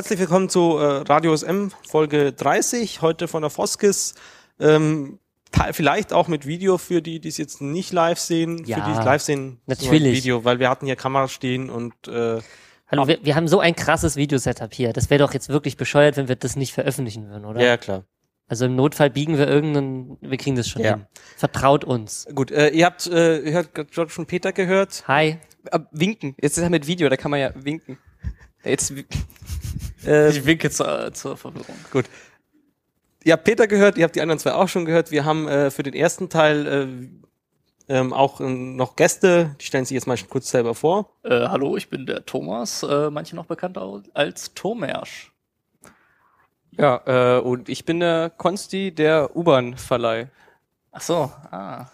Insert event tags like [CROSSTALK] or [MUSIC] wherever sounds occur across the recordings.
Herzlich willkommen zu äh, Radio SM Folge 30, heute von der Foskis. Ähm, vielleicht auch mit Video für die, die es jetzt nicht live sehen. Ja, für die es live sehen, natürlich. Video, weil wir hatten hier Kameras stehen und äh, Hallo, wir, wir haben so ein krasses Videosetup hier. Das wäre doch jetzt wirklich bescheuert, wenn wir das nicht veröffentlichen würden, oder? ja klar. Also im Notfall biegen wir irgendeinen, wir kriegen das schon Ja. hin. Vertraut uns. Gut, äh, ihr habt, äh, ihr habt George und Peter gehört. Hi. Ab, winken. Jetzt ist er mit Video, da kann man ja winken. Jetzt, Äh, Ich winke zur, zur Verwirrung. Gut. Ihr habt Peter gehört, ihr habt die anderen zwei auch schon gehört. Wir haben äh, für den ersten Teil äh, ähm, auch äh, noch Gäste, die stellen sich jetzt mal kurz selber vor. Äh, hallo, ich bin der Thomas, äh, manche noch bekannt als Tomersch. ja, äh, und ich bin der Konsti, der U-Bahn-Verleih. Ach so, ah.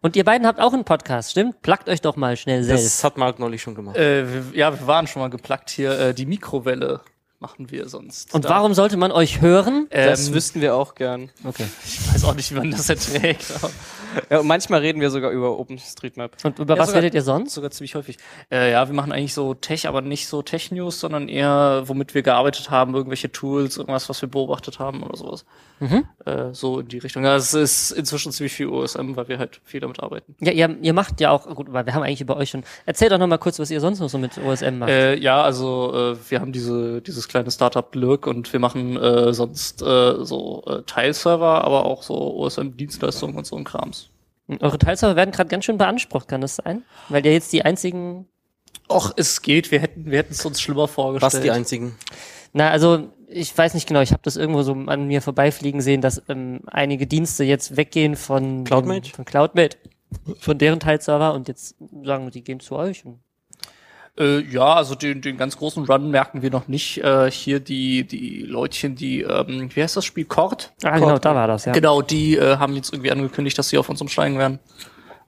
Und ihr beiden habt auch einen Podcast, stimmt? Plagt euch doch mal schnell Das selbst. hat Marc neulich schon gemacht. Äh, wir, ja, wir waren schon mal geplagt hier. Äh, die Mikrowelle machen wir sonst. Und Da- warum sollte man euch hören? Das Ähm, wüssten wir auch gern. Okay. Ich weiß auch nicht, wie man das erträgt. [LAUGHS] Ja, und manchmal reden wir sogar über OpenStreetMap. Und über Ja, was sogar- redet ihr sonst? Sogar ziemlich häufig. Äh, ja, wir machen eigentlich so Tech, aber nicht so Tech-News, sondern eher, womit wir gearbeitet haben, irgendwelche Tools, irgendwas, was wir beobachtet haben oder sowas. Mhm. Äh, so in die Richtung. Ja, es ist inzwischen ziemlich viel OSM, weil wir halt viel damit arbeiten. Ja, ihr, ihr macht ja auch, gut, weil wir haben eigentlich über euch schon. Erzählt doch noch mal kurz, was ihr sonst noch so mit OSM macht. Äh, ja, also äh, wir haben diese dieses kleine Startup Lurk und wir machen äh, sonst äh, so äh, Teilserver, aber auch so OSM-Dienstleistungen und so ein Krams. Und Eure Teilserver werden gerade ganz schön beansprucht, kann das sein? Weil ihr jetzt die einzigen. Och, es geht. Wir hätten wir hätten es uns schlimmer vorgestellt. Was die einzigen? Na, also ich weiß nicht genau, ich habe das irgendwo so an mir vorbeifliegen sehen, dass ähm, einige Dienste jetzt weggehen von Cloudmate? Von Cloudmate. Von deren Teilserver und jetzt sagen, die gehen zu euch. Und Äh, ja, also den, den ganz großen Run merken wir noch nicht. Äh, hier die, die Leutchen, die, ähm, wie heißt das Spiel? Kord? ah, genau, da war das, ja. Genau, die äh, haben jetzt irgendwie angekündigt, dass sie auf uns umsteigen werden.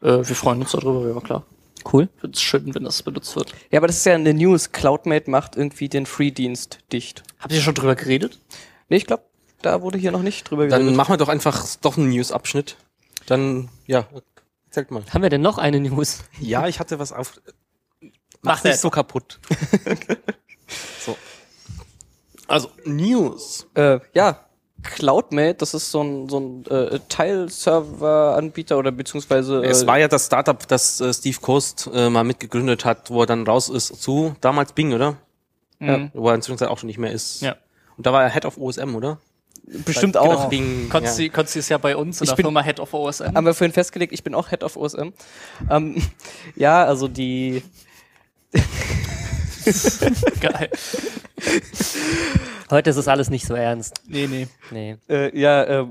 Äh, wir freuen uns darüber, ja klar. Cool. Find's schön, wenn das benutzt wird. Ja, aber das ist ja eine News. CloudMate macht irgendwie den Free-Dienst dicht. Habt ihr schon drüber geredet? Nee, ich glaube, da wurde hier noch nicht drüber Dann geredet. machen wir doch einfach doch einen News-Abschnitt. Dann, ja, erzählt mal. Haben wir denn noch eine News? Ja, ich hatte was auf. Mach nicht das. so kaputt. [LAUGHS] so. Also, News. Äh, ja, CloudMate, das ist so ein, so ein äh, Teilserver-Anbieter oder beziehungsweise äh, Es war ja das Startup, das äh, Steve Coast äh, mal mitgegründet hat, wo er dann raus ist zu damals Bing, oder? Ja. Wo er inzwischen auch schon nicht mehr ist. Ja. Und da war er Head of OSM, oder? bestimmt Bei- auch. genau, Bing. Konsti, ja. Konsti ist ja bei uns in Ich der bin- Firma Head of OSM. Haben wir vorhin festgelegt, ich bin auch Head of OSM. Ähm, [LAUGHS] ja, also die, [LAUGHS] Geil. Heute ist es alles nicht so ernst. Nee, nee. Nee. äh, ja, äh,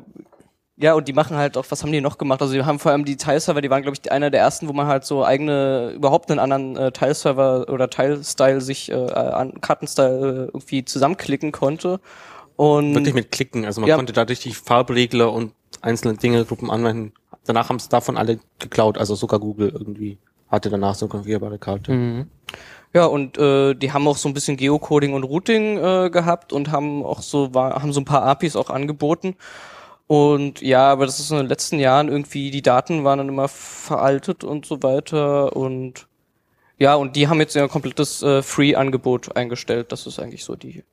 ja, und die machen halt auch, was haben die noch gemacht? Also die haben vor allem die Teilserver, die waren, glaube ich, einer der ersten, wo man halt so eigene, überhaupt einen anderen äh, Teilserver oder Teilstyle sich, äh, an Kartenstyle äh, irgendwie zusammenklicken konnte. Und Wirklich mit Klicken. Also man Ja. konnte da richtig Farbregler und einzelne Dinge, Gruppen anwenden. Danach haben es davon alle geklaut. Also sogar Google irgendwie hatte danach so eine konfigurierbare Karte. Mhm. Ja, und äh, die haben auch so ein bisschen Geocoding und Routing äh, gehabt und haben auch so war, haben so ein paar APIs auch angeboten. Und ja, aber das ist in den letzten Jahren irgendwie, die Daten waren dann immer veraltet und so weiter. Und ja, und die haben jetzt ja ein komplettes äh, Free-Angebot eingestellt. Das ist eigentlich so die,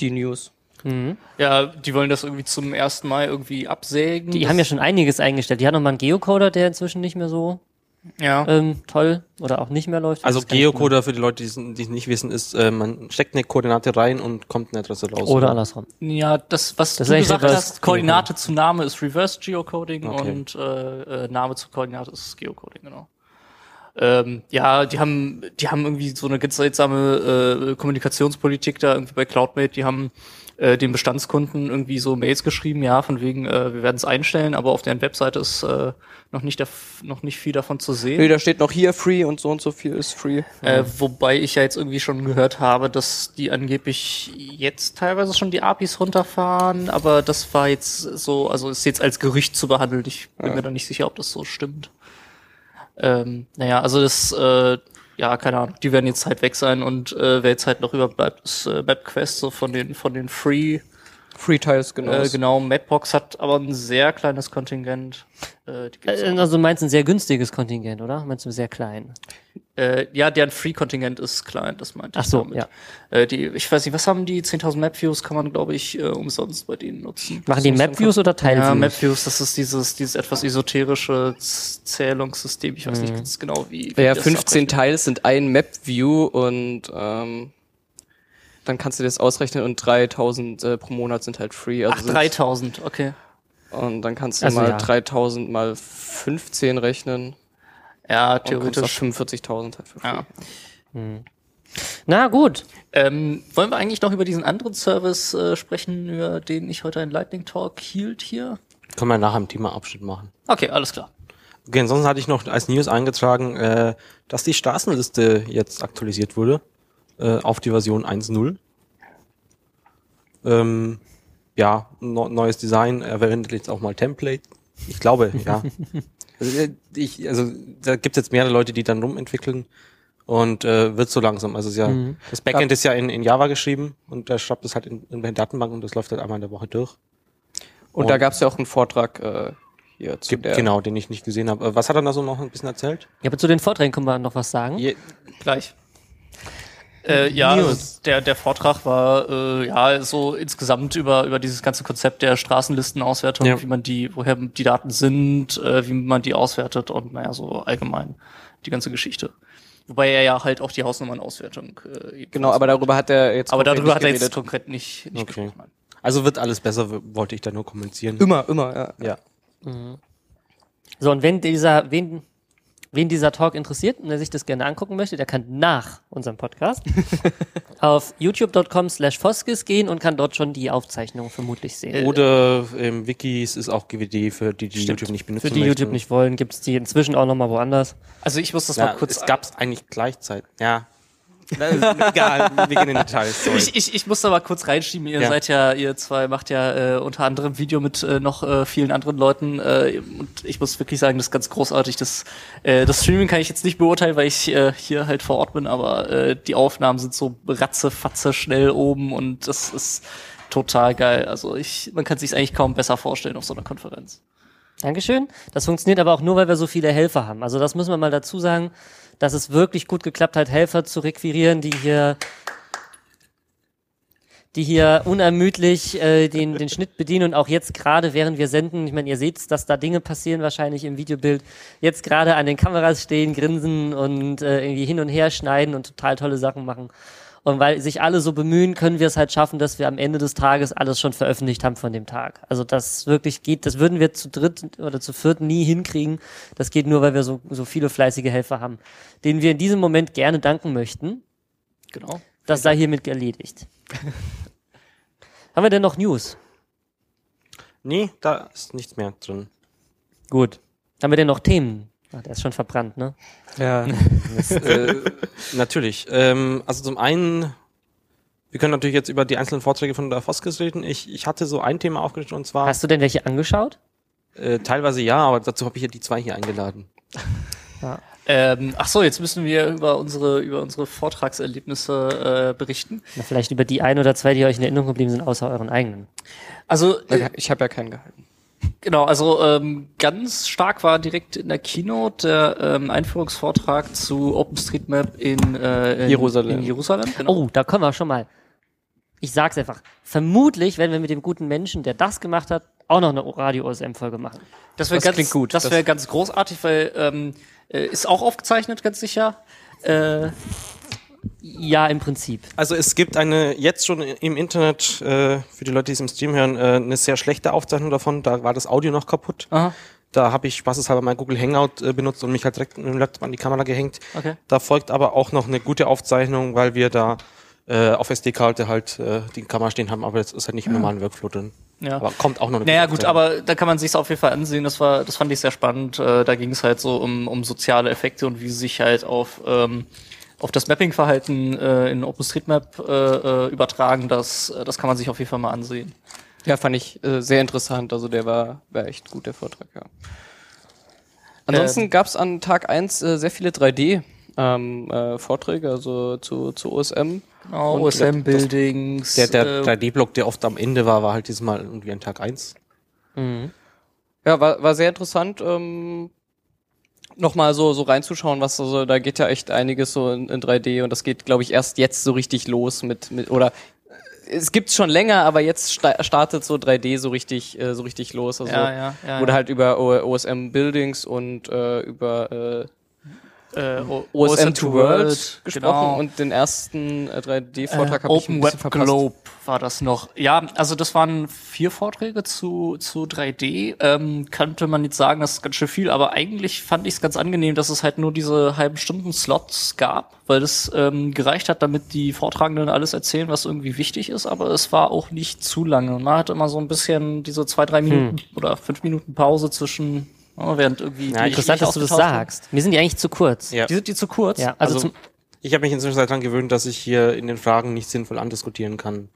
die News. Mhm. Ja, die wollen das irgendwie zum ersten Mal irgendwie absägen. Die haben ja schon einiges eingestellt. Die haben noch mal einen Geocoder, der inzwischen nicht mehr so Ja. ähm, toll oder auch nicht mehr läuft. Also Geocoder für die Leute, die es nicht wissen, ist, äh, man steckt eine Koordinate rein und kommt eine Adresse raus. Oder andersrum. Ja, das, was Das du gesagt hast, Koordinate zu Name ist Reverse Geocoding Okay. und äh, äh, Name zu Koordinate ist Geocoding, genau. Ähm, ja, die haben, die haben irgendwie so eine ganz seltsame äh, Kommunikationspolitik da irgendwie bei CloudMate. Die haben äh, den Bestandskunden irgendwie so Mails geschrieben, ja, von wegen, äh, wir werden es einstellen, aber auf deren Webseite ist äh, noch nicht noch nicht viel davon zu sehen. Nee, da steht noch hier free und so und so viel ist free. Äh, wobei ich ja jetzt irgendwie schon gehört habe, dass die angeblich jetzt teilweise schon die APIs runterfahren, aber das war jetzt so, also ist jetzt als Gerücht zu behandeln. Ich bin mir da nicht sicher, ob das so stimmt. Ähm, naja, also das, äh, ja, keine Ahnung, die werden jetzt halt weg sein und äh, wer jetzt halt noch überbleibt, ist äh, MapQuest, so von den, von den Free Free Tiles, genau. Äh, genau, Madbox hat aber ein sehr kleines Kontingent. Äh, Äh, Also du meinst ein sehr günstiges Kontingent, oder? Meinst du sehr klein? Äh, ja, deren Free-Kontingent ist klein, das meinte Ach ich so, damit. ja. Äh, die, ich weiß nicht, was haben die? 10.000 Map-Views kann man, glaube ich, äh, umsonst bei denen nutzen. Machen die Map-Views oder Ja, Teilviews? Map-Views, das ist dieses, dieses etwas esoterische Zählungssystem. Ich weiß nicht ganz genau, wie. wie ja, das 15 abrechnet. Tiles sind ein Map-View und ähm, dann kannst du das ausrechnen und 3000 äh, pro Monat sind halt free. Also Ach, sind- 3000, okay. Und dann kannst du Also mal ja. 3000 mal 15 rechnen Ja, theoretisch. 45.000 halt für free. Ja. Na gut. Ähm, wollen wir eigentlich noch über diesen anderen Service äh, sprechen, über den ich heute einen Lightning Talk hielt hier? Können wir nachher im Thema-Abschnitt machen. Okay, alles klar. Okay, ansonsten hatte ich noch als News eingetragen, äh, dass die Straßenliste jetzt aktualisiert wurde äh, auf die Version 1.0. Ähm, ja, no, neues Design, er verwendet jetzt auch mal Template. Ich glaube, [LAUGHS] ja. Also, äh, ich, also da gibt es jetzt mehrere Leute, die dann rumentwickeln und äh, wird so langsam. Also es ist ja, Mhm. das Backend ist ja in, in Java geschrieben und der schreibt das halt in, in der Datenbank und das läuft halt einmal in der Woche durch. Und, Und- da gab's ja auch einen Vortrag äh, hier zu Gibt, der. genau, den ich nicht gesehen habe. Äh, Was hat er da so noch ein bisschen erzählt? Ja, aber zu den Vorträgen können wir noch was sagen. Je, Gleich. Äh, ja, News. also der, der Vortrag war äh, ja so insgesamt über, über dieses ganze Konzept der Straßenlistenauswertung, Ja. wie man die, woher die Daten sind, äh, wie man die auswertet und naja, so allgemein die ganze Geschichte. Wobei er ja halt auch die Hausnummernauswertung äh, Genau, aber darüber hat er jetzt aber konkret darüber hat er jetzt konkret nicht, nicht Okay. gesprochen. Also wird alles besser, wollte ich da nur kommunizieren. Immer, immer, ja. Ja. So, und wenn dieser, wen, wen dieser Talk interessiert und der sich das gerne angucken möchte, der kann nach unserem Podcast [LAUGHS] auf youtube.com slash foskis gehen und kann dort schon die Aufzeichnung vermutlich sehen. Oder im Wikis ist auch GWD für die, die YouTube nicht benutzen Für die möchten. YouTube nicht wollen, gibt's die inzwischen auch nochmal woanders. Also ich muss das Ja, mal kurz es gab's eigentlich gleichzeitig. Ja. Egal, wir gehen in Details. [LAUGHS] Ich, ich, ich muss da mal kurz reinschieben. Ihr Ja. seid ja, ihr zwei macht ja äh, unter anderem Video mit äh, noch äh, vielen anderen Leuten. Äh, und ich muss wirklich sagen, das ist ganz großartig. Das, äh, das Streaming kann ich jetzt nicht beurteilen, weil ich äh, hier halt vor Ort bin, aber äh, die Aufnahmen sind so ratzefatze schnell oben und das ist total geil. Also ich, man kann sich eigentlich kaum besser vorstellen auf so einer Konferenz. Dankeschön. Das funktioniert aber auch nur, weil wir so viele Helfer haben. Also das müssen wir mal dazu sagen, dass es wirklich gut geklappt hat, Helfer zu requirieren, die hier die hier unermüdlich äh, den, den Schnitt bedienen und auch jetzt gerade, während wir senden, ich meine, ihr seht, dass da Dinge passieren wahrscheinlich im Videobild, jetzt gerade an den Kameras stehen, grinsen und äh, irgendwie hin und her schneiden und total tolle Sachen machen. Und weil sich alle so bemühen, können wir es halt schaffen, dass wir am Ende des Tages alles schon veröffentlicht haben von dem Tag. Also das wirklich geht, das würden wir zu dritt oder zu viert nie hinkriegen. Das geht nur, weil wir so, so viele fleißige Helfer haben, denen wir in diesem Moment gerne danken möchten. Genau. Das sei hiermit erledigt. [LAUGHS] haben wir denn noch News? Nee, da ist nichts mehr drin. Gut. Haben wir denn noch Themen? Ach, der ist schon verbrannt, ne? Ja. [LAUGHS] äh, natürlich. Ähm, also zum einen, wir können natürlich jetzt über die einzelnen Vorträge von der Foskis reden. Ich, ich hatte so ein Thema aufgeschrieben und zwar Hast du denn welche angeschaut? äh, teilweise ja, aber dazu habe ich ja die zwei hier eingeladen. Ähm, ach so, jetzt müssen wir über unsere über unsere Vortragserlebnisse äh, berichten. Na, vielleicht über die ein oder zwei, die euch in Erinnerung geblieben sind, außer euren eigenen. Also äh, Ich habe ja keinen gehalten. Genau, also ähm, ganz stark war direkt in der Keynote der ähm, Einführungsvortrag zu OpenStreetMap in, äh, in Jerusalem. In Jerusalem genau. Oh, da kommen wir schon mal. Ich sag's einfach. Vermutlich werden wir mit dem guten Menschen, der das gemacht hat, auch noch eine Radio-OSM-Folge machen. das wäre das ganz klingt gut. Das Das- wäre ganz großartig, weil ähm, äh, ist auch aufgezeichnet, ganz sicher. Äh, Ja, im Prinzip. Also es gibt eine jetzt schon im Internet, äh, für die Leute, die es im Stream hören, äh, eine sehr schlechte Aufzeichnung davon. Da war das Audio noch kaputt. aha, Da habe ich spaßeshalber mein Google Hangout äh, benutzt und mich halt direkt mit dem Laptop an die Kamera gehängt. okay. Da folgt aber auch noch eine gute Aufzeichnung, weil wir da äh, auf SD-Karte halt äh, die Kamera stehen haben, aber das ist halt nicht im normalen Workflow drin. Ja. Aber kommt auch noch eine Naja gut, aber da kann man sich auf jeden Fall ansehen. Das war, das fand ich sehr spannend. Äh, da ging es halt so um, um soziale Effekte und wie sie sich halt auf ähm, auf das Mapping-Verhalten äh, in OpenStreetMap äh, äh, übertragen. Das äh, das kann man sich auf jeden Fall mal ansehen. Ja, fand ich äh, sehr interessant. Also der war, war echt gut, der Vortrag, ja. Ansonsten Ähm. gab's an Tag eins äh, sehr viele 3D ähm, äh, Vorträge, also zu, zu OSM. Genau, Und OSM-Buildings. Der, der äh, 3D-Block, der oft am Ende war, war halt dieses Mal irgendwie an Tag eins. Ja, war, war sehr interessant, ähm, nochmal so, so reinzuschauen, was so, so, da geht ja echt einiges so in, in 3D und das geht, glaube ich, erst jetzt so richtig los mit, mit oder äh, es gibt's schon länger, aber jetzt sta startet so 3D so richtig, äh, so richtig los. Also ja, ja, ja. wurde halt über OSM Buildings und äh, über äh, äh, OSM to World gesprochen genau. und den ersten äh, 3D-Vortrag Äh, habe ich ein Web verpasst. Globe war das noch. Ja, also das waren vier Vorträge zu, zu 3D. Ähm, könnte man jetzt sagen, das ist ganz schön viel, aber eigentlich fand ich es ganz angenehm, dass es halt nur diese halben Stunden Slots gab, weil das ähm, gereicht hat, damit die Vortragenden alles erzählen, was irgendwie wichtig ist, aber es war auch nicht zu lange. Und man hatte immer so ein bisschen diese zwei, drei Minuten oder fünf Minuten Pause zwischen, ja, während irgendwie Ja, Interessant, dass du das sagst. Mir sind die eigentlich zu kurz. Ja. Die sind die zu kurz? Ja, also, Also, zum, Ich habe mich inzwischen daran gewöhnt, dass ich hier in den Fragen nicht sinnvoll andiskutieren kann.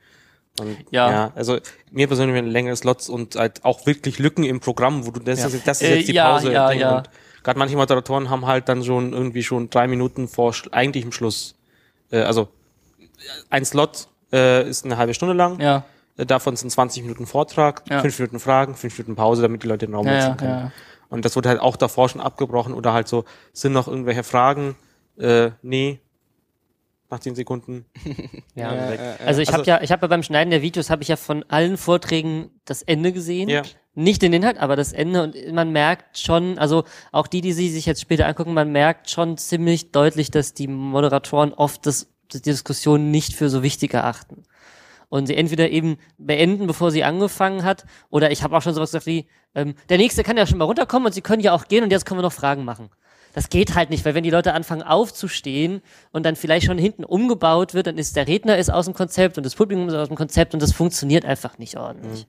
Und, Ja. Also mir persönlich werden längere Slots und halt auch wirklich Lücken im Programm, wo du das, Ja. ist, das ist Äh, jetzt die ja, Pause. ja, Ding. ja. Und gerade manche Moderatoren haben halt dann schon irgendwie schon drei Minuten vor sch- eigentlichem Schluss. Äh, also ein Slot äh, ist eine halbe Stunde lang. Ja, Äh, Davon sind 20 Minuten Vortrag, Ja. fünf Minuten Fragen, fünf Minuten Pause, damit die Leute den Raum ja, wechseln ja, können. Und das wurde halt auch davor schon abgebrochen oder halt so, sind noch irgendwelche Fragen? Äh, nee. Nach 10 Sekunden. [LAUGHS] ja. Ja, weg. ja, ja. Also ich habe Also- ja, ich habe ja beim Schneiden der Videos habe ich ja von allen Vorträgen das Ende gesehen. Ja. Nicht den Inhalt, aber das Ende und man merkt schon, also auch die, die sie sich jetzt später angucken, man merkt schon ziemlich deutlich, dass die Moderatoren oft das, die Diskussion nicht für so wichtig erachten. Und sie entweder eben beenden, bevor sie angefangen hat, oder ich habe auch schon sowas gesagt wie, ähm, der nächste kann ja schon mal runterkommen und sie können ja auch gehen und jetzt können wir noch Fragen machen. Das geht halt nicht, weil wenn die Leute anfangen aufzustehen und dann vielleicht schon hinten umgebaut wird, dann ist der Redner ist aus dem Konzept und das Publikum ist aus dem Konzept und das funktioniert einfach nicht ordentlich.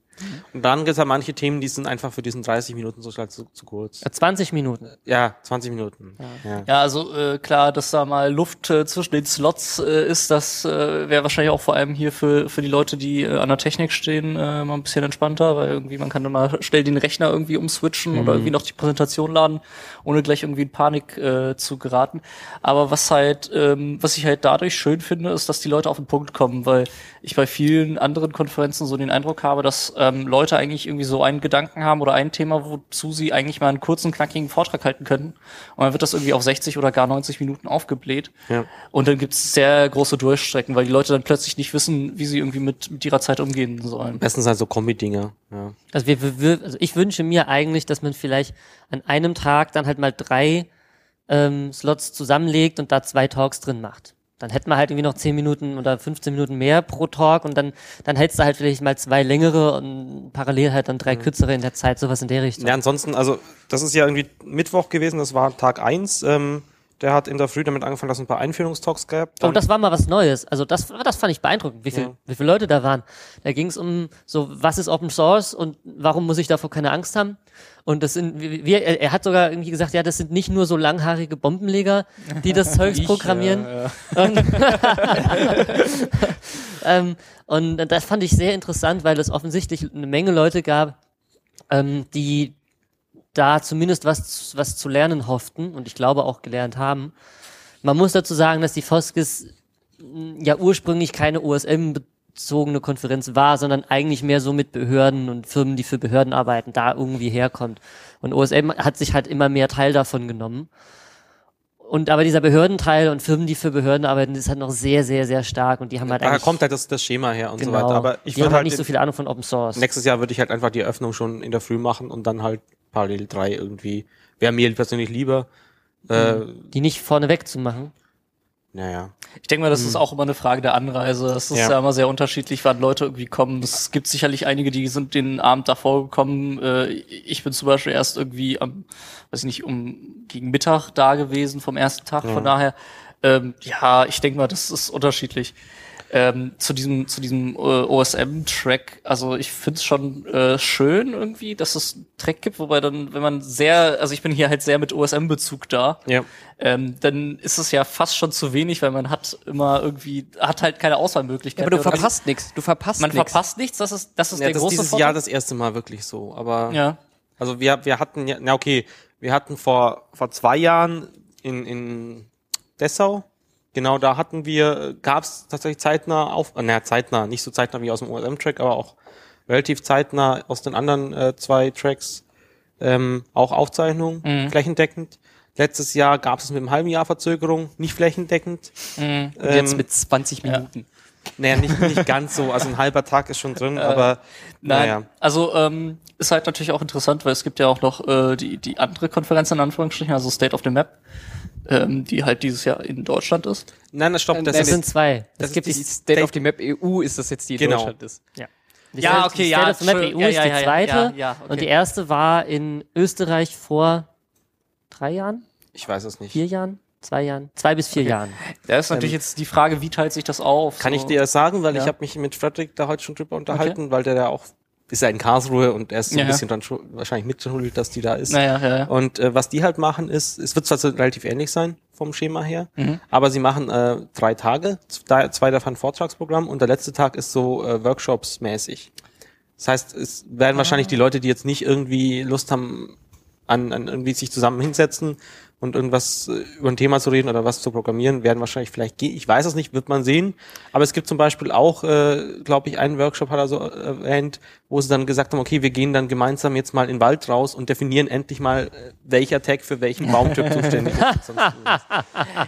Und dann gibt es halt manche Themen, die sind einfach für diesen 30 Minuten so zu, zu kurz. Ja, 20 Minuten. Ja, 20 Minuten. Ja. Ja, also äh, klar, dass da mal Luft äh, zwischen den Slots äh, ist, das äh, wäre wahrscheinlich auch vor allem hier für, für die Leute, die äh, an der Technik stehen, äh, mal ein bisschen entspannter, weil irgendwie man kann dann mal schnell den Rechner irgendwie umswitchen oder irgendwie noch die Präsentation laden, ohne gleich irgendwie in Panik äh, zu geraten. Aber was halt, ähm, was ich halt dadurch schön finde, ist, dass die Leute auf den Punkt kommen, weil ich bei vielen anderen Konferenzen so den Eindruck habe, dass ähm, Leute eigentlich irgendwie so einen Gedanken haben oder ein Thema, wozu sie eigentlich mal einen kurzen, knackigen Vortrag halten könnten. Und dann wird das irgendwie auf 60 oder gar 90 Minuten aufgebläht. Ja. Und dann gibt's sehr große Durchstrecken, weil die Leute dann plötzlich nicht wissen, wie sie irgendwie mit, mit ihrer Zeit umgehen sollen. Bestens halt so Kombi-Dinger. Ja. Also, wir, wir, wir- also ich wünsche mir eigentlich, dass man vielleicht an einem Tag dann halt mal drei ähm, Slots zusammenlegt und da zwei Talks drin macht. Dann hätten wir halt irgendwie noch 10 Minuten oder 15 Minuten mehr pro Talk und dann, dann hältst du halt vielleicht mal zwei längere und parallel halt dann drei kürzere in der Zeit, sowas in der Richtung. ja, ansonsten, also das ist ja irgendwie Mittwoch gewesen, das war Tag eins. Ähm, der hat in der Früh damit angefangen, dass es ein paar Einführungstalks gab. Oh, das war mal was Neues. Also das, das fand ich beeindruckend, wie viel, Ja. wie viele Leute da waren. Da ging es um so, was ist Open Source und warum muss ich davor keine Angst haben? Und das sind, wir, er, hat sogar irgendwie gesagt, ja, das sind nicht nur so langhaarige Bombenleger, die das [LAUGHS] Zeugs programmieren. [LAUGHS] Und, [LAUGHS] ähm, und das fand ich sehr interessant, weil es offensichtlich eine Menge Leute gab, ähm, die da zumindest was, was zu lernen hofften und ich glaube auch gelernt haben. Man muss dazu sagen, dass die Foskis mh, ja ursprünglich keine OSM-bezogene Konferenz war, sondern eigentlich mehr so mit Behörden und Firmen, die für Behörden arbeiten, da irgendwie herkommt. Und OSM hat sich halt immer mehr Teil davon genommen. Und aber dieser Behördenteil und Firmen, die für Behörden arbeiten, ist halt noch sehr, sehr, sehr stark und die haben halt eigentlich kommt halt das, das Schema her und genau, so weiter. Aber ich würde halt halt nicht so viel Ahnung von Open Source. nächstes Jahr würde ich halt einfach die Eröffnung schon in der Früh machen und dann halt parallel drei irgendwie. Wäre mir persönlich lieber. Äh, die nicht vorneweg zu machen. naja. Ich denke mal, das ist auch immer eine Frage der Anreise. Es ist ja. Ja. immer sehr unterschiedlich, wann Leute irgendwie kommen. Es gibt sicherlich einige, die sind den Abend davor gekommen. Äh, Ich bin zum Beispiel erst irgendwie am, weiß ich nicht, um gegen Mittag da gewesen vom ersten Tag. Von daher, ähm, ja, ich denke mal, das ist unterschiedlich. Ähm, zu diesem zu diesem äh, OSM-Track, also ich finde es schon äh, schön irgendwie, dass es einen Track gibt, wobei dann, wenn man sehr, also ich bin hier halt sehr mit OSM-Bezug da, Ja. ähm, dann ist es ja fast schon zu wenig, weil man hat immer irgendwie, hat halt keine Auswahlmöglichkeit. aber du verpasst nichts. Du verpasst man nichts. verpasst nichts, das ist, das ist ja der das ist große dieses Vorteil. Jahr das erste Mal wirklich so. Aber ja. Also wir, wir hatten ja, na okay, wir hatten vor, vor zwei Jahren in, in Dessau Genau, da hatten wir, gab es tatsächlich zeitnah auf, äh, naja, zeitnah, nicht so zeitnah wie aus dem OSM-Track, aber auch relativ zeitnah aus den anderen äh, zwei Tracks ähm, auch Aufzeichnungen, Mhm. flächendeckend. Letztes Jahr gab es mit einem halben Jahr Verzögerung, nicht flächendeckend. Und Ähm, jetzt mit 20 Minuten. Naja, nicht, nicht ganz so, also ein halber Tag ist schon drin, [LAUGHS] aber Nein, naja. also ähm, ist halt natürlich auch interessant, weil es gibt ja auch noch äh, die, die andere Konferenz in Anführungsstrichen, also State of the Map, ähm, die halt dieses Jahr in Deutschland ist. Nein, das stopp, das Nein, Das ist, sind zwei. das Es gibt ist die State of the Map EU ist das jetzt, die in Genau. Deutschland ist. Die Ja, State- okay, die ja, State of the Map EU ja, ist ja, die ja, zweite. ja, ja, okay. Und die erste war in Österreich vor drei Jahren, ich weiß es nicht. vier Jahren, zwei Jahren, zwei bis vier Jahren. Da ist natürlich jetzt die Frage, wie teilt sich das auf? Kann so. ich dir sagen, weil Ja. ich habe mich mit Frederick da heute schon drüber unterhalten, weil der da auch ist ja in Karlsruhe und er ist so Ja, ein bisschen dann schon wahrscheinlich mitschuldig, dass die da ist. Naja, ja, ja. Und äh, was die halt machen ist, es wird zwar so relativ ähnlich sein vom Schema her, Mhm. aber sie machen äh, drei Tage, zwei, zwei davon Vortragsprogramm und der letzte Tag ist so äh, Workshops mäßig. Das heißt, es werden Ah. wahrscheinlich die Leute, die jetzt nicht irgendwie Lust haben, an, an irgendwie sich zusammen hinsetzen und irgendwas äh, über ein Thema zu reden oder was zu programmieren, werden wahrscheinlich vielleicht gehen. Ich weiß es nicht, wird man sehen. Aber es gibt zum Beispiel auch, äh, glaube ich, einen Workshop hat er so äh, erwähnt, wo sie dann gesagt haben, okay, wir gehen dann gemeinsam jetzt mal in den Wald raus und definieren endlich mal, äh, welcher Tag für welchen Baumtyp zuständig ist. [LAUGHS]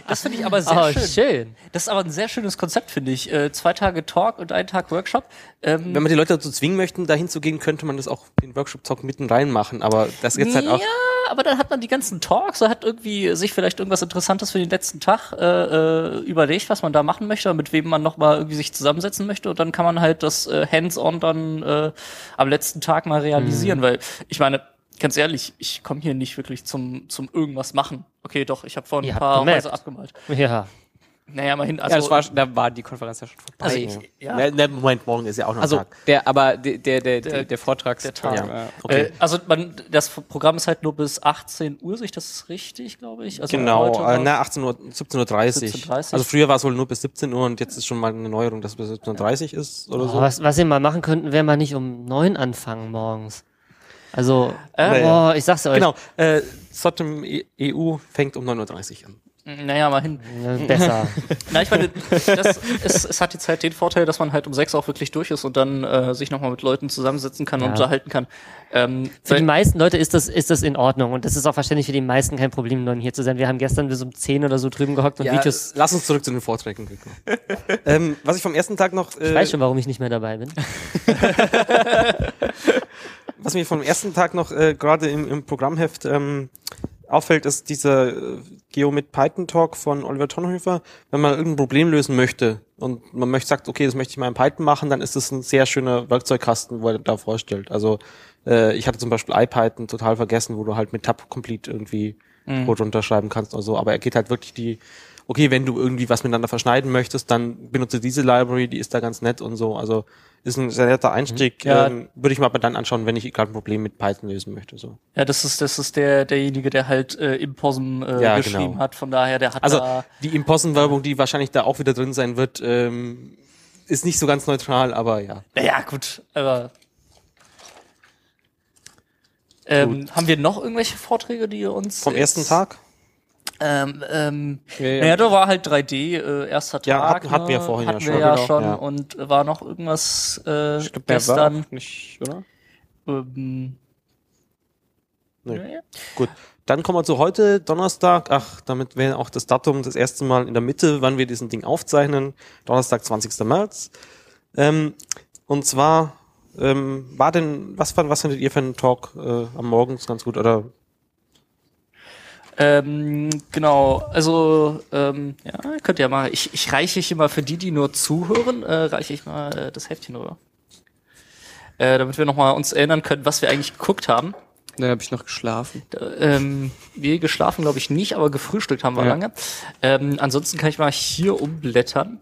Das finde ich aber sehr Oh, schön. schön. Das ist aber ein sehr schönes Konzept, finde ich. Äh, zwei Tage Talk und ein Tag Workshop. Ähm, Wenn man die Leute dazu zwingen möchten, dahin zu gehen, könnte man das auch den Workshop-Talk mitten rein machen. Aber das jetzt halt auch. Ja, aber dann hat man die ganzen Talks, hat irgendwie sich vielleicht irgendwas Interessantes für den letzten Tag äh, äh, überlegt, was man da machen möchte, mit wem man nochmal irgendwie sich zusammensetzen möchte und dann kann man halt das äh, Hands-on dann äh, am letzten Tag mal realisieren, Mhm. weil ich meine, ganz ehrlich, ich komme hier nicht wirklich zum, zum irgendwas machen. Okay, doch, ich habe vorhin ein paar. Häuser abgemalt. Ja. Naja, mal hin. Also, ja, das war, da war die Konferenz ja schon vorbei. also ich, ja. Ne, ne, Moment, morgen ist ja auch noch also ein Tag. der, aber der, der, der, der, der Vortragstag. Tag. ja. Okay. Äh, also man, das Programm ist halt nur bis 18 Uhr, sich das ist richtig, glaube ich. Also Genau, äh, na, 18 Uhr, 17.30 Uhr. 17.30 Also früher war es wohl nur bis 17 Uhr und jetzt ist schon mal eine Neuerung, dass es bis 17.30 Uhr ist oder Oh, so. was, was ihr mal machen könnten, wäre mal nicht um neun anfangen morgens. Also, Äh, oh, ich sag's euch. Genau, äh, Sotem EU fängt um 9.30 Uhr an. Naja, mal hin. Ja, Besser. [LAUGHS] Na, ich meine, das, es, es hat jetzt halt den Vorteil, dass man halt um sechs auch wirklich durch ist und dann äh, sich nochmal mit Leuten zusammensetzen kann und Ja. unterhalten kann. Ähm, Für die meisten Leute ist das, ist das in Ordnung und das ist auch wahrscheinlich für die meisten kein Problem, nun hier zu sein. Wir haben gestern bis um 10 oder so drüben gehockt und Videos. lass uns zurück zu den Vorträgen [LAUGHS] ähm, was ich vom ersten Tag noch, Ich äh, weiß schon, warum ich nicht mehr dabei bin. [LAUGHS] was mir vom ersten Tag noch äh, gerade im, im Programmheft ähm, auffällt, ist dieser äh, Geo mit Python Talk von Oliver Tonhöfer. Wenn man irgendein Problem lösen möchte und man möchte sagt, okay, das möchte ich mal in Python machen, dann ist das ein sehr schöner Werkzeugkasten, wo er da vorstellt. Also äh, ich hatte zum Beispiel IPython total vergessen, wo du halt mit Tab Complete irgendwie Code runterschreiben kannst oder so. Aber er geht halt wirklich die Okay, wenn du irgendwie was miteinander verschneiden möchtest, dann benutze diese Library, die ist da ganz nett und so. Also ist ein sehr netter Einstieg. Ja. Ähm, Würde ich mir aber dann anschauen, wenn ich gerade ein Problem mit Python lösen möchte. So. ja, das ist, das ist der, derjenige, der halt äh, im POSM äh, Ja, geschrieben genau. hat. Von daher, der hat Also da. die Impossen-Werbung, die wahrscheinlich da auch wieder drin sein wird, ähm, ist nicht so ganz neutral, aber ja. Naja, gut, aber. Ähm, haben wir noch irgendwelche Vorträge, die ihr uns. Vom ersten Tag? Ähm, ähm, Ja, ja. Naja, da war halt 3D, äh, erster Tag. Ja, hatten- hatten wir ne? vorhin ja hatten schon, Wir ja genau, schon ja. und war noch irgendwas äh, Ich war gestern. auch nicht, oder? Ähm, Nee. naja. Gut. Dann kommen wir zu heute, Donnerstag. Ach, damit wäre auch das Datum das erste Mal in der Mitte, wann wir diesen Ding aufzeichnen. Donnerstag, 20. März. Ähm, und zwar, ähm, war denn, was, fand- was findet ihr für einen Talk äh, am Morgen? Ist ganz gut, oder? Ähm, genau, also ähm, ja, könnt ihr ja mal, ich, ich reiche hier mal für die, die nur zuhören, äh, reiche ich mal äh, das Heftchen rüber. Äh, damit wir nochmal uns erinnern können, was wir eigentlich geguckt haben. Dann habe ich noch geschlafen. Ähm, wir geschlafen, glaube ich, nicht, aber gefrühstückt haben wir Ja. lange. Ähm, ansonsten kann ich mal hier umblättern.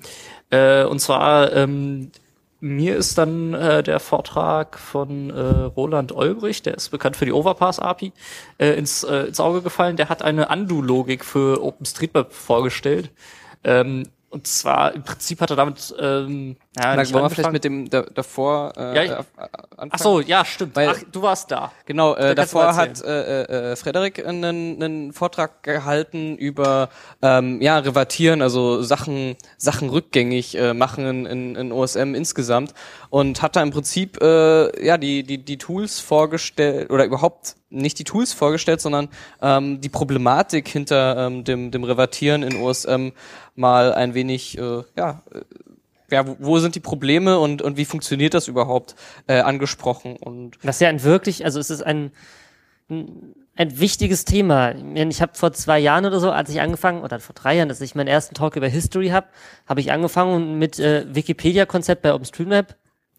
Äh, und zwar, ähm, mir ist dann äh, der Vortrag von äh, Roland Olbrich, der ist bekannt für die Overpass-API, äh, ins, äh, ins Auge gefallen. Der hat eine Undo-Logik für OpenStreetMap vorgestellt. Ähm, und zwar im Prinzip hat er damit ähm, ja, nicht wollen wir vielleicht mit dem da, davor äh, Ja, ich- äh, anfangen? Ach so, ja, stimmt. Weil- Ach, du warst da. Genau, äh, davor hat äh, äh, Frederik einen, einen Vortrag gehalten über ähm, ja Revertieren, also Sachen Sachen rückgängig äh, machen in, in OSM insgesamt und hat da im Prinzip äh, ja die die die Tools vorgestellt oder überhaupt nicht die Tools vorgestellt, sondern ähm, die Problematik hinter ähm, dem dem Revertieren in OSM mal ein wenig äh, ja äh, ja, wo, sind die Probleme und, und wie funktioniert das überhaupt äh, angesprochen und Das ist ja ein wirklich, also es ist ein, ein, ein wichtiges Thema. Ich habe vor zwei Jahren oder so, als ich angefangen, oder vor drei Jahren, dass ich meinen ersten Talk über History habe, habe ich angefangen mit äh, Wikipedia-Konzept bei OpenStreetMap.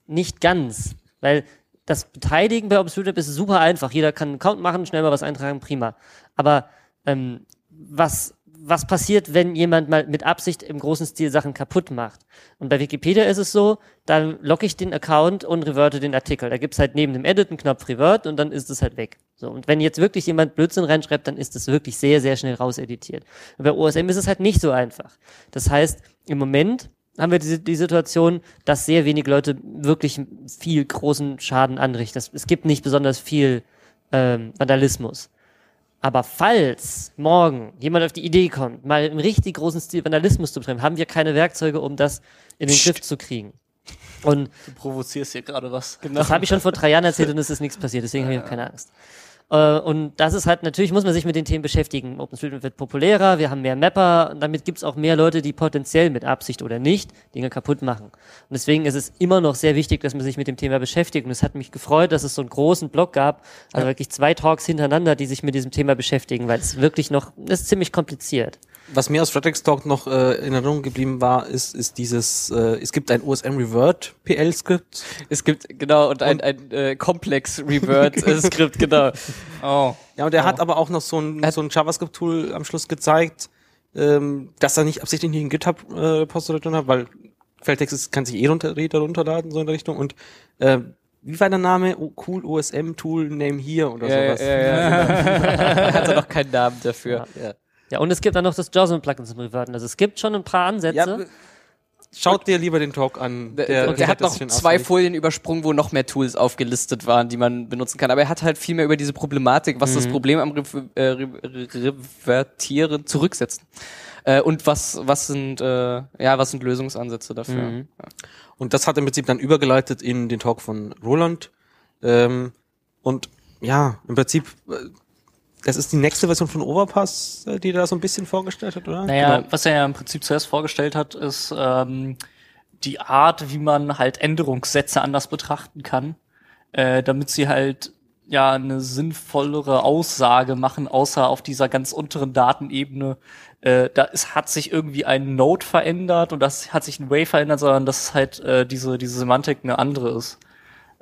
Nicht ganz, weil das Beteiligen bei OpenStreetMap ist super einfach. Jeder kann einen Account machen, schnell mal was eintragen, prima. Aber ähm, was was passiert, wenn jemand mal mit Absicht im großen Stil Sachen kaputt macht. Und bei Wikipedia ist es so, dann logge ich den Account und reverte den Artikel. Da gibt's halt neben dem Edit einen Knopf Revert und dann ist es halt weg. So, und wenn jetzt wirklich jemand Blödsinn reinschreibt, dann ist es wirklich sehr, sehr schnell rauseditiert. Und bei OSM ist es halt nicht so einfach. Das heißt, im Moment haben wir die, die Situation, dass sehr wenig Leute wirklich viel großen Schaden anrichten. Das, es gibt nicht besonders viel ähm, Vandalismus. Aber falls morgen jemand auf die Idee kommt, mal im richtig großen Stil Vandalismus zu betreiben, haben wir keine Werkzeuge, um das in den Griff zu kriegen. Und Du provozierst hier gerade was. Genau. das habe ich schon vor drei Jahren erzählt und es ist nichts passiert, deswegen habe ich auch keine Angst. Äh, und das ist halt, natürlich muss man sich mit den Themen beschäftigen. OpenStreetMap wird populärer, wir haben mehr Mapper, und damit gibt's auch mehr Leute, die potenziell mit Absicht oder nicht Dinge kaputt machen. Und deswegen ist es immer noch sehr wichtig, dass man sich mit dem Thema beschäftigt. Und es hat mich gefreut, dass es so einen großen Blog gab, also wirklich zwei Talks hintereinander, die sich mit diesem Thema beschäftigen, weil es wirklich noch, ist ziemlich kompliziert. Was mir aus Fredericks Talk noch äh, in Erinnerung geblieben war, ist, ist dieses, äh, es gibt ein OSM Revert PL-Skript. Es gibt, genau, und ein, ein äh, Komplex Revert äh, [LAUGHS] Skript, genau. Oh. Ja, und er hat aber auch noch so ein, so ein JavaScript-Tool am Schluss gezeigt, ähm, dass er nicht absichtlich nicht ein GitHub-Repository drin hat, weil Quelltext ist, kann sich eh runter, runterladen, so in der Richtung. Und äh, wie war der Name? Oh, cool OSM Tool Name hier oder Ja, sowas. ja, ja, [LAUGHS] genau. [LAUGHS] hat er noch keinen Namen dafür. Ja. Ja, und es gibt dann noch das JAWSM-Plugin zum Reverten. Also es gibt schon ein paar Ansätze. Ja, schaut dir lieber den Talk an. Der, der, erklärt hat das noch zwei. Folien übersprungen, wo noch mehr Tools aufgelistet waren, die man benutzen kann. Aber er hat halt viel mehr über diese Problematik, was das Problem am Re äh, Re Re Revertieren zurücksetzen. Äh, und was, was sind, äh, ja, was sind Lösungsansätze dafür? Mhm. Und das hat im Prinzip dann übergeleitet in den Talk von Roland. Ähm, und ja, im Prinzip, äh, das ist die nächste Version von Overpass, äh, die er da so ein bisschen vorgestellt hat, oder? Naja, Genau. was er ja im Prinzip zuerst vorgestellt hat, ist ähm, die Art, wie man halt Änderungssätze anders betrachten kann, äh, damit sie halt ja eine sinnvollere Aussage machen, außer auf dieser ganz unteren Datenebene. Äh, da ist, hat sich irgendwie ein Node verändert und das hat sich ein Way verändert, sondern dass halt äh, diese, diese Semantik eine andere ist.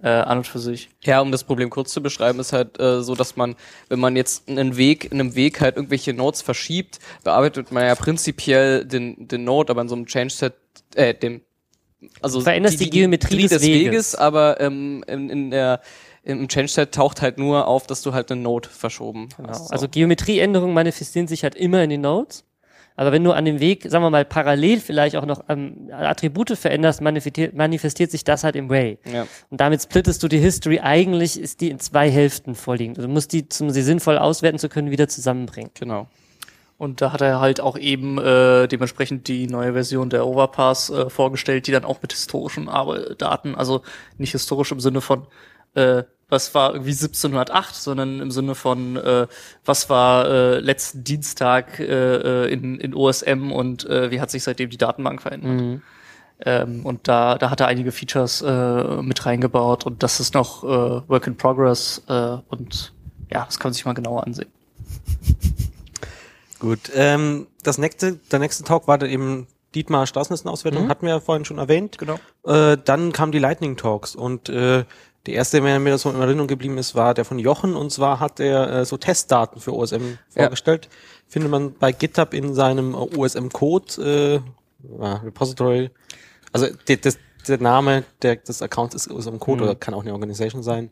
Äh, an und für sich. Ja, um das Problem kurz zu beschreiben, ist halt äh, so, dass man, wenn man jetzt einen Weg, in einem Weg halt irgendwelche Nodes verschiebt, bearbeitet man ja prinzipiell den, den Node, aber in so einem Change-Set, äh, dem, also Du veränderst die Geometrie des Weges. aber ähm, in, in der im Change-Set taucht halt nur auf, dass du halt einen Node verschoben Genau. hast. So. Also Geometrieänderungen manifestieren sich halt immer in den Nodes. Aber wenn du an dem Weg, sagen wir mal, parallel vielleicht auch noch ähm, Attribute veränderst, manifestiert, manifestiert sich das halt im Way. ja. Und damit splittest du die History. Eigentlich ist die in zwei Hälften vorliegend. Du musst die, um sie sinnvoll auswerten zu können, wieder zusammenbringen. genau. Und da hat er halt auch eben äh, dementsprechend die neue Version der Overpass äh, vorgestellt, die dann auch mit historischen Daten, also nicht historisch im Sinne von, äh, was war irgendwie 1708, sondern im Sinne von, äh, was war äh, letzten Dienstag äh, äh, in, in OSM und äh, wie hat sich seitdem die Datenbank verändert. Ähm, und da, da hat er einige Features äh, mit reingebaut und das ist noch äh, Work in Progress äh, und ja, das kann man sich mal genauer ansehen. Gut. Ähm, das nächste, der nächste Talk war dann eben Dietmar Straßennetzen-Auswertung, hatten wir ja vorhin schon erwähnt. Genau. Äh, dann kamen die Lightning Talks und äh, der erste, der mir so in Erinnerung geblieben ist, war der von Jochen und zwar hat er äh, so Testdaten für OSM Ja. vorgestellt. Findet man bei GitHub in seinem äh, OSM-Code, äh, ja, Repository. Also der, das, der Name der, des Accounts ist OSM-Code oder kann auch eine Organisation sein.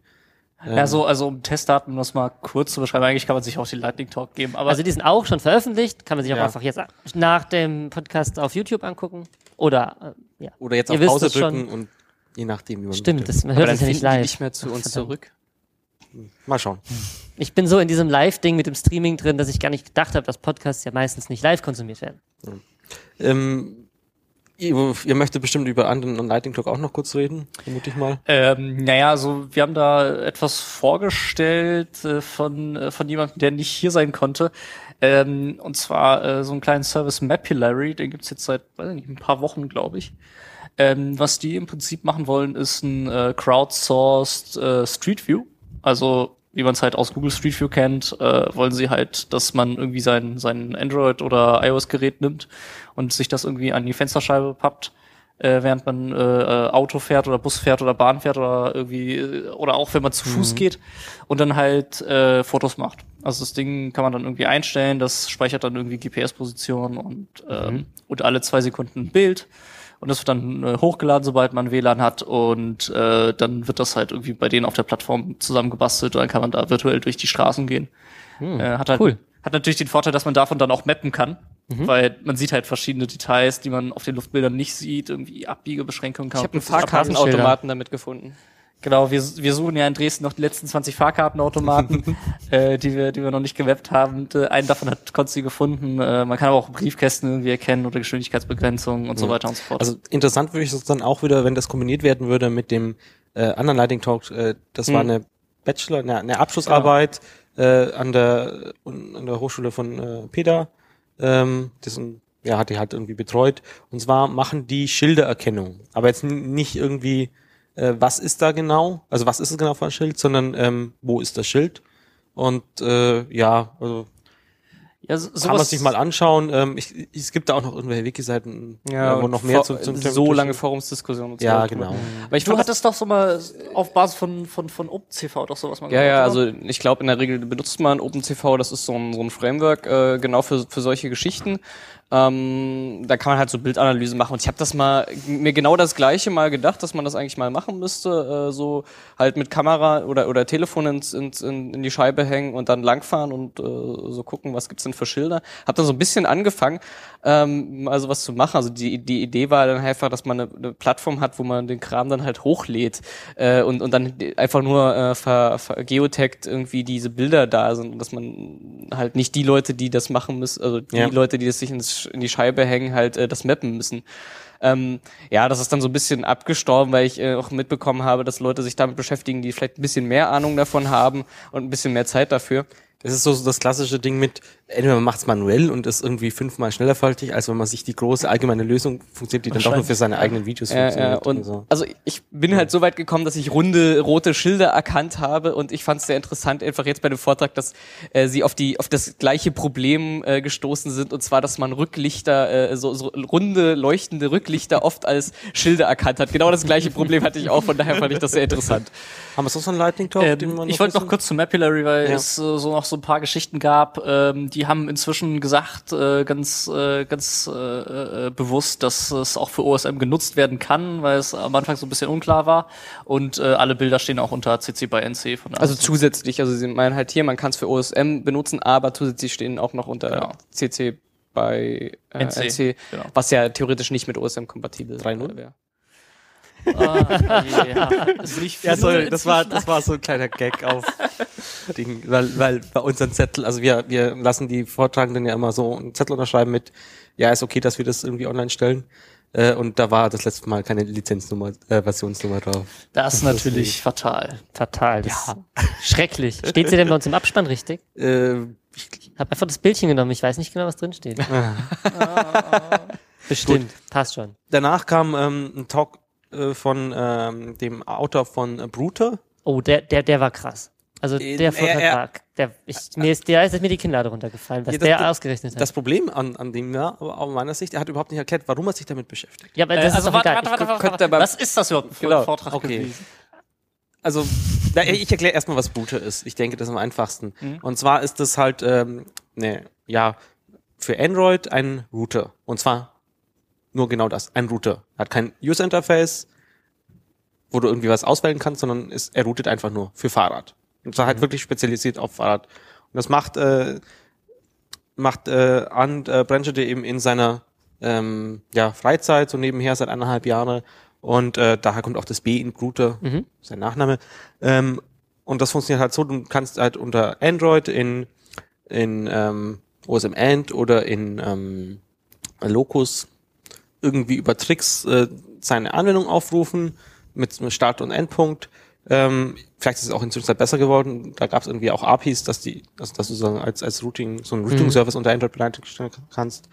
Ähm, Ja, so, also um Testdaten, um das mal kurz zu beschreiben, eigentlich kann man sich auch den Lightning Talk geben, aber Also die sind auch schon veröffentlicht, kann man sich auch Ja. einfach jetzt nach dem Podcast auf YouTube angucken. Oder, äh, ja. Oder jetzt Ihr auf wisst Pause es schon. drücken und je nachdem, wie man Stimmt, das, man hört es ja nicht live. nicht mehr zu uns Verdammt. zurück. Mal schauen. Ich bin so in diesem Live-Ding mit dem Streaming drin, dass ich gar nicht gedacht habe, dass Podcasts ja meistens nicht live konsumiert werden. Ähm, ihr, ihr möchtet bestimmt über anderen und Lightning Talk auch noch kurz reden, vermute ich mal. Ähm, naja, also wir haben da etwas vorgestellt äh, von, äh, von jemandem, der nicht hier sein konnte. Ähm, und zwar äh, so einen kleinen Service Mapillary, den gibt's jetzt seit weiß ich nicht, ein paar Wochen, glaube ich. Ähm, was die im Prinzip machen wollen, ist ein äh, crowdsourced äh, Street View. Also wie man es halt aus Google Street View kennt, äh, wollen sie halt, dass man irgendwie sein, sein Android- oder iOS-Gerät nimmt und sich das irgendwie an die Fensterscheibe pappt äh, während man äh, äh, Auto fährt oder Bus fährt oder Bahn fährt oder irgendwie äh, oder auch wenn man zu Fuß geht und dann halt äh, Fotos macht. Also das Ding kann man dann irgendwie einstellen, das speichert dann irgendwie GPS-Position und ähm, und alle zwei Sekunden ein Bild und das wird dann äh, hochgeladen, sobald man WLAN hat und äh, dann wird das halt irgendwie bei denen auf der Plattform zusammengebastelt und dann kann man da virtuell durch die Straßen gehen. äh, hat halt, cool. Hat natürlich den Vorteil, dass man davon dann auch mappen kann, weil man sieht halt verschiedene Details, die man auf den Luftbildern nicht sieht, irgendwie Abbiegebeschränkungen kann Ich habe einen. Fahrkartenautomaten damit gefunden. Genau, wir, wir suchen ja in Dresden noch die letzten 20 Fahrkartenautomaten, [LAUGHS] äh, die wir, die wir noch nicht gewappt haben. Äh, einen davon hat Konzi gefunden. Äh, man kann aber auch Briefkästen irgendwie erkennen oder Geschwindigkeitsbegrenzungen und so weiter und so fort. Also interessant würde ich es dann auch wieder, wenn das kombiniert werden würde mit dem äh, anderen Lightning Talk. Äh, das war Hm. eine Bachelor, eine, eine Abschlussarbeit äh, an der an der Hochschule von äh, Peda. Ähm, das ein, ja, hat die halt irgendwie betreut. Und zwar machen die Schildererkennung. Aber jetzt nicht irgendwie, äh, was ist da genau? Also was ist es genau für ein Schild, sondern ähm, wo ist das Schild? Und äh, ja, also ja, so, kann man sich mal anschauen. Ähm, ich, ich, es gibt da auch noch irgendwelche Wiki-Seiten, äh, wo noch mehr zum Thema so lange. Forumsdiskussionen und so. Ja, genau. Aber ich Du hattest doch so mal auf Basis von, von, von OpenCV doch sowas mal Ja, ja, gemacht, oder? also ich glaube, in der Regel benutzt man OpenCV, das ist so ein, so ein Framework äh, genau für, für solche Geschichten. Ähm, da kann man halt so Bildanalysen machen. Und ich habe das mal, mir genau das gleiche mal gedacht, dass man das eigentlich mal machen müsste. Äh, so halt mit Kamera oder, oder Telefon ins, ins, in, in die Scheibe hängen und dann langfahren und äh, so gucken, was gibt's denn für Schilder. Hab dann so ein bisschen angefangen, ähm, mal sowas zu machen. Also die, die Idee war dann einfach, dass man eine, eine Plattform hat, wo man den Kram dann halt hochlädt äh, und, und dann einfach nur äh, ver, ver geotaggt irgendwie diese Bilder da sind und dass man halt nicht die Leute, die das machen müssen, also die Ja. Leute, die das sich ins, in die Scheibe hängen, halt äh, das mappen müssen. Ähm, ja, das ist dann so ein bisschen abgestorben, weil ich äh, auch mitbekommen habe, dass Leute sich damit beschäftigen, die vielleicht ein bisschen mehr Ahnung davon haben und ein bisschen mehr Zeit dafür. Das ist so so das klassische Ding mit, entweder man macht es manuell und ist irgendwie fünfmal schneller faltig, als wenn man sich die große allgemeine Lösung funktioniert, die dann doch nur für seine eigenen Videos Ja, ja, funktioniert. und so. also ich bin halt so weit gekommen, dass ich runde rote Schilder erkannt habe und ich fand es sehr interessant, einfach jetzt bei dem Vortrag, dass äh, sie auf die auf das gleiche Problem äh, gestoßen sind und zwar, dass man Rücklichter, äh, so, so runde leuchtende Rücklichter oft als Schilder erkannt hat. Genau das gleiche Problem hatte ich auch, von daher fand ich das sehr interessant. Haben wir sonst noch einen Lightning Talk? den Ähm, ich wollte noch kurz zu Mapillary, weil Ja. es äh, so noch so ein paar Geschichten gab. Ähm, die haben inzwischen gesagt, äh, ganz äh, ganz äh, äh, bewusst, dass es auch für OSM genutzt werden kann, weil es am Anfang so ein bisschen unklar war. Und äh, alle Bilder stehen auch unter CC by NC. Von daher Also zusätzlich, also sie meinen halt hier, man kann es für OSM benutzen, aber zusätzlich stehen auch noch unter Genau. CC bei äh, NC, NC, genau. was ja theoretisch nicht mit OSM kompatibel 3.0? wäre. Ah, ja, Ja, sorry, das war, das war so ein kleiner Gag auf Ding, weil, weil bei unseren Zettel, also wir, wir lassen die Vortragenden ja immer so einen Zettel unterschreiben mit, ja, ist okay, dass wir das irgendwie online stellen. Äh, und da war das letzte Mal keine Lizenznummer, äh, Versionsnummer drauf. Das ist natürlich fatal. Fatal. Das ist schrecklich. Steht sie denn bei uns im Abspann richtig? Äh, ich, habe einfach das Bildchen genommen. Ich weiß nicht genau, was drin steht. [LAUGHS] Bestimmt. Passt schon. danach kam ähm, ein Talk äh, von ähm, dem Autor von äh, Bruder. Oh, der, der, der war krass. Also Äh, der er- Vortrag er- war, der, ich, mir ist, der ist mir die Kinnlade runtergefallen, was Ja, das- der ausgerechnet hat. Das Problem an, an dem ja, aus meiner Sicht, er hat überhaupt nicht erklärt, warum er sich damit beschäftigt. ja, aber das Äh, ist also doch warte, egal. warte, warte, warte, warte. Was ist das überhaupt für Genau, ein Vortrag okay. gewesen? Also, na, ich erkläre erstmal, was Booter ist. Ich denke, das ist am einfachsten. Und zwar ist das halt, ähm, ne, ja, für Android ein Router. Und zwar nur genau das, ein Router. Hat kein User Interface, wo du irgendwie was auswählen kannst, sondern es, er routet einfach nur für Fahrrad. Und zwar halt wirklich spezialisiert auf Fahrrad. Und das macht, äh, macht äh, Arndt äh, Brentschede eben in seiner ähm, ja, Freizeit, so nebenher seit eineinhalb Jahren. Und äh, daher kommt auch das B in Router, Mhm. sein Nachname. Ähm, und das funktioniert halt so, du kannst halt unter Android in, in ähm, OSM Ant oder in ähm, Locus irgendwie über Tricks äh, seine Anwendung aufrufen mit einem Start- und Endpunkt. Ähm, vielleicht ist es auch inzwischen besser geworden. Da gab es irgendwie auch APIs, dass die, dass, dass du so als, als Routing, so einen Routing-Service unter Android bereitstellen kannst.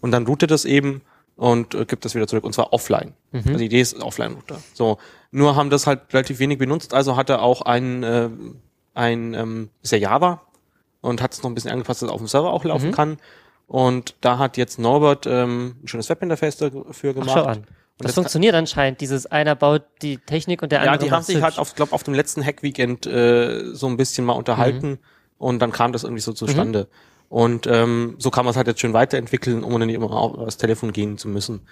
Und dann routet das eben und äh, gibt das wieder zurück. Und zwar offline. Also die Idee ist Offline-Router. So. Nur haben das halt relativ wenig benutzt, also hat er auch ein, äh, ein ähm, ist ja Java und hat es noch ein bisschen angepasst, dass es auf dem Server auch laufen kann. Und da hat jetzt Norbert ähm, ein schönes Webinterface dafür Ach, gemacht. schau an. Und Das jetzt funktioniert anscheinend. Dieses einer baut die Technik und der ja, andere die haben sich halt auf, glaub, auf dem letzten Hack-Weekend äh, so ein bisschen mal unterhalten Mhm. und dann kam das irgendwie so zustande. Und ähm, so kann man es halt jetzt schön weiterentwickeln, um dann nicht immer auf das Telefon gehen zu müssen.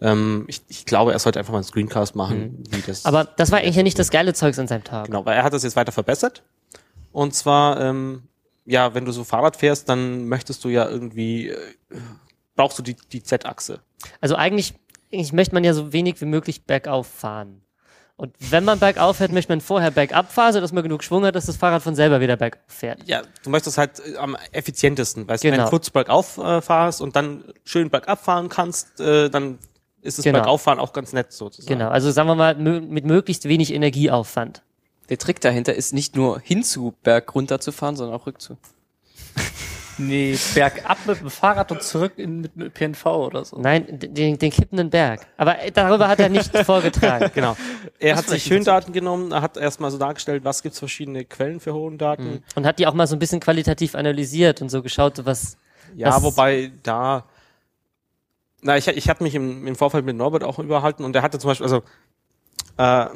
Ähm, ich, ich glaube, er sollte einfach mal einen Screencast machen, wie das. Mhm. Aber das war eigentlich ja nicht das geile Zeugs an seinem Tag. Genau, weil er hat das jetzt weiter verbessert. Und zwar, ähm, ja, wenn du so Fahrrad fährst, dann möchtest du ja irgendwie, äh, brauchst du die, die Z-Achse. Also eigentlich, eigentlich möchte man ja so wenig wie möglich bergauf fahren. Und wenn man bergauf fährt, möchte man vorher bergab fahren, sodass man genug Schwung hat, dass das Fahrrad von selber wieder bergauf fährt. Ja, du möchtest halt äh, am effizientesten, weißt du, wenn Genau. du kurz bergauf äh, fahrst und dann schön bergab fahren kannst, äh, dann ist das Genau. Bergauffahren auch ganz nett sozusagen. Genau, also sagen wir mal, mit möglichst wenig Energieaufwand. Der Trick dahinter ist nicht nur hinzu berg runter zu fahren, sondern auch rückzu. [LAUGHS] Nee, bergab mit dem Fahrrad und zurück in, mit, mit ÖPNV oder so. Nein, den, den kippenden Berg. Aber äh, darüber hat er nicht [LAUGHS] vorgetragen. Genau. Er hat sich vielleicht schön Daten genommen, er hat erstmal so dargestellt, was gibt's verschiedene Quellen für hohen Daten. Und hat die auch mal so ein bisschen qualitativ analysiert und so geschaut, was. Ja, Das- wobei da, na, ich, ich habe mich im, im Vorfeld mit Norbert auch überhalten und er hatte zum Beispiel, also äh,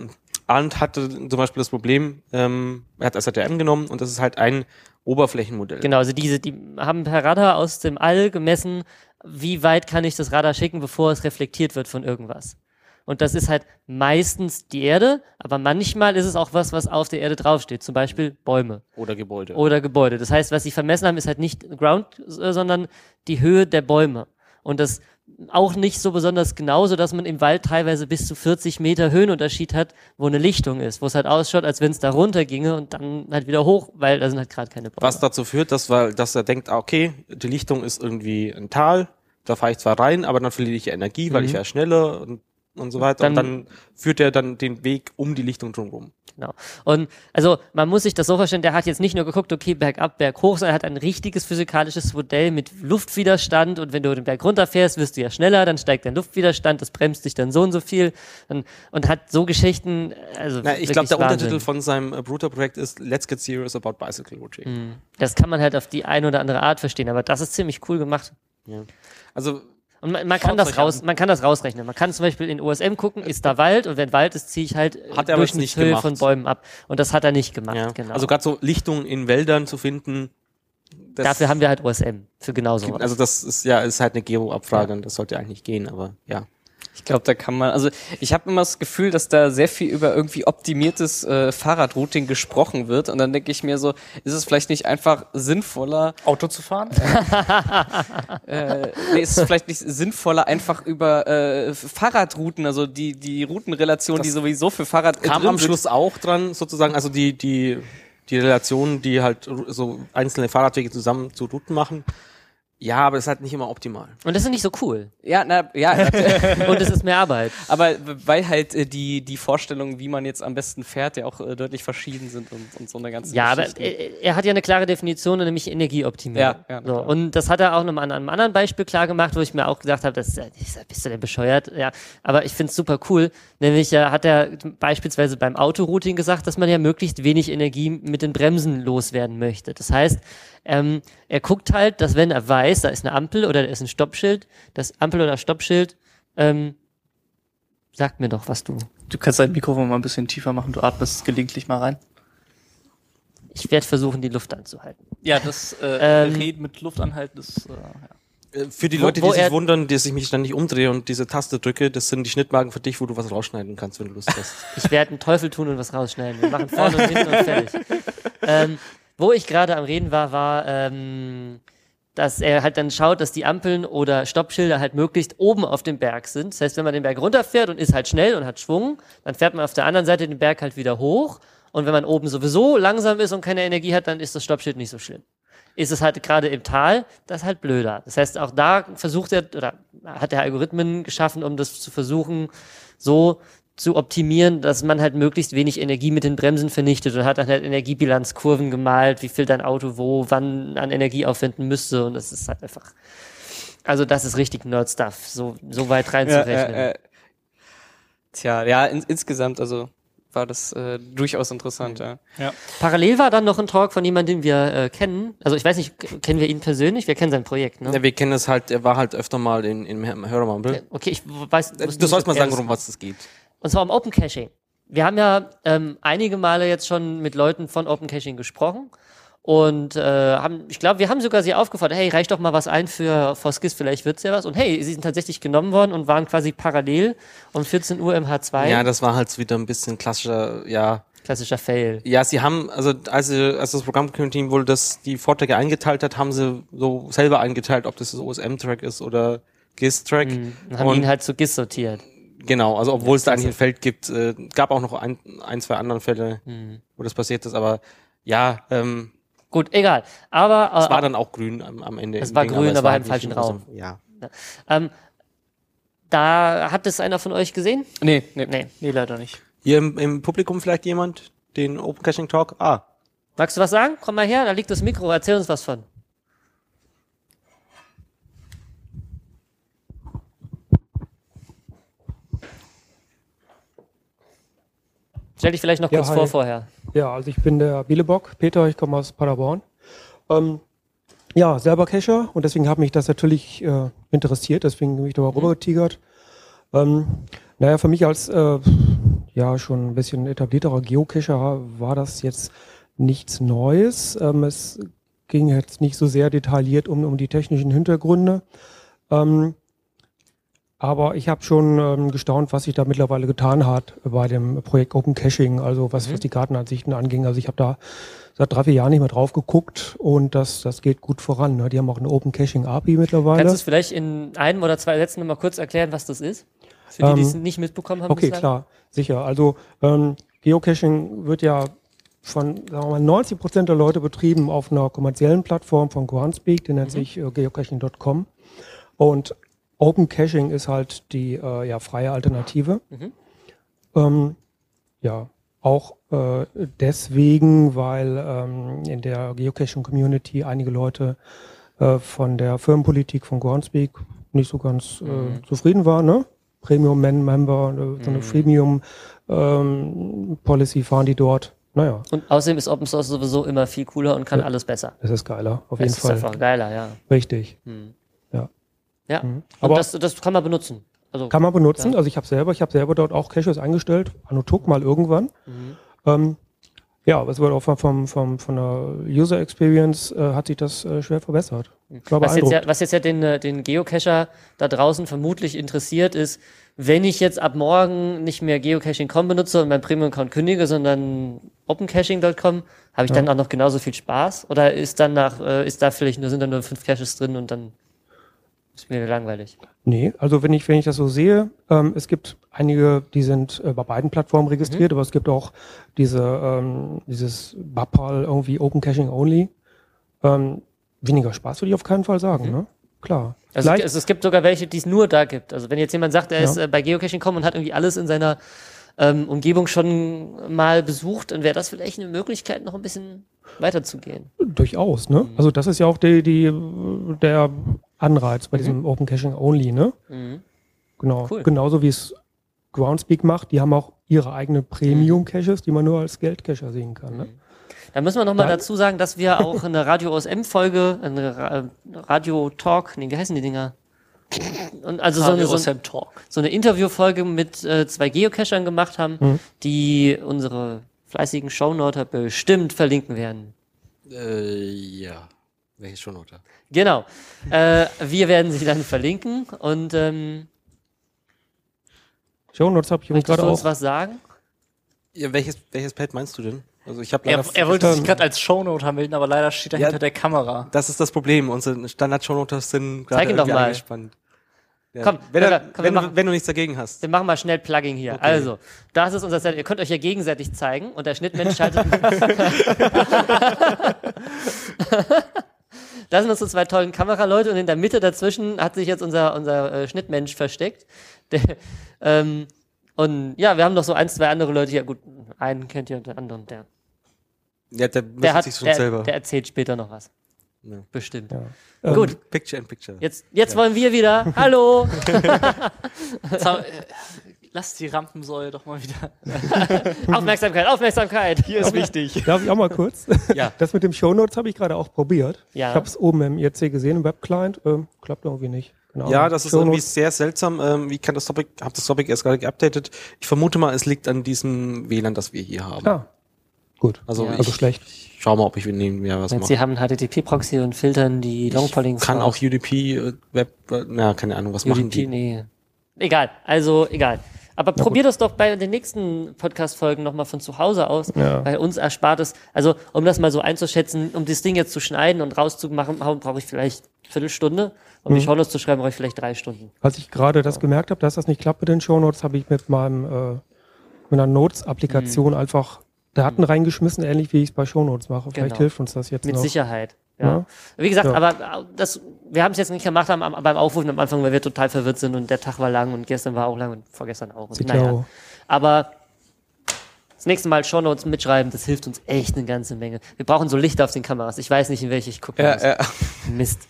Arndt hatte zum Beispiel das Problem, ähm, er hat SRTM genommen und das ist halt ein Oberflächenmodell. Genau, also diese, die haben per Radar aus dem All gemessen, wie weit kann ich das Radar schicken, bevor es reflektiert wird von irgendwas. Und das ist halt meistens die Erde, aber manchmal ist es auch was, was auf der Erde draufsteht. Zum Beispiel Bäume Oder Gebäude. oder Gebäude. Das heißt, was sie vermessen haben, ist halt nicht Ground, äh, sondern die Höhe der Bäume. Und das auch nicht so besonders genau, so dass man im Wald teilweise bis zu 40 Meter Höhenunterschied hat, wo eine Lichtung ist, wo es halt ausschaut, als wenn es da runter ginge und dann halt wieder hoch, weil da sind halt gerade keine Bäume. Was dazu führt, dass, weil, dass er denkt, ah, okay, die Lichtung ist irgendwie ein Tal, da fahre ich zwar rein, aber dann verliere ich ja Energie, weil ich fahre schneller und, und so weiter. Dann- und dann führt er dann den Weg um die Lichtung drumherum. Genau. Und also man muss sich das so vorstellen, der hat jetzt nicht nur geguckt, okay, bergab, berghoch, sondern er hat ein richtiges physikalisches Modell mit Luftwiderstand und wenn du den Berg runterfährst, wirst du ja schneller, dann steigt dein Luftwiderstand, das bremst dich dann so und so viel und, und hat so Geschichten, also Na, ich glaube, der Wahnsinn. Untertitel von seinem äh, Bruder-Projekt ist Let's Get Serious About Bicycle Routing. Das kann man halt auf die eine oder andere Art verstehen, aber das ist ziemlich cool gemacht. Also, Und man, man kann das raus, an. man kann das rausrechnen. Man kann zum Beispiel in OSM gucken, ist da Wald und wenn Wald ist, ziehe ich halt Hat er Durchschnittshöhe von Bäumen ab. Und das hat er nicht gemacht, ja. genau. Also gerade so Lichtungen in Wäldern zu finden. Das, Dafür haben wir halt OSM für genau sowas. Also das ist ja ist halt eine Geo-Abfrage und das sollte eigentlich gehen, aber ja. Ich glaube, da kann man, also ich habe immer das Gefühl, dass da sehr viel über irgendwie optimiertes äh, Fahrradrouting gesprochen wird und dann denke ich mir so, ist es vielleicht nicht einfach sinnvoller, Auto zu fahren? [LAUGHS] äh, nee, ist es vielleicht nicht sinnvoller, einfach über äh, Fahrradrouten, also die die Routenrelation, die sowieso für Fahrrad Kam drin am Schluss auch dran, sozusagen, also die, die, die Relation, die halt so einzelne Fahrradwege zusammen zu Routen machen. Ja, aber ist halt nicht immer optimal. Und das ist nicht so cool. Ja, na, ja, [LAUGHS] Und es ist mehr Arbeit. aber weil halt äh, die die Vorstellungen, wie man jetzt am besten fährt, ja auch äh, deutlich verschieden sind und, und so eine ganze Ja, aber Geschichte. er, hat ja eine klare Definition, nämlich Energieoptimierung. Ja, ja, so, und das hat er auch noch mal an einem anderen Beispiel klar gemacht, wo ich mir auch gedacht habe, das ist, bist du denn bescheuert? Ja, aber ich find's super cool. Nämlich äh, hat er beispielsweise beim Autorouting gesagt, dass man ja möglichst wenig Energie mit den Bremsen loswerden möchte. Das heißt, ähm, er guckt halt, dass wenn er weiß, da ist eine Ampel oder da ist ein Stoppschild, das Ampel oder Stoppschild, ähm, sagt mir doch, was du. Du kannst dein Mikrofon mal ein bisschen tiefer machen, du atmest gelegentlich mal rein. Ich werde versuchen, die Luft anzuhalten. Ja, das äh, Ähm, Reden mit Luft anhalten ist, äh, ja. Äh, Für die Wo- Leute, wo die sich er- wundern, dass ich mich ständig umdrehe und diese Taste drücke, das sind die Schnittmarken für dich, wo du was rausschneiden kannst, wenn du Lust hast. [LAUGHS] Ich werde einen Teufel tun und was rausschneiden. Wir machen vorne und hinten und fertig. [LAUGHS] Ähm, wo ich gerade am Reden war, war, ähm, dass er halt dann schaut, dass die Ampeln oder Stoppschilder halt möglichst oben auf dem Berg sind. Das heißt, wenn man den Berg runterfährt und ist halt schnell und hat Schwung, dann fährt man auf der anderen Seite den Berg halt wieder hoch. Und wenn man oben sowieso langsam ist und keine Energie hat, dann ist das Stoppschild nicht so schlimm. Ist es halt gerade im Tal, das halt blöder. Das heißt, auch da versucht er, oder hat er Algorithmen geschaffen, um das zu versuchen, so zu optimieren, dass man halt möglichst wenig Energie mit den Bremsen vernichtet und hat dann halt Energiebilanzkurven gemalt, wie viel dein Auto wo, wann an Energie aufwenden müsste und das ist halt einfach, also das ist richtig Nerd-Stuff, so, so weit reinzurechnen. äh, tja, ja, in, insgesamt, also war das äh, durchaus interessant, ja. Parallel war dann noch ein Talk von jemandem, den wir äh, kennen, also ich weiß nicht, kennen wir ihn persönlich? Wir kennen sein Projekt, ne? Ja, wir kennen es halt, er war halt öfter mal in, in Hörermumble. Okay, ich weiß, Äh, Du nicht, sollst mal sagen, das worum was es geht. Und zwar um Open Caching. Wir haben ja ähm, einige Male jetzt schon mit Leuten von Open Caching gesprochen und äh, haben, ich glaube, wir haben sogar sie aufgefordert, hey, reicht doch mal was ein für Foskis, vielleicht wird's ja was. Und hey, sie sind tatsächlich genommen worden und waren quasi parallel um 14 Uhr im H2. Ja, das war halt wieder ein bisschen klassischer, ja. Klassischer Fail. Ja, sie haben, also als, sie, als das Programmteam wohl das, die Vorträge eingeteilt hat, haben sie so selber eingeteilt, ob das das OSM-Track ist oder GIS-Track. Und haben Und- ihn halt zu GIS sortiert. Genau, also obwohl es da eigentlich ein Feld gibt, äh, gab auch noch ein, ein zwei andere Fälle, Mhm. wo das passiert ist, aber ja, ähm, Gut, egal. Aber es äh, war dann auch grün am, am Ende. Es war Ding, grün, es aber war im falschen Raum. unserem- Ja. ähm, da hat es einer von euch gesehen? Nee, nee. Nee. Nee, leider nicht. Hier im, im Publikum vielleicht jemand, den Open Caching Talk? Ah, Magst du was sagen? Komm mal her, da liegt das Mikro, erzähl uns was von. Stell dich vielleicht noch Ja, kurz hi. vor vorher. Ja, also ich bin der Bielebock, Peter, ich komme aus Paderborn. Ähm, ja, selber Cacher und deswegen hat mich das natürlich äh, interessiert, deswegen bin ich da mal rübergetigert. Ähm, naja, für mich als äh, ja schon ein bisschen etablierterer Geocacher war das jetzt nichts Neues. Ähm, es ging jetzt nicht so sehr detailliert um, um die technischen Hintergründe. Ähm, aber ich habe schon ähm, gestaunt, was sich da mittlerweile getan hat bei dem Projekt Open Caching, also was, was die Kartenansichten anging. Also ich habe da seit drei, vier Jahren nicht mehr drauf geguckt und das, das geht gut voran. Ne? Die haben auch eine Open Caching API mittlerweile. Kannst du es vielleicht in einem oder zwei Sätzen noch mal kurz erklären, was das ist? Für die, die es Ähm, nicht mitbekommen haben. Okay, bislang? klar, sicher. Also ähm, Geocaching wird ja von sagen wir mal, 90 Prozent der Leute betrieben auf einer kommerziellen Plattform von Groundspeak, die nennt sich äh, geocaching.com. Und Open Caching ist halt die äh, ja, freie Alternative. Ähm, ja, auch äh, deswegen, weil ähm, in der Geocaching-Community einige Leute äh, von der Firmenpolitik von Groundspeak nicht so ganz äh, zufrieden waren. Ne? Premium-Member, äh, so eine Freemium-Policy fahren die dort. Naja, Und außerdem ist Open Source sowieso immer viel cooler und kann alles besser. das ist geiler, auf Es jeden ist Fall. einfach geiler, ja. Richtig. Ja. Ja. Und Aber- das, das kann man benutzen. Also, Kann man benutzen. Also ich habe selber, ich habe selber dort auch Caches eingestellt, Anotok mal irgendwann. Mhm. Ähm, ja, aber es wird auch vom, vom, von der User Experience äh, hat sich das äh, schwer verbessert. Ich war was, jetzt ja, was jetzt ja den, äh, den Geocacher da draußen vermutlich interessiert ist, wenn ich jetzt ab morgen nicht mehr Geocaching.com benutze und mein Premium-Account kündige, sondern opencaching.com, habe ich dann auch noch genauso viel Spaß? Oder ist dann nach, äh, ist da vielleicht nur, sind da nur fünf Caches drin und dann ist mir langweilig? Nee, also wenn ich, wenn ich das so sehe, ähm, es gibt einige, die sind äh, bei beiden Plattformen registriert, aber es gibt auch diese, ähm, dieses BAPAL irgendwie Open Caching Only. Ähm, weniger Spaß würde ich auf keinen Fall sagen, ne? Klar. Also es, es gibt sogar welche, die es nur da gibt. Also wenn jetzt jemand sagt, er Ja. ist äh, bei Geocaching.com und hat irgendwie alles in seiner ähm, Umgebung schon mal besucht, dann wäre das vielleicht eine Möglichkeit, noch ein bisschen weiterzugehen. Durchaus, ne? Also das ist ja auch die, die, der Anreiz bei diesem Open Caching Only, ne? Mhm. Genau. Cool. Genauso wie es Groundspeak macht, die haben auch ihre eigenen Premium-Caches, die man nur als Geldcacher sehen kann. Ne? Da müssen wir nochmal dazu sagen, dass wir auch eine Radio OSM-Folge, eine Ra äh, Radio-Talk, nee, wie heißen die Dinger? Und also so eine, so, so eine Interviewfolge mit äh, zwei Geocachern gemacht haben, Mhm. die unsere fleißigen Shownoter bestimmt verlinken werden. Äh, ja. Welche Shownote? Genau. Äh, wir werden sie dann verlinken und ähm, Shownotes habe ich übrigens möchtest gerade du uns auch. was sagen? Ja, welches, welches Pad meinst du denn? Also ich habe Er, er wollte sich gerade als Shownote anmelden, aber leider steht er Ja. hinter der Kamera. Das ist das Problem. Unsere Standard-Shownotes sind gerade Zeig ihn doch irgendwie mal. eingespannt. Ja. Komm, wenn, er, komm, wenn, machen- du, wenn du nichts dagegen hast. Wir machen mal schnell Plugging hier. Okay. Also, das ist unser Set. Ihr könnt euch ja gegenseitig zeigen und der Schnittmensch [LAUGHS] schaltet. [LAUGHS] das sind unsere zwei tollen Kameraleute und in der Mitte dazwischen hat sich jetzt unser, unser äh, Schnittmensch versteckt. [LAUGHS] Der, ähm, und ja, wir haben noch so ein, zwei andere Leute hier. Gut, einen kennt ihr und den anderen, der, Ja, der, der hat, sich schon der, selber. der erzählt später noch was. Ja. Bestimmt. Ja. Ähm, Gut, Picture in Picture. jetzt, jetzt wollen wir wieder. Hallo! [LAUGHS] Äh, Lass die Rampensäule doch mal wieder. [LAUGHS] Aufmerksamkeit, Aufmerksamkeit! Hier ist wichtig. Darf ich auch mal kurz? Ja. Das mit dem Shownotes habe ich gerade auch probiert. Ja. Ich habe es oben im IRC gesehen, im Webclient. Ähm, klappt irgendwie nicht. Genau. Ja, das ist irgendwie Shownotes. sehr seltsam. Ähm, wie kann das Topic, hab das Topic erst gerade geupdatet. Ich vermute mal, es liegt an diesem WLAN, das wir hier haben. Ah, gut. Also, Ja. ich Also schlecht. schau mal, ob ich neben mir was mache. Sie haben einen HTTP-Proxy und filtern die Longpollings. Kann auch UDP, äh, Web, na, keine Ahnung, was machen UDP, die? nee. Egal, also egal. Aber probier das doch bei den nächsten Podcast-Folgen nochmal von zu Hause aus, Ja. weil uns erspart es, also um das mal so einzuschätzen, um das Ding jetzt zu schneiden und rauszumachen, brauche ich vielleicht eine Viertelstunde. Um Mhm. die Shownotes zu schreiben, brauche ich vielleicht drei Stunden. Als ich gerade das gemerkt habe, dass das nicht klappt mit den Shownotes, habe ich mit meinem äh, mit einer Notes-Applikation Mhm. einfach Daten reingeschmissen, ähnlich wie ich es bei Shownotes mache. Vielleicht Genau. hilft uns das jetzt Mit noch. Sicherheit. Ja. Ja. Wie gesagt, Ja. aber äh, das, wir haben es jetzt nicht gemacht am, beim Aufrufen am Anfang, weil wir total verwirrt sind und der Tag war lang und gestern war auch lang und vorgestern auch. Und, naja. Aber das nächste Mal Shownotes mitschreiben, das hilft uns echt eine ganze Menge. Wir brauchen so Licht auf den Kameras. Ich weiß nicht, in welche ich gucken Ja, muss. ja. Mist.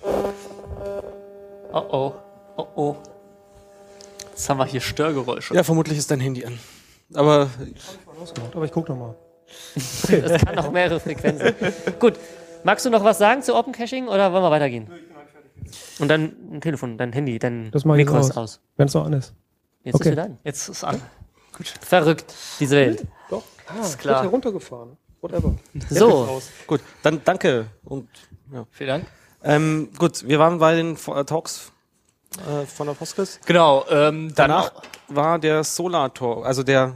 Oh oh. Oh oh. Jetzt haben wir hier Störgeräusche. Ja, vermutlich ist dein Handy an. Aber Aber ich gucke nochmal. [LAUGHS] Das kann auch mehrere Frequenzen. Gut. Magst du noch was sagen zu Open Caching oder wollen wir weitergehen? Und dann ein Telefon, dein Handy, dein Das Mikro ist aus. aus. Wenn es noch an ist. Jetzt Okay. ist wieder an. Jetzt ist an. Verrückt, diese Welt. Doch. Ah, Ist klar. Heruntergefahren. Whatever. So, gut, dann danke. Und ja. Vielen Dank. Ähm, gut, wir waren bei den äh, Talks äh, von der Postgres. Genau. Ähm, Danach war der Solar Talk, also der.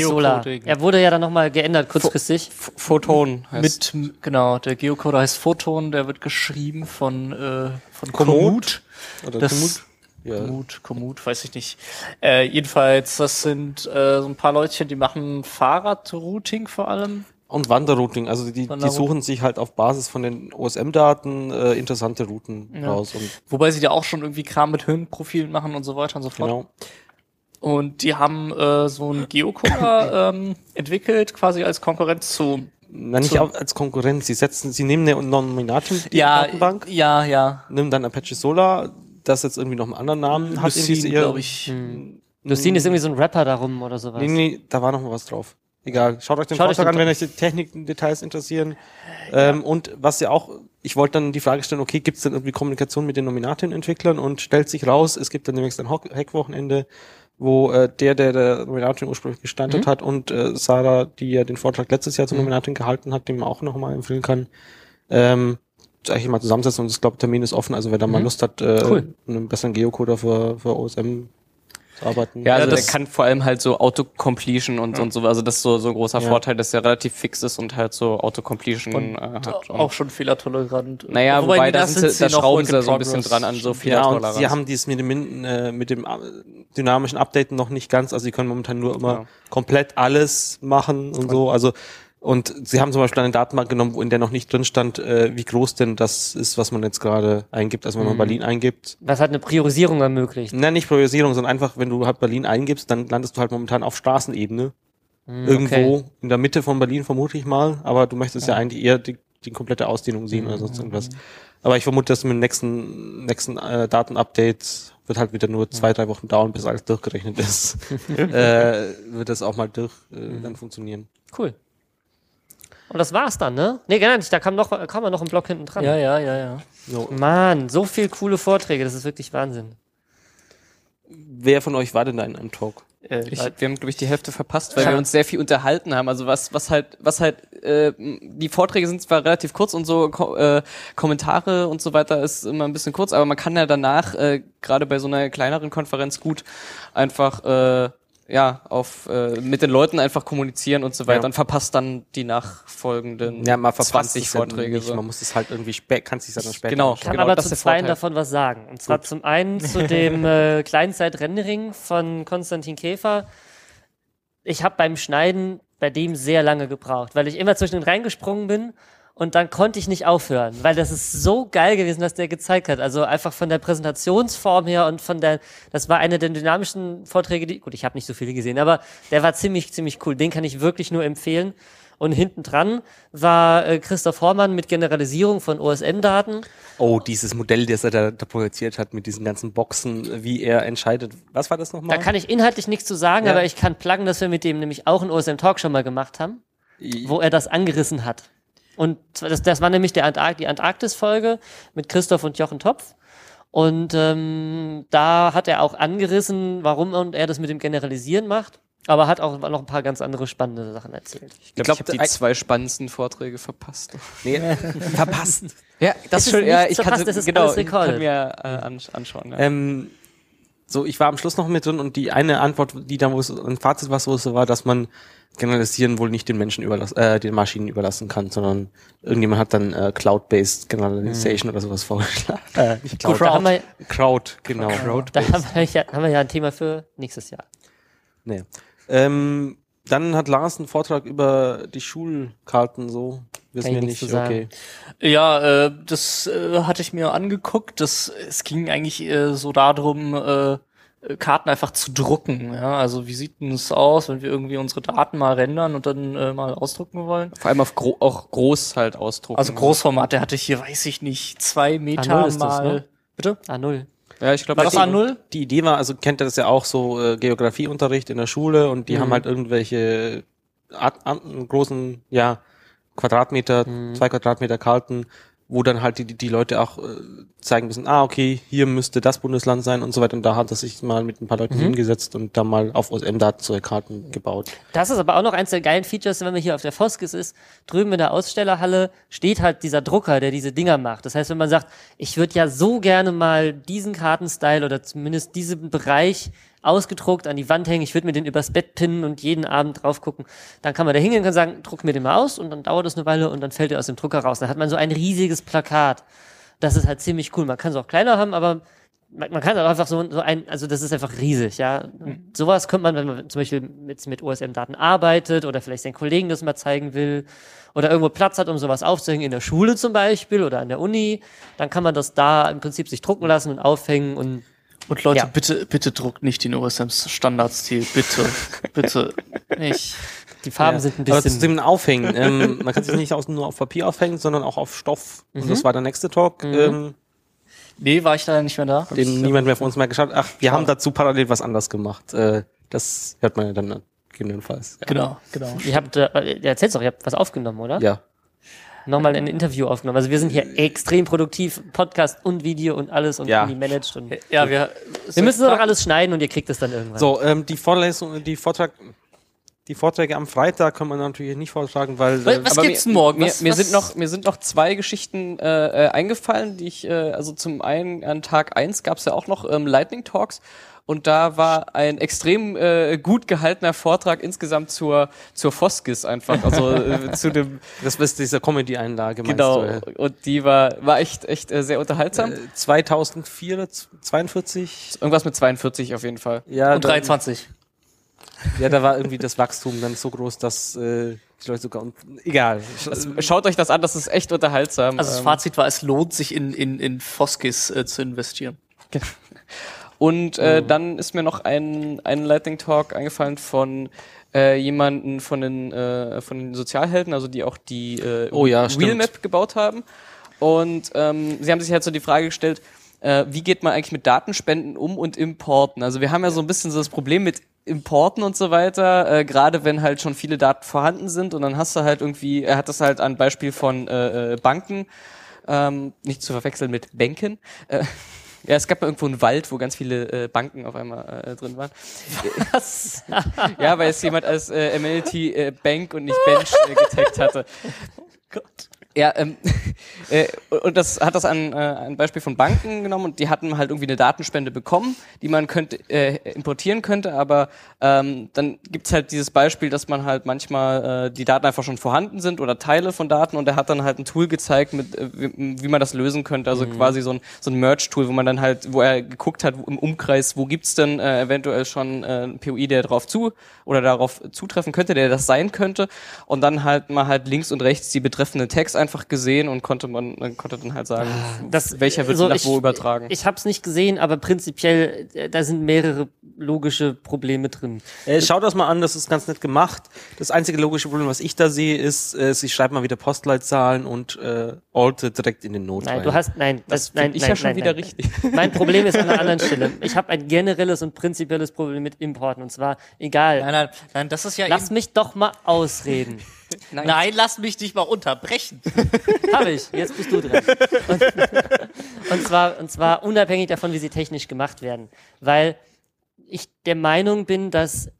Solar. Er wurde ja dann nochmal geändert kurzfristig. Photon heißt. mit genau der Geocoder heißt Photon, der wird geschrieben von äh, von Komoot. Komoot. oder Das Komoot. Ja. Komoot, Komoot, weiß ich nicht. Äh, jedenfalls, das sind äh, so ein paar Leutchen, die machen Fahrradrouting vor allem. Und Wanderrouting, also die, die Wanderroute. suchen sich halt auf Basis von den OSM-Daten äh, interessante Routen Ja. raus. Und Wobei sie ja auch schon irgendwie Kram mit Höhenprofilen machen und so weiter und so fort. genau. Und die haben äh, so einen Geocoder [COUGHS] ähm, entwickelt, quasi als Konkurrenz zu Na, nicht So. auch als Konkurrenz. Sie setzen, sie nehmen eine Nominatum die ja, Datenbank, ja, ja. nehmen dann Apache Solar, das jetzt irgendwie noch einen anderen Namen hat. Lucene, glaube ich. Hm. Lucine ist irgendwie so ein Rapper darum oder sowas. Nee, nee, da war noch mal was drauf. Egal, schaut euch den Schaut euch Vortrag den an, wenn euch die Technik-Details interessieren. Ähm, und was ja auch, ich wollte dann die Frage stellen, okay, gibt es denn irgendwie Kommunikation mit den Nominatin-Entwicklern und stellt sich raus, es gibt dann demnächst ein Hack-Wochenende, wo äh, der, der der Nominatin ursprünglich gestartet Mhm. hat und äh, Sarah, die ja den Vortrag letztes Jahr zur Nominatin gehalten hat, den man auch noch mal empfehlen kann, ähm, sag ich mal zusammensetzen und ich glaube, Termin ist offen, also wer da mal Mhm. Lust hat, äh, Cool. einen besseren Geocoder für, für OSM arbeiten. Ja, also das- der kann vor allem halt so Autocompletion und, und so, also das ist so, so ein großer Ja. Vorteil, dass der relativ fix ist und halt so Autocompletion Und äh, hat. auch schon fehlertolerant. naja, wobei, nee, da, sind sie, da noch schrauben sie so ein bisschen dran an so viel Ja, und sie haben dies mit dem, äh, mit dem äh, dynamischen Updaten noch nicht ganz, also sie können momentan nur immer Ja. komplett alles machen und so, also und sie haben zum Beispiel eine Datenbank genommen, wo in der noch nicht drin stand, äh, wie groß denn das ist, was man jetzt gerade eingibt, also wenn man Mhm. Berlin eingibt. Was hat eine Priorisierung ermöglicht. Nein, nicht Priorisierung, sondern einfach, wenn du halt Berlin eingibst, dann landest du halt momentan auf Straßenebene. Hm, Irgendwo okay. in der Mitte von Berlin, vermute ich mal, aber du möchtest ja, eigentlich eher die, die komplette Ausdehnung sehen oder Mhm. sonst irgendwas. Aber ich vermute, dass mit dem nächsten, nächsten äh, Datenupdate wird halt wieder nur zwei, drei Wochen dauern, bis alles durchgerechnet ist. [LAUGHS] äh, wird das auch mal durch äh, Mhm. dann funktionieren. Cool. Und das war's dann, ne? Nee, gar nicht. Da kam noch, kam noch ein Block hinten dran. Ja, ja, ja, ja. So. Mann, so viel coole Vorträge, das ist wirklich Wahnsinn. Wer von euch war denn da in einem Talk? Äh, Ich, halt- wir haben, glaube ich, die Hälfte verpasst, weil wir uns sehr viel unterhalten haben. Also was, was halt, was halt, äh, die Vorträge sind zwar relativ kurz und so, Ko äh, Kommentare und so weiter ist immer ein bisschen kurz, aber man kann ja danach, äh, gerade bei so einer kleineren Konferenz gut einfach, äh, ja, auf, äh, mit den Leuten einfach kommunizieren und so weiter Ja. und verpasst dann die nachfolgenden Ja, man verpasst 20 es ja Vorträge. nicht. so. Man muss es halt irgendwie spä kann sich dann später Genau. kann Genau, aber das zu ist der zweien Vorteil. davon was sagen. Und zwar zum einen zu [LAUGHS] dem äh, Kleinzeit-Rendering von Konstantin Käfer. Ich habe beim Schneiden bei dem sehr lange gebraucht, weil ich immer zwischen den reingesprungen bin und dann konnte ich nicht aufhören, weil das ist so geil gewesen, was der gezeigt hat. Also einfach von der Präsentationsform her und von der, das war einer der dynamischen Vorträge, die, gut, ich habe nicht so viele gesehen, aber der war ziemlich, ziemlich cool. Den kann ich wirklich nur empfehlen. Und hinten dran war äh, Christoph Hormann mit Generalisierung von OSM-Daten. Oh, dieses Modell, das er da, da projiziert hat mit diesen ganzen Boxen, wie er entscheidet. Was war das nochmal? Da kann ich inhaltlich nichts zu sagen, Ja. aber ich kann pluggen, dass wir mit dem nämlich auch einen OSM Talk schon mal gemacht haben, wo er das angerissen hat. Und zwar- das, das war nämlich der Antark die Antarktis-Folge mit Christoph und Jochen Topf. Und ähm, da hat er auch angerissen, warum er das mit dem Generalisieren macht, aber hat auch noch ein paar ganz andere spannende Sachen erzählt. Ich glaube, glaub, ich habe die zwei spannendsten Vorträge verpasst. nee, [LAUGHS] verpasst. Ja, Es ist nichts verpasst, es ist genau, alles ich kann recorded. mir äh, ansch anschauen. Ja. Ähm, so, ich war am Schluss noch mit drin und die eine Antwort, die dann, wo es ein Fazit es so war, dass man Generalisieren wohl nicht den Menschen überlassen, äh, den Maschinen überlassen kann, sondern irgendjemand hat dann äh, Cloud-based Generalization oder sowas vorgeschlagen. Äh, nicht Cloud, da haben wir, Crowd, genau. da haben wir, ja, haben wir ja ein Thema für nächstes Jahr. Nee. Ähm, dann hat Lars einen Vortrag über die Schulkarten so. Wissen Kann ich wir nicht, okay. Ja, äh, das äh, hatte ich mir angeguckt. Das, es ging eigentlich äh, so darum, äh, Karten einfach zu drucken. Ja? Also wie sieht denn es aus, wenn wir irgendwie unsere Daten mal rendern und dann äh, mal ausdrucken wollen? Vor allem auf gro auch groß halt ausdrucken. Also Großformat, der hatte hier, weiß ich nicht, zwei Meter A0 ist das, mal. ne? Bitte? A0. Ja, ich glaube, War das A0? Die Idee war, also kennt ihr das ja auch so äh, Geografieunterricht in der Schule und Mhm. die haben halt irgendwelche Art, Art, großen, ja, Quadratmeter, Mhm. zwei Quadratmeter Karten, wo dann halt die, die, Leute auch äh, zeigen müssen, ah, okay, hier müsste das Bundesland sein und so weiter. Und da hat er sich mal mit ein paar Mhm. Leuten hingesetzt und da mal auf OSM-Daten solche Karten gebaut. Das ist aber auch noch eins der geilen Features, wenn man hier auf der Foskis ist. Drüben in der Ausstellerhalle steht halt dieser Drucker, der diese Dinger macht. Das heißt, wenn man sagt, ich würde ja so gerne mal diesen Kartenstyle oder zumindest diesen Bereich ausgedruckt an die Wand hängen, ich würde mir den übers Bett pinnen und jeden Abend drauf gucken, dann kann man da hingehen und kann sagen, druck mir den mal aus und dann dauert das eine Weile und dann fällt er aus dem Drucker raus. Dann hat man so ein riesiges Plakat. Das ist halt ziemlich cool. Man kann es auch kleiner haben, aber man, man kann auch einfach so, so ein, also das ist einfach riesig, ja. Und Sowas könnte man, wenn man zum Beispiel mit, mit OSM-Daten arbeitet oder vielleicht seinen Kollegen das mal zeigen will oder irgendwo Platz hat, um sowas aufzuhängen, in der Schule zum Beispiel oder an der Uni, dann kann man das da im Prinzip sich drucken lassen und aufhängen und Und Leute, Ja. bitte, bitte druckt nicht den OSMs Standardstil. Bitte. bitte. [LAUGHS] Nicht. die Farben Ja. sind ein Aber zu bisschen. dem Aufhängen, ähm, man kann sich nicht nur auf Papier aufhängen, sondern auch auf Stoff. Mhm. Und das war der nächste Talk, ähm, Nee, war ich da nicht mehr da? den niemand mehr von uns mehr geschaut. Ach, wir haben dazu parallel was anderes gemacht. Äh, das hört man ja dann gegebenenfalls. Ja. Genau, genau. Ihr habt, äh, ihr erzählt's doch, ihr habt was aufgenommen, oder? ja. Nochmal ein Interview aufgenommen. Also wir sind hier extrem produktiv, Podcast und Video und alles und Ja. die managed und Ja, wir, wir müssen noch alles schneiden und ihr kriegt es dann irgendwann. So, ähm, die Vorlesung, die Vortrag, die Vorträge am Freitag kann man natürlich nicht vortragen, weil Was- äh, was Aber gibt's mir, denn morgen? Mir, Was- mir was- sind noch mir sind noch zwei Geschichten äh, äh, eingefallen, die ich äh, also zum einen an Tag eins gab's ja auch noch ähm, Lightning Talks und da war ein extrem äh, gut gehaltener Vortrag insgesamt zur zur Foskis einfach, also äh, zu dem [LAUGHS] das ist dieser Comedy-Einlage, meinst genau du? äh? und die war war echt echt äh, sehr unterhaltsam. Äh, 2042? Irgendwas mit 42 auf jeden Fall. Ja, und da, 23. ja, da war irgendwie das Wachstum dann so groß, dass äh, die Leute sogar, und, egal. Schaut euch das an, das ist echt unterhaltsam. Also das Ähm, Fazit war, es lohnt sich in, in, in Foskis äh, zu investieren. Und äh, dann ist mir noch ein, ein Lightning Talk eingefallen von äh, jemanden von den, äh, von den Sozialhelden, also die auch die äh, Oh ja. Wheelmap gebaut haben. Und ähm, sie haben sich halt so die Frage gestellt, äh, wie geht man eigentlich mit Datenspenden um und Importen? Also wir haben ja so ein bisschen so das Problem mit Importen und so weiter, äh, gerade wenn halt schon viele Daten vorhanden sind und dann hast du halt irgendwie, er hat das halt an Beispiel von äh, äh, Banken, ähm, nicht zu verwechseln mit Banken, äh, [LAUGHS] Ja, es gab mal irgendwo einen Wald, wo ganz viele äh, Banken auf einmal äh, drin waren. Was? [LAUGHS] Ja, weil es jemand als äh, MLT äh, Bank und nicht Bench äh, getaggt hatte. [LAUGHS] Gott. Ja, ähm, [LAUGHS] äh, und das hat das an äh, ein Beispiel von Banken genommen und die hatten halt irgendwie eine Datenspende bekommen, die man könnte äh, importieren könnte, aber ähm, dann gibt's halt dieses Beispiel, dass man halt manchmal äh, die Daten einfach schon vorhanden sind oder Teile von Daten und er hat dann halt ein Tool gezeigt, mit äh, wie, wie man das lösen könnte, also quasi so ein so ein Merge-Tool, wo man dann halt, wo er geguckt hat wo, im Umkreis, wo gibt's denn äh, eventuell schon äh, ein POI, der darauf zu oder darauf zutreffen könnte, der das sein könnte und dann halt mal halt links und rechts die betreffenden Tags einfach gesehen und konnte man man konnte dann halt sagen, Das, welcher wird so, nach ich- wo übertragen. Ich habe es nicht gesehen, aber prinzipiell, äh, da sind mehrere logische Probleme drin. Äh, schaut das mal an, das ist ganz nett gemacht. Das einzige logische Problem, was ich da sehe, ist, äh, sie schreibt mal wieder Postleitzahlen und äh, Alte direkt in den Not Nein, rein. du hast, nein, das, Das nein, ich nein, ja schon nein, wieder nein. richtig. [LAUGHS] Mein Problem ist an einer anderen Stelle. Ich habe ein generelles und prinzipielles Problem mit Importen und zwar, egal, Nein, nein, nein, das ist ja lass mich doch mal ausreden. [LAUGHS] Nein, lass mich dich mal unterbrechen. [LAUGHS] Habe ich, jetzt bist du dran. Und, und, zwar, und zwar unabhängig davon, wie sie technisch gemacht werden. Weil ich der Meinung bin, dass,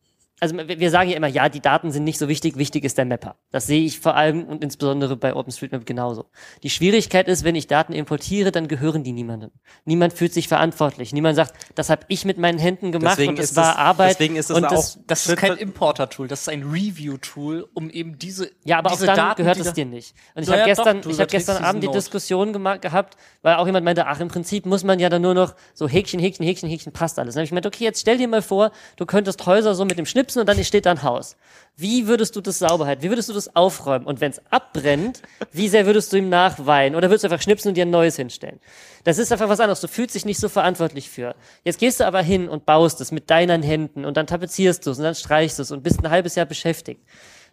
also wir sagen ja immer, ja, die Daten sind nicht so wichtig, wichtig ist der Mapper. Das sehe ich vor allem und insbesondere bei OpenStreetMap genauso. Die Schwierigkeit ist, wenn ich Daten importiere, dann gehören die niemandem. Niemand fühlt sich verantwortlich. Niemand sagt, das habe ich mit meinen Händen gemacht Deswegen und ist war es- Arbeit. deswegen ist es und da das, auch- Das ist kein Importer-Tool, das ist ein Review-Tool, um eben diese Ja, aber auch diese dann Daten, gehört es da- dir nicht. Und ich habe ja, gestern, doch, ich überträgst gestern Abend die. Diskussion gehabt, weil auch jemand meinte, ach, im Prinzip muss man ja dann nur noch so Häkchen, Häkchen, Häkchen, Häkchen, passt alles. Dann habe ich gemeint, okay, jetzt stell dir mal vor, du könntest Häuser so mit dem Schnipsen und dann steht da ein Haus. Wie würdest du das sauber halten? Wie würdest du das aufräumen? Und wenn es abbrennt, wie sehr würdest du ihm nachweinen? Oder würdest du einfach schnipsen und dir ein neues hinstellen? Das ist einfach was anderes. Du fühlst dich nicht so verantwortlich für. Jetzt gehst du aber hin und baust es mit deinen Händen und dann tapezierst du es und dann streichst du es und bist ein halbes Jahr beschäftigt.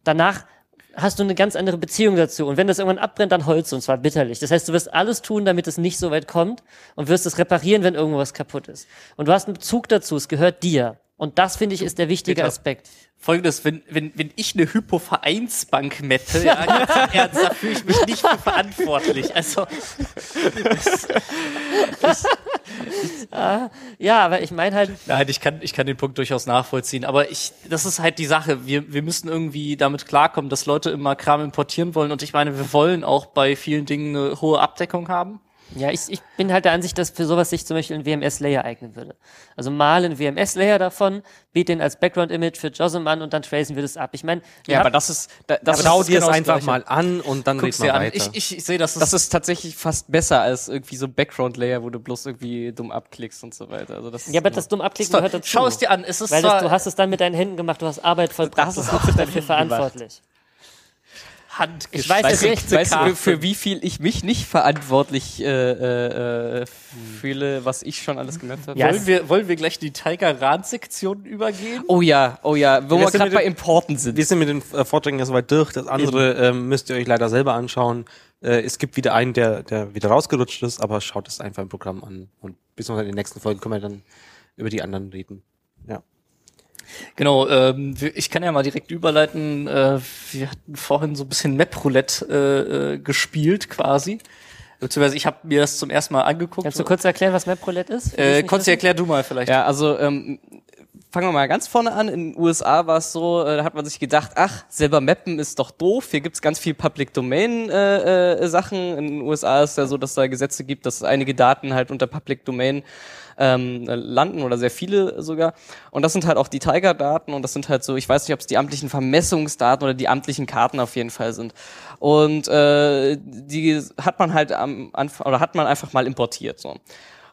Danach hast du eine ganz andere Beziehung dazu. Und wenn das irgendwann abbrennt, dann holst du und zwar bitterlich. Das heißt, du wirst alles tun, damit es nicht so weit kommt und wirst es reparieren, wenn irgendwas kaputt ist. Und du hast einen Bezug dazu, es gehört dir. Und das, finde ich, ist der wichtige Peter. Aspekt. Folgendes, wenn, wenn, wenn ich eine Hypo-Vereinsbank mette, ja, ganz im Ernst, da fühle ich mich nicht für verantwortlich. Also, [LAUGHS] Ja, aber ich meine halt, Nein, ich kann, ich kann den Punkt durchaus nachvollziehen. Aber ich, das ist halt die Sache. Wir, wir müssen irgendwie damit klarkommen, dass Leute immer Kram importieren wollen. Und ich meine, wir wollen auch bei vielen Dingen eine hohe Abdeckung haben. Ja, ich, ich bin halt der Ansicht, dass für sowas sich zum Beispiel ein WMS-Layer eignen würde. Also mal ein WMS-Layer davon, biet den als Background-Image für JOSM an und dann tracen wir das ab. Ich meine, Ja, aber das ist da, das schau dir es genau das einfach Gleiche. mal an und dann Guck's red dir mal an. weiter. Ich, ich sehe, das ist, Das ist tatsächlich fast besser als irgendwie so ein Background-Layer, wo du bloß irgendwie dumm abklickst und so weiter. Also das ja, aber das dumm abklicken gehört dazu. Schau es dir an. Es ist Weil zwar, das, du hast es dann mit deinen Händen gemacht, du hast Arbeit vollbracht, Das du ist bist dafür Händen gemacht. Verantwortlich. handgeschrieben. Ich weiß es nicht. Weißt du, Karte. für wie viel ich mich nicht verantwortlich äh, äh, äh, fühle, was ich schon alles gemacht habe? Ja, wollen, wir, wollen wir gleich in die Tiger-Rand-Sektion übergehen? Oh ja, oh ja, wo Wir wir sind gerade mit bei Importen sind. Wir sind mit den äh, Vorträgen ja soweit durch. Das andere ähm, müsst ihr euch leider selber anschauen. Äh, es gibt wieder einen, der, der wieder rausgerutscht ist, aber schaut es einfach im Programm an. Und bis in der nächsten Folge können wir dann über die anderen reden. Ja. Genau, ähm, ich kann ja mal direkt überleiten. Äh, wir hatten vorhin so ein bisschen Map-Roulette äh, äh, gespielt quasi. Beziehungsweise ich habe mir das zum ersten Mal angeguckt. Kannst du kurz erklären, was MapRoulette ist? äh, Konsti, erklär du mal vielleicht. Ja, also ähm, fangen wir mal ganz vorne an. In den USA war es so, äh, da hat man sich gedacht, ach, selber mappen ist doch doof. Hier gibt's ganz viel Public Domain äh, äh, Sachen. In den USA ist ja so, dass da Gesetze gibt, dass einige Daten halt unter Public Domain ähm, äh, landen oder sehr viele sogar. Und das sind halt auch die Tiger-Daten und das sind halt so, ich weiß nicht, ob es die amtlichen Vermessungsdaten oder die amtlichen Karten auf jeden Fall sind. Und äh, die hat man halt am Anfang oder hat man einfach mal importiert. So.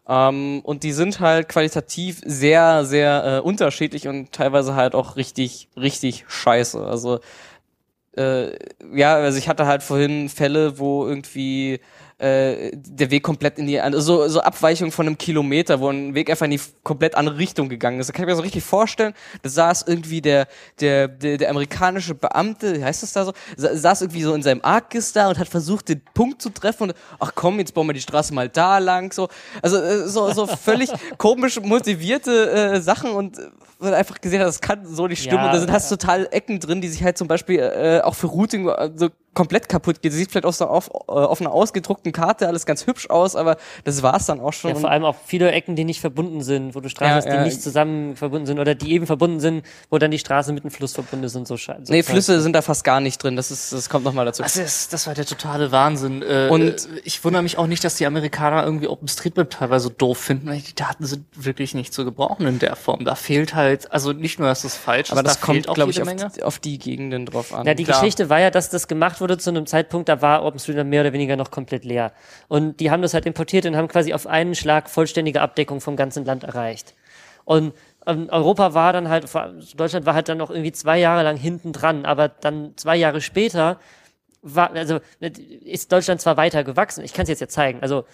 Ähm, und die sind halt qualitativ sehr, sehr äh, unterschiedlich und teilweise halt auch richtig, richtig scheiße. Also äh, ja, also ich hatte halt vorhin Fälle, wo irgendwie äh, der Weg komplett in die also so, so Abweichung von einem Kilometer, wo ein Weg einfach in die komplett andere Richtung gegangen ist. Da kann ich mir so richtig vorstellen, da saß irgendwie der der der, der amerikanische Beamte, wie heißt das da so, sa saß irgendwie so in seinem Arkis da und hat versucht den Punkt zu treffen und ach komm, jetzt bauen wir die Straße mal da lang so. Also äh, so so völlig [LAUGHS] komisch motivierte äh, Sachen und äh, man einfach gesehen hat, das kann so nicht stimmen Ja, und da sind hast total Ecken drin, die sich halt zum Beispiel äh, auch für Routing äh, so komplett kaputt geht. Sieht vielleicht auf, so auf, äh, auf einer ausgedruckten Karte alles ganz hübsch aus, aber das war's dann auch schon. Ja, vor allem auch viele Ecken, die nicht verbunden sind, wo du Straßen Ja, hast, die ja. nicht zusammen verbunden sind oder die eben verbunden sind, wo dann die Straße mit dem Fluss verbunden ist und so scheiße. nee, Flüsse sind da fast gar nicht drin. Das ist, das kommt nochmal dazu. Das, ist, das war der totale Wahnsinn. Äh, Und- äh, ich wundere mich auch nicht, dass die Amerikaner irgendwie OpenStreetMap teilweise doof finden, weil die Daten sind wirklich nicht zu gebrauchen in der Form. Da fehlt halt, also nicht nur, dass das falsch aber ist, das da kommt, glaube ich, auf, die- auf die Gegenden drauf an. Ja, die Klar. Geschichte war ja, dass das gemacht wurde zu einem Zeitpunkt, da war OpenStreetMap mehr oder weniger noch komplett leer. Und die haben das halt importiert und haben quasi auf einen Schlag vollständige Abdeckung vom ganzen Land erreicht. Und ähm, Europa war dann halt, Deutschland war halt dann noch irgendwie zwei Jahre lang hinten dran, aber dann zwei Jahre später war, also ist Deutschland zwar weiter gewachsen, ich kann es jetzt ja zeigen, also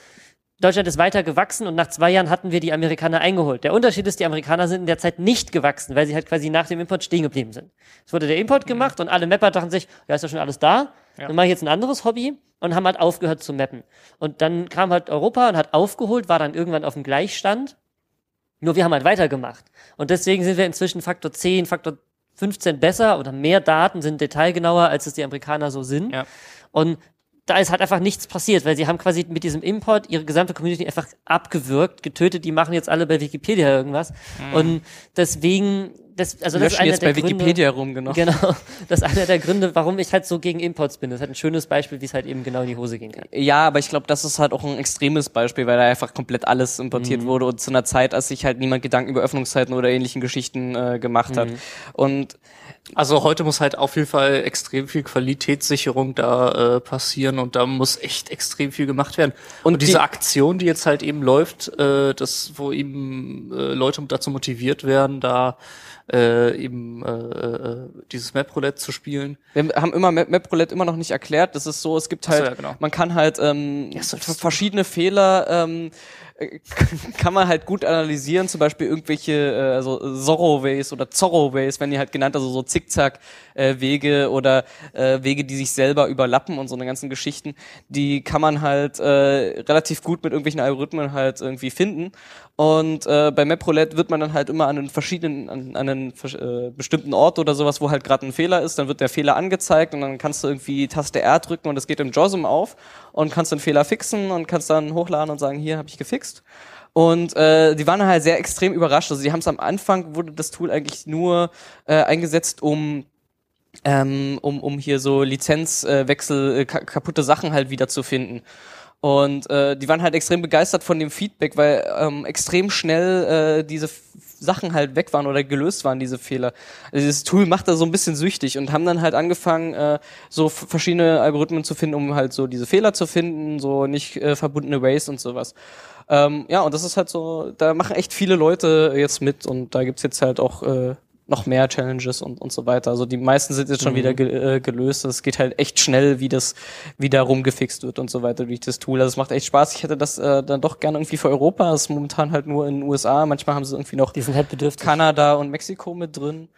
Deutschland ist weiter gewachsen und nach zwei Jahren hatten wir die Amerikaner eingeholt. Der Unterschied ist, die Amerikaner sind in der Zeit nicht gewachsen, weil sie halt quasi nach dem Import stehen geblieben sind. Es wurde der Import gemacht und alle Mapper dachten sich, ja, ist ja schon alles da, dann mache ich jetzt ein anderes Hobby und haben halt aufgehört zu mappen. Und dann kam halt Europa und hat aufgeholt, war dann irgendwann auf dem Gleichstand. Nur wir haben halt weitergemacht. Und deswegen sind wir inzwischen Faktor 10, Faktor 15 besser oder mehr Daten sind detailgenauer, als es die Amerikaner so sind. Ja. Und da ist halt einfach nichts passiert, weil sie haben quasi mit diesem Import ihre gesamte Community einfach abgewürgt, getötet, die machen jetzt alle bei Wikipedia irgendwas. Und deswegen, das, also das ist einer jetzt der bei Gründe, Wikipedia rum, genau. Genau, [LAUGHS] das ist einer der Gründe, warum ich halt so gegen Imports bin. Das ist halt ein schönes Beispiel, wie es halt eben genau in die Hose gehen kann. Ja, aber ich glaube, das ist halt auch ein extremes Beispiel, weil da einfach komplett alles importiert Mhm. wurde und zu einer Zeit, als sich halt niemand Gedanken über Öffnungszeiten oder ähnlichen Geschichten äh, gemacht hat. Mhm. Und Also heute muss halt auf jeden Fall extrem viel Qualitätssicherung da äh, passieren und da muss echt extrem viel gemacht werden. Und, Und diese die- Aktion, die jetzt halt eben läuft, äh, das, wo eben äh, Leute dazu motiviert werden, da äh, eben äh, äh, dieses Map Roulette zu spielen. wir haben immer Map, Map Roulette immer noch nicht erklärt. Das ist so, es gibt Ach so, halt, ja, genau. man kann halt ähm, Ja, verschiedene Fehler ähm, äh, [LAUGHS] kann man halt gut analysieren, zum Beispiel irgendwelche äh, also Zorro-Ways oder Zorro-Ways, wenn die halt genannt, also so Zickzack-Wege oder äh, Wege, die sich selber überlappen und so eine ganzen Geschichten, die kann man halt äh, relativ gut mit irgendwelchen Algorithmen halt irgendwie finden. Und äh, bei MapRoulette wird man dann halt immer an einen verschiedenen, an, an einen äh, bestimmten Ort oder sowas, wo halt gerade ein Fehler ist, dann wird der Fehler angezeigt und dann kannst du irgendwie Taste R drücken und es geht im JOSM auf und kannst den Fehler fixen und kannst dann hochladen und sagen, hier habe ich gefixt. Und äh, die waren halt sehr extrem überrascht. Also die haben es am Anfang wurde das Tool eigentlich nur äh, eingesetzt, um ähm, um, um hier so Lizenzwechsel, äh, ka kaputte Sachen halt wieder zu finden. Und äh, die waren halt extrem begeistert von dem Feedback, weil ähm, extrem schnell äh, diese Sachen halt weg waren oder gelöst waren, diese Fehler. Also dieses Tool macht da so ein bisschen süchtig und haben dann halt angefangen, äh, so verschiedene Algorithmen zu finden, um halt so diese Fehler zu finden, so nicht äh, verbundene Ways und sowas. Ähm, ja, und das ist halt so, da machen echt viele Leute jetzt mit und da gibt's jetzt halt auch äh, noch mehr Challenges und, und so weiter. Also die meisten sind jetzt schon wieder ge äh, gelöst. Es geht halt echt schnell, wie das wieder rumgefixt wird und so weiter durch das Tool. Also es macht echt Spaß. Ich hätte das äh, dann doch gerne irgendwie für Europa. Das ist momentan halt nur in den USA. Manchmal haben sie irgendwie noch Die sind halt bedürftig. Kanada und Mexiko mit drin.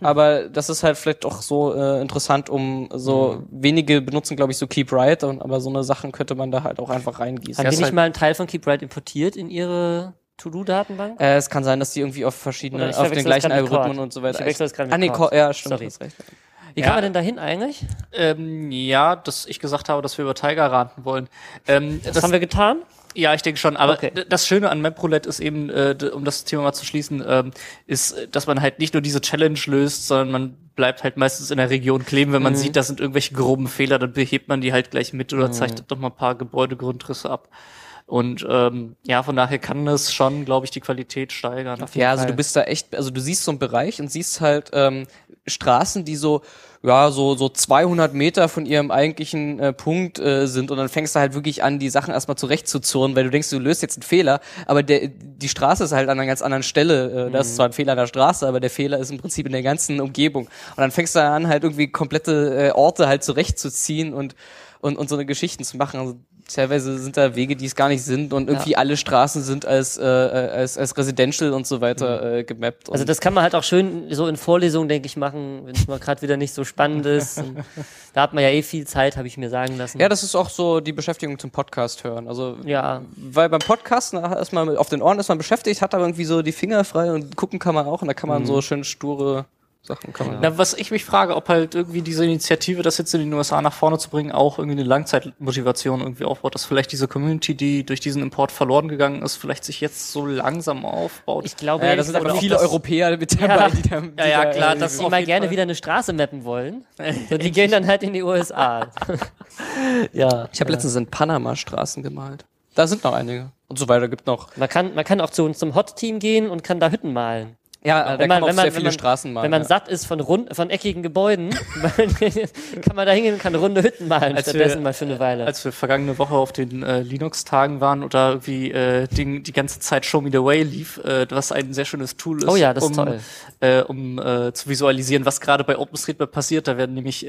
Aber das ist halt vielleicht auch so äh, interessant, um so wenige benutzen, glaube ich, so Keep Right, und, aber so eine Sachen könnte man da halt auch einfach reingießen. Haben die nicht halt, mal einen Teil von KeepRight importiert in ihre To-Do-Datenbank? äh, es kann sein, dass die irgendwie auf verschiedene, Oder ich auf den das gleichen Algorithmen und so weiter. Ich verwechsel das grad mit ah, nee, Cord. Cord, ja, stimmt, Sorry. recht. Wie Ja. kann man denn da hin eigentlich? Ähm, ja, dass ich gesagt habe, dass wir über Tiger raten wollen. Ähm, Das, haben wir getan? Ja, ich denke schon. Aber Okay. das Schöne an MapRoulette ist eben, äh, um das Thema mal zu schließen, ähm, ist, dass man halt nicht nur diese Challenge löst, sondern man bleibt halt meistens in der Region kleben. Wenn man sieht, da sind irgendwelche groben Fehler, dann behebt man die halt gleich mit oder zeichnet noch mal ein paar Gebäudegrundrisse ab. Und ähm, ja, von daher kann das schon, glaube ich, die Qualität steigern. Ja, also du bist da echt, also du siehst so einen Bereich und siehst halt ähm, Straßen, die so, ja, so, so 200 Meter von ihrem eigentlichen äh, Punkt äh, sind und dann fängst du halt wirklich an, die Sachen erstmal zurechtzuzurren, weil du denkst, du löst jetzt einen Fehler, aber der, die Straße ist halt an einer ganz anderen Stelle. Äh, das ist zwar ein Fehler an der Straße, aber der Fehler ist im Prinzip in der ganzen Umgebung. Und dann fängst du an, halt irgendwie komplette äh, Orte halt zurechtzuziehen und, und, und so eine Geschichten zu machen. Also teilweise sind da Wege, die es gar nicht sind und irgendwie alle Straßen sind als, äh, als, als Residential und so weiter äh, gemappt. Also das kann man halt auch schön so in Vorlesungen, denke ich, machen, wenn es mal gerade wieder nicht so spannend ist. [LAUGHS] Und da hat man ja eh viel Zeit, habe ich mir sagen lassen. ja, das ist auch so die Beschäftigung zum Podcast hören. Also Ja. weil beim ist man auf den Ohren ist man beschäftigt, hat aber irgendwie so die Finger frei und gucken kann man auch und da kann man Mhm. so schön sture Sachen kann man. Na, was ich mich frage, ob halt irgendwie diese Initiative, das jetzt in den USA nach vorne zu bringen, auch irgendwie eine Langzeitmotivation irgendwie aufbaut, dass vielleicht diese Community, die durch diesen Import verloren gegangen ist, vielleicht sich jetzt so langsam aufbaut. Ich glaube, Ja, das sind aber auch, viele dass- Europäer mit Ja. dabei, die da, die Ja, ja, da, klar, äh, das- die mal gerne Fall. wieder eine Straße mappen wollen. [LAUGHS] So, die gehen dann halt in die USA. [LAUGHS] ja. Ich habe letztens in Panama Straßen gemalt. Da sind noch einige. Und so weiter gibt noch. Man kann, man kann auch zu uns zum Hot-Team gehen und kann da Hütten malen. Ja, kann man auch sehr viele man, Straßen malen. Wenn man ja. satt ist von, rund, von eckigen Gebäuden, [LAUGHS] kann man da hingehen und kann runde Hütten malen, Als stattdessen wir- mal für eine Weile. Als wir vergangene Woche auf den äh, Linux-Tagen waren da irgendwie äh, die, die ganze Zeit Show Me the Way lief, äh, was ein sehr schönes Tool ist, Oh ja, das ist um, toll. Äh, um äh, zu visualisieren, was gerade bei OpenStreetMap passiert. Da werden nämlich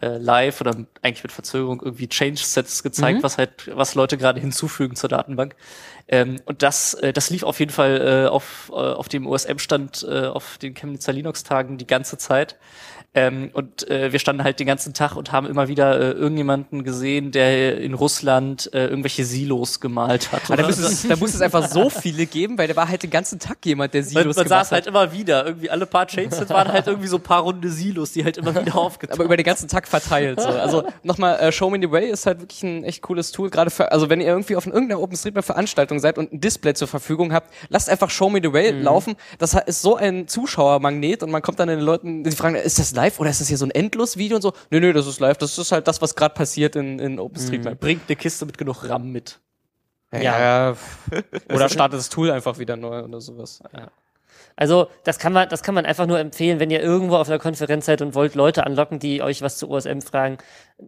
äh, live oder eigentlich mit Verzögerung irgendwie Change-Sets gezeigt, Mhm. was halt, was Leute gerade hinzufügen zur Datenbank. Ähm, und das, äh, das lief auf jeden Fall äh, auf, äh, auf dem OSM-Stand äh, auf den Chemnitzer Linux-Tagen die ganze Zeit. Ähm, und äh, wir standen halt den ganzen Tag und haben immer wieder äh, irgendjemanden gesehen, der in Russland äh, irgendwelche Silos gemalt hat. Da, muss es, da muss es einfach so viele geben, weil da war halt den ganzen Tag jemand, der man, Silos man gemacht saß halt immer wieder. Irgendwie alle paar Chains waren halt irgendwie so ein paar runde Silos, die halt immer wieder [LAUGHS] aufgetaucht aber über den ganzen Tag verteilt. So. Also nochmal, äh, Show Me the Way ist halt wirklich ein echt cooles Tool, gerade für, also wenn ihr irgendwie auf irgendeiner OpenStreetMap-Veranstaltung seid und ein Display zur Verfügung habt, lasst einfach Show Me the Way laufen. Das ist so ein Zuschauermagnet und man kommt dann den Leuten, die fragen, ist das live oder ist das hier so ein Endlos-Video und so? Nö, nö, das ist live. Das ist halt das, was gerade passiert in, in OpenStreetMap. Bringt eine Kiste mit genug RAM mit. Ja. Oder [LAUGHS] startet das Tool einfach wieder neu oder sowas. Also, das kann man, das kann man einfach nur empfehlen, wenn ihr irgendwo auf einer Konferenz seid und wollt Leute anlocken, die euch was zu OSM fragen.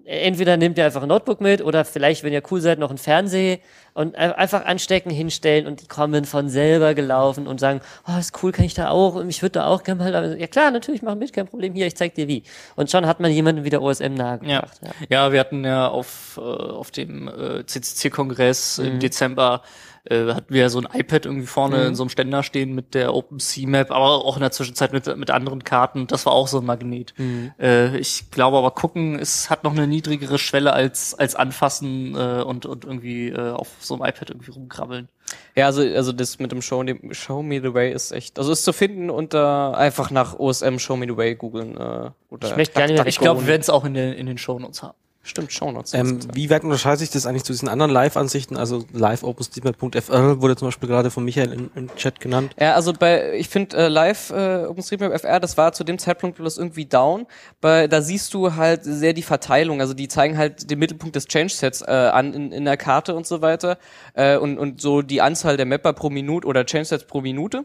Entweder nehmt ihr einfach ein Notebook mit oder vielleicht, wenn ihr cool seid, noch ein Fernseher und ein- einfach anstecken, hinstellen und die kommen von selber gelaufen und sagen, oh, ist cool, kann ich da auch und ich würde da auch gerne mal, ja klar, natürlich, mach mit, kein Problem, hier, ich zeig dir wie. Und schon hat man jemanden wieder OSM nahegebracht. Ja. Ja, wir hatten ja auf, äh, auf dem äh, CCC-Kongress im Dezember äh, hatten wir so ein iPad irgendwie vorne in so einem Ständer stehen mit der OpenSea-Map, aber auch in der Zwischenzeit mit, mit anderen Karten. Das war auch so ein Magnet. Äh, ich glaube aber gucken, es hat noch eine niedrigere Schwelle als, als anfassen äh, und, und irgendwie äh, auf so einem iPad irgendwie rumkrabbeln. Ja, also, also das mit dem Show, dem Show Me the Way ist echt, also ist zu finden unter einfach nach OSM Show Me the Way googeln. Äh, oder Ich möchte gar nicht mehr- Ich glaube, wir werden es auch in den, in den Shownotes haben. Stimmt, Shownotes. Ähm, wie weit unterscheidet sich das eigentlich zu diesen anderen Live-Ansichten? Also live OpenStreetMap.fr wurde zum Beispiel gerade von Michael im, im Chat genannt. Ja, also bei, ich finde äh, live äh, OpenStreetMap FR, das war zu dem Zeitpunkt bloß irgendwie down. Bei, da siehst du halt sehr die Verteilung. Also die zeigen halt den Mittelpunkt des Change-Sets äh, an in, in der Karte und so weiter. Äh, und, und so die Anzahl der Mapper pro Minute oder Change-Sets pro Minute.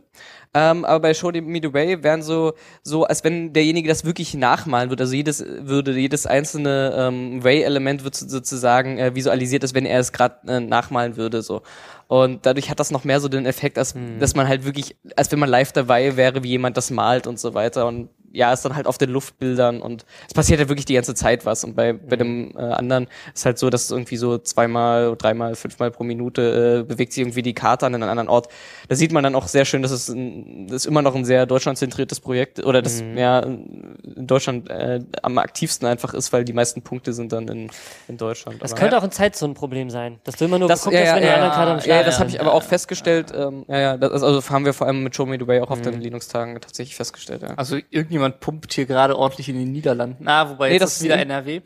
Ähm, aber bei Show Me the Way wären so, so, als wenn derjenige das wirklich nachmalen würde. Also jedes, würde jedes einzelne ähm, Way-Element wird so- sozusagen äh, visualisiert, als wenn er es gerade äh, nachmalen würde. so Und dadurch hat das noch mehr so den Effekt, als dass man halt wirklich, als wenn man live dabei wäre, wie jemand das malt und so weiter. Und ja, ist dann halt auf den Luftbildern und es passiert halt wirklich die ganze Zeit was. Und bei, bei dem äh, anderen ist halt so, dass es irgendwie so zweimal, dreimal, fünfmal pro Minute äh, bewegt sich irgendwie die Karte an einen anderen Ort. Da sieht man dann auch sehr schön, dass es ein, das ist immer noch ein sehr deutschlandzentriertes Projekt oder das ja in Deutschland äh, am aktivsten einfach ist, weil die meisten Punkte sind dann in, in Deutschland. Das Aber- könnte auch ein Zeitzonenproblem sein, dass du immer nur das, geguckt ja, ja, wenn die ja, anderen gerade am ja, Start das habe ich aber auch festgestellt. Ähm, ja, ja, das, also haben wir vor allem mit Show Me the Way auch auf Mhm. den Linux-Tagen tatsächlich festgestellt. Ja. Also irgendjemand pumpt hier gerade ordentlich in den Niederlanden. Ah, wobei Nee, jetzt das ist wieder NRW.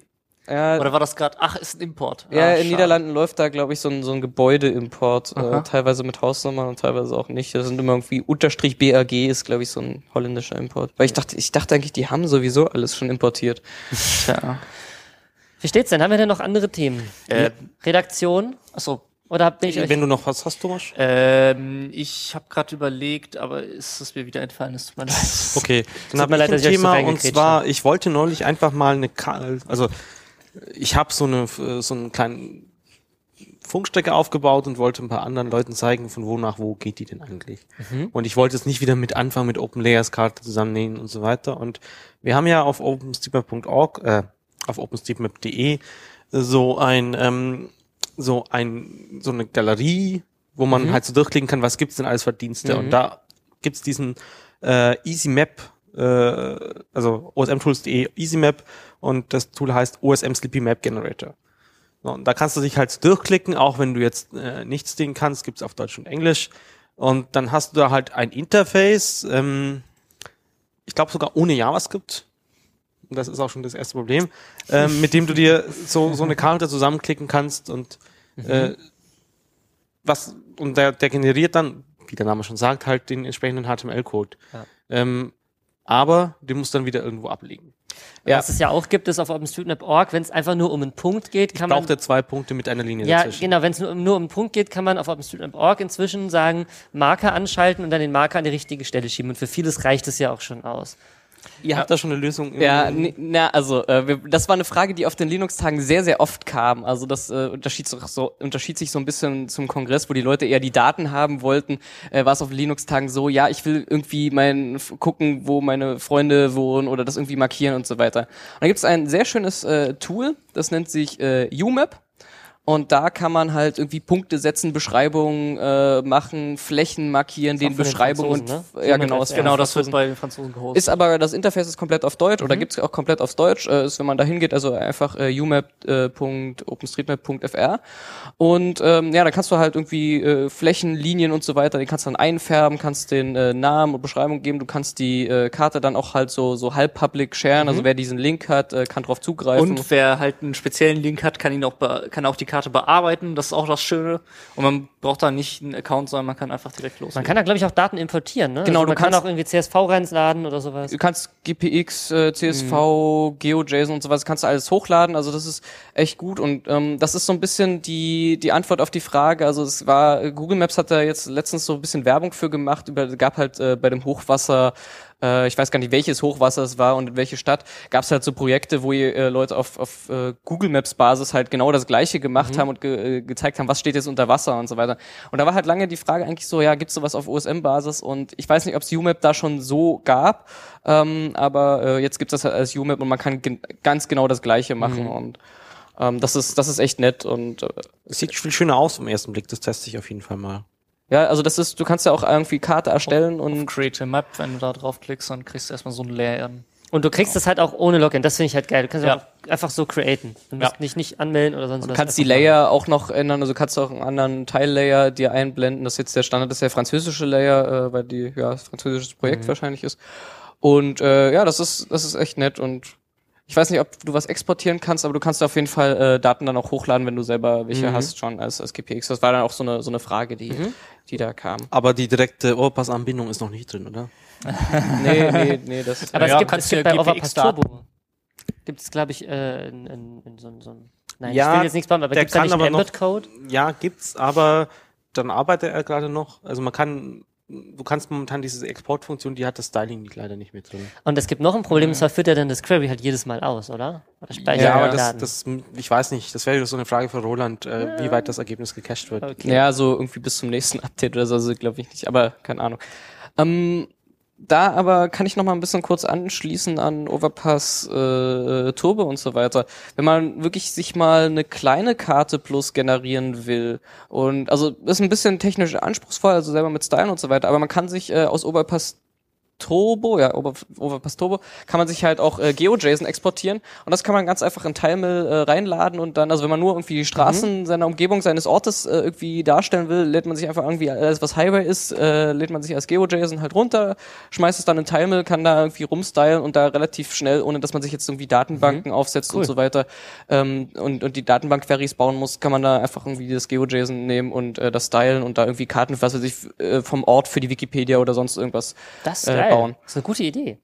Ja, Oder war das gerade? Ach, ist ein Import. ja, ah, in schade. Niederlanden läuft da, glaube ich, so ein, so ein Gebäudeimport, äh, teilweise mit Hausnummern und teilweise auch nicht. Das sind immer irgendwie Unterstrich BAG ist, glaube ich, so ein holländischer Import. Weil ich dachte, ich dachte eigentlich, die haben sowieso alles schon importiert. Tja. Wie steht's denn? Haben wir denn noch andere Themen? Äh, Redaktion? achso. Oder bin ich Wenn du noch was hast, Thomas? Ähm, ich habe gerade überlegt, aber ist es mir wieder entfallen? Es tut mir leid. [LAUGHS] Okay, dann habe ich leid, ein dass ich so Thema und zwar, ich wollte neulich einfach mal eine, Ka also ich habe so eine so einen kleinen Funkstrecke aufgebaut und wollte ein paar anderen Leuten zeigen, von wo nach wo geht die denn eigentlich. Und ich wollte es nicht wieder mit anfangen mit Open Layers Karte zusammennehmen und so weiter. Und wir haben ja auf OpenStreetMap.org, äh, auf OpenStreetMap.de so ein ähm, so ein so eine Galerie, wo man halt so durchklicken kann, was gibt's denn alles für Dienste. Und da gibt's diesen äh, Easy Map, äh, also osmtools.de Easy Map und das Tool heißt OSM Slippy Map Generator. So, und da kannst du dich halt durchklicken, auch wenn du jetzt äh, nichts sehen kannst, gibt's auf Deutsch und Englisch. Und dann hast du da halt ein Interface. Ähm, ich glaube sogar ohne JavaScript. Das ist auch schon das erste Problem, ähm, mit dem du dir so, so eine Karte zusammenklicken kannst und äh, was und der, der generiert dann, wie der Name schon sagt, halt den entsprechenden HTML-Code. Ja. Ähm, aber den musst du dann wieder irgendwo ablegen. Ja. Was es ja auch gibt, ist auf OpenStreetMap.org, wenn es einfach nur um einen Punkt geht, kann man Braucht er zwei Punkte mit einer Linie Ja, dazwischen. genau. Wenn es nur, nur um einen Punkt geht, kann man auf OpenStreetMap.org inzwischen sagen, Marker anschalten und dann den Marker an die richtige Stelle schieben. Und für vieles reicht es ja auch schon aus. Ihr habt da schon eine Lösung. Ja, na, also äh, wir, das war eine Frage, die auf den Linux-Tagen sehr, sehr oft kam. Also das äh, unterschied, sich so, unterschied sich so ein bisschen zum Kongress, wo die Leute eher die Daten haben wollten. Äh, war es auf Linux-Tagen so, ja, ich will irgendwie mein gucken, wo meine Freunde wohnen oder das irgendwie markieren und so weiter. Und da gibt es ein sehr schönes äh, Tool, das nennt sich äh, UMap. Und da kann man halt irgendwie Punkte setzen, Beschreibungen äh, machen, Flächen markieren, den für den Beschreibungen. Franzosen, ne? Ja, genau. ist Genau, das wird bei den Franzosen gehostet. Ist aber das Interface ist komplett auf Deutsch oder gibt's auch komplett auf Deutsch. Äh, ist, wenn man da hingeht, also einfach äh, umap.openstreetmap.fr und ähm, ja, da kannst du halt irgendwie äh, Flächen, Linien und so weiter, die kannst du dann einfärben, kannst den äh, Namen und Beschreibung geben. Du kannst die äh, Karte dann auch halt so so halb public sharen. Also wer diesen Link hat, äh, kann drauf zugreifen. Und wer halt einen speziellen Link hat, kann ihn auch kann auch die Karte bearbeiten. Das ist auch das Schöne. Und man braucht da nicht einen Account, sondern man kann einfach direkt los. Man kann da, glaube ich, auch Daten importieren, ne? Genau, also du man kann auch irgendwie CSV reinladen oder sowas. Du kannst GPX, äh, CSV, Mhm. GeoJSON und sowas, kannst du alles hochladen. Also das ist echt gut und ähm, das ist so ein bisschen die die Antwort auf die Frage. Also es war äh, Google Maps hat da jetzt letztens so ein bisschen Werbung für gemacht. Über gab halt äh, bei dem Hochwasser äh, ich weiß gar nicht, welches Hochwasser es war und in welche Stadt, gab es halt so Projekte, wo äh, Leute auf, auf äh, Google Maps Basis halt genau das Gleiche gemacht haben und ge äh, gezeigt haben, was steht jetzt unter Wasser und so weiter. Und da war halt lange die Frage eigentlich so, ja, gibt's sowas auf OSM-Basis? Und ich weiß nicht, ob es UMap da schon so gab, ähm, aber äh, jetzt gibt's das halt als UMap und man kann gen ganz genau das Gleiche machen und ähm, das ist das ist echt nett und äh, Es sieht viel schöner aus vom ersten Blick, das teste ich auf jeden Fall mal. Ja, also das ist, du kannst ja auch irgendwie Karte erstellen und Create a Map, wenn du da draufklickst, dann kriegst du erstmal so ein Layout. Und du kriegst das halt auch ohne Login. Das finde ich halt geil. Du kannst Ja. einfach so createn. Du musst Ja. nicht, nicht anmelden oder sonst Du was. kannst die Layer auch noch ändern, also kannst du auch einen anderen Teillayer dir einblenden. Das ist jetzt der Standard, das ist der französische Layer, äh, weil die ja das französisches Projekt wahrscheinlich ist. Und äh, ja, das ist das ist echt nett und ich weiß nicht, ob du was exportieren kannst, aber du kannst auf jeden Fall äh, Daten dann auch hochladen, wenn du selber welche hast schon als, als GPX. Das war dann auch so eine so eine Frage, die die da kam. Aber die direkte Overpass-Anbindung ist noch nicht drin, oder? [LAUGHS] Nee, nee, nee, das ist Aber Ja, es gibt, es gibt bei Overpass GPX-Daten. Turbo. Gibt es, glaube ich, äh, in, in, in so, ein- so ein. Nein, Ja, ich will jetzt nichts bauen, aber gibt es da nicht einen aber noch- Embed-Code? Ja, gibt's, aber dann arbeitet er gerade noch. Also man kann, du kannst momentan diese Exportfunktion, die hat das Styling nicht- leider nicht mit drin. Und es gibt noch ein Problem, und zwar führt er dann das Query halt jedes Mal aus, oder? Oder speichert Ja, er aber das, das, ich weiß nicht, das wäre so eine Frage für Roland, äh, wie weit das Ergebnis gecached wird. Okay. Ja, so irgendwie bis zum nächsten [LAUGHS] Update oder so, also glaube ich nicht, aber keine Ahnung. Ähm, da aber kann ich noch mal ein bisschen kurz anschließen an Overpass äh, Turbo und so weiter. Wenn man wirklich sich mal eine kleine Karte plus generieren will und also ist ein bisschen technisch anspruchsvoll, also selber mit Stylen und so weiter, aber man kann sich äh, aus Overpass Turbo, ja, Over, Overpass Turbo, kann man sich halt auch äh, GeoJSON exportieren. Und das kann man ganz einfach in Tilemill äh, reinladen und dann, also wenn man nur irgendwie die Straßen seiner Umgebung, seines Ortes äh, irgendwie darstellen will, lädt man sich einfach irgendwie alles, was Highway ist, äh, lädt man sich als GeoJSON halt runter, schmeißt es dann in Tilemill, kann da irgendwie rumstylen und da relativ schnell, ohne dass man sich jetzt irgendwie Datenbanken aufsetzt und so weiter ähm, und, und die Datenbank-Queries bauen muss, kann man da einfach irgendwie das GeoJSON nehmen und äh, das stylen und da irgendwie Karten, was weiß ich, äh, vom Ort für die Wikipedia oder sonst irgendwas Das ist äh, geil. bauen. Das ist eine gute Idee.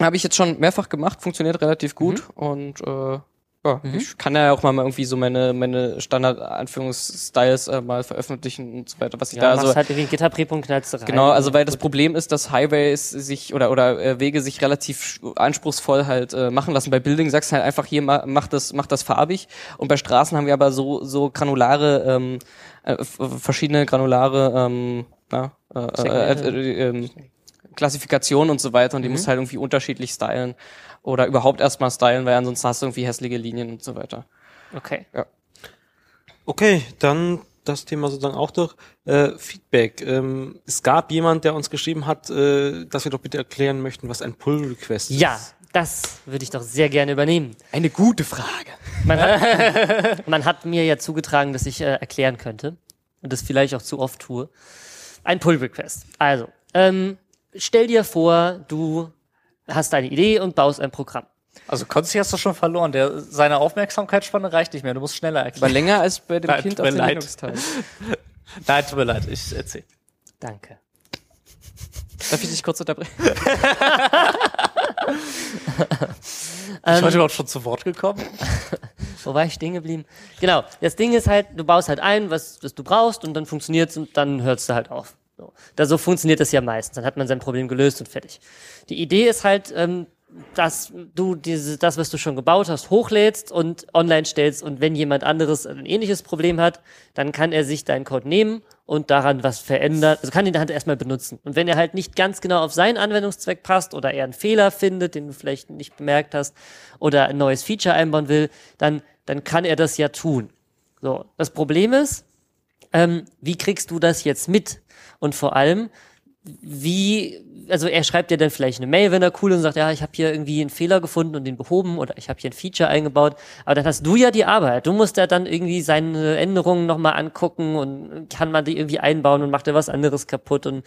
Habe ich jetzt schon mehrfach gemacht, funktioniert relativ gut und äh, ja, ich kann ja auch mal irgendwie so meine meine Standard-Anführungsstyles äh, mal veröffentlichen und so weiter, was ich Ja, da machst also halt irgendwie Gitterprep und knallst rein. Genau, also weil das. Problem ist, dass Highways sich oder oder äh, Wege sich relativ anspruchsvoll halt äh, machen lassen. Bei Building sagst du halt einfach hier ma, mach das mach das farbig und bei Straßen haben wir aber so so granulare ähm, äh, verschiedene granulare ähm, na, äh, äh, äh, ähm, Klassifikationen und so weiter und die musst halt irgendwie unterschiedlich stylen oder überhaupt erstmal stylen, weil ansonsten hast du irgendwie hässliche Linien und so weiter. Okay. Okay, dann das Thema sozusagen auch durch. Äh, Feedback. Ähm, es gab jemand, der uns geschrieben hat, äh, dass wir doch bitte erklären möchten, was ein Pull-Request ist. Ja, das würde ich doch sehr gerne übernehmen. Eine gute Frage. Man hat, [LAUGHS] man hat mir ja zugetragen, dass ich äh, erklären könnte und das vielleicht auch zu oft tue. Ein Pull-Request. Also, ähm, stell dir vor, du hast deine Idee und baust ein Programm. Also Konzi hast du schon verloren. Der, seine Aufmerksamkeitsspanne reicht nicht mehr. Du musst schneller War erklären. länger als bei dem Nein, Kind auf dem. Linux-Teil. [LAUGHS] Nein, tut mir leid, ich erzähl. Danke. Darf ich dich kurz unterbrechen? [LAUGHS] Ich heute überhaupt schon zu Wort gekommen? [LAUGHS] Wo war ich stehen geblieben? Genau. Das Ding ist halt, du baust halt ein, was, was du brauchst und dann funktioniert's und dann hörst du halt auf. So. Da, so funktioniert das ja meistens. Dann hat man sein Problem gelöst und fertig. Die Idee ist halt, ähm, dass du diese, das, was du schon gebaut hast, hochlädst und online stellst und wenn jemand anderes ein ähnliches Problem hat, dann kann er sich deinen Code nehmen und daran was verändern, also kann ihn halt erstmal benutzen. Und wenn er halt nicht ganz genau auf seinen Anwendungszweck passt oder er einen Fehler findet, den du vielleicht nicht bemerkt hast oder ein neues Feature einbauen will, dann, dann kann er das ja tun. So. Das Problem ist, ähm, wie kriegst du das jetzt mit? Und vor allem, wie, also er schreibt dir dann vielleicht eine Mail, wenn er cool ist und sagt, ja, ich habe hier irgendwie einen Fehler gefunden und den behoben oder ich habe hier ein Feature eingebaut. Aber dann hast du ja die Arbeit. Du musst ja dann irgendwie seine Änderungen nochmal angucken und kann man die irgendwie einbauen und macht er was anderes kaputt und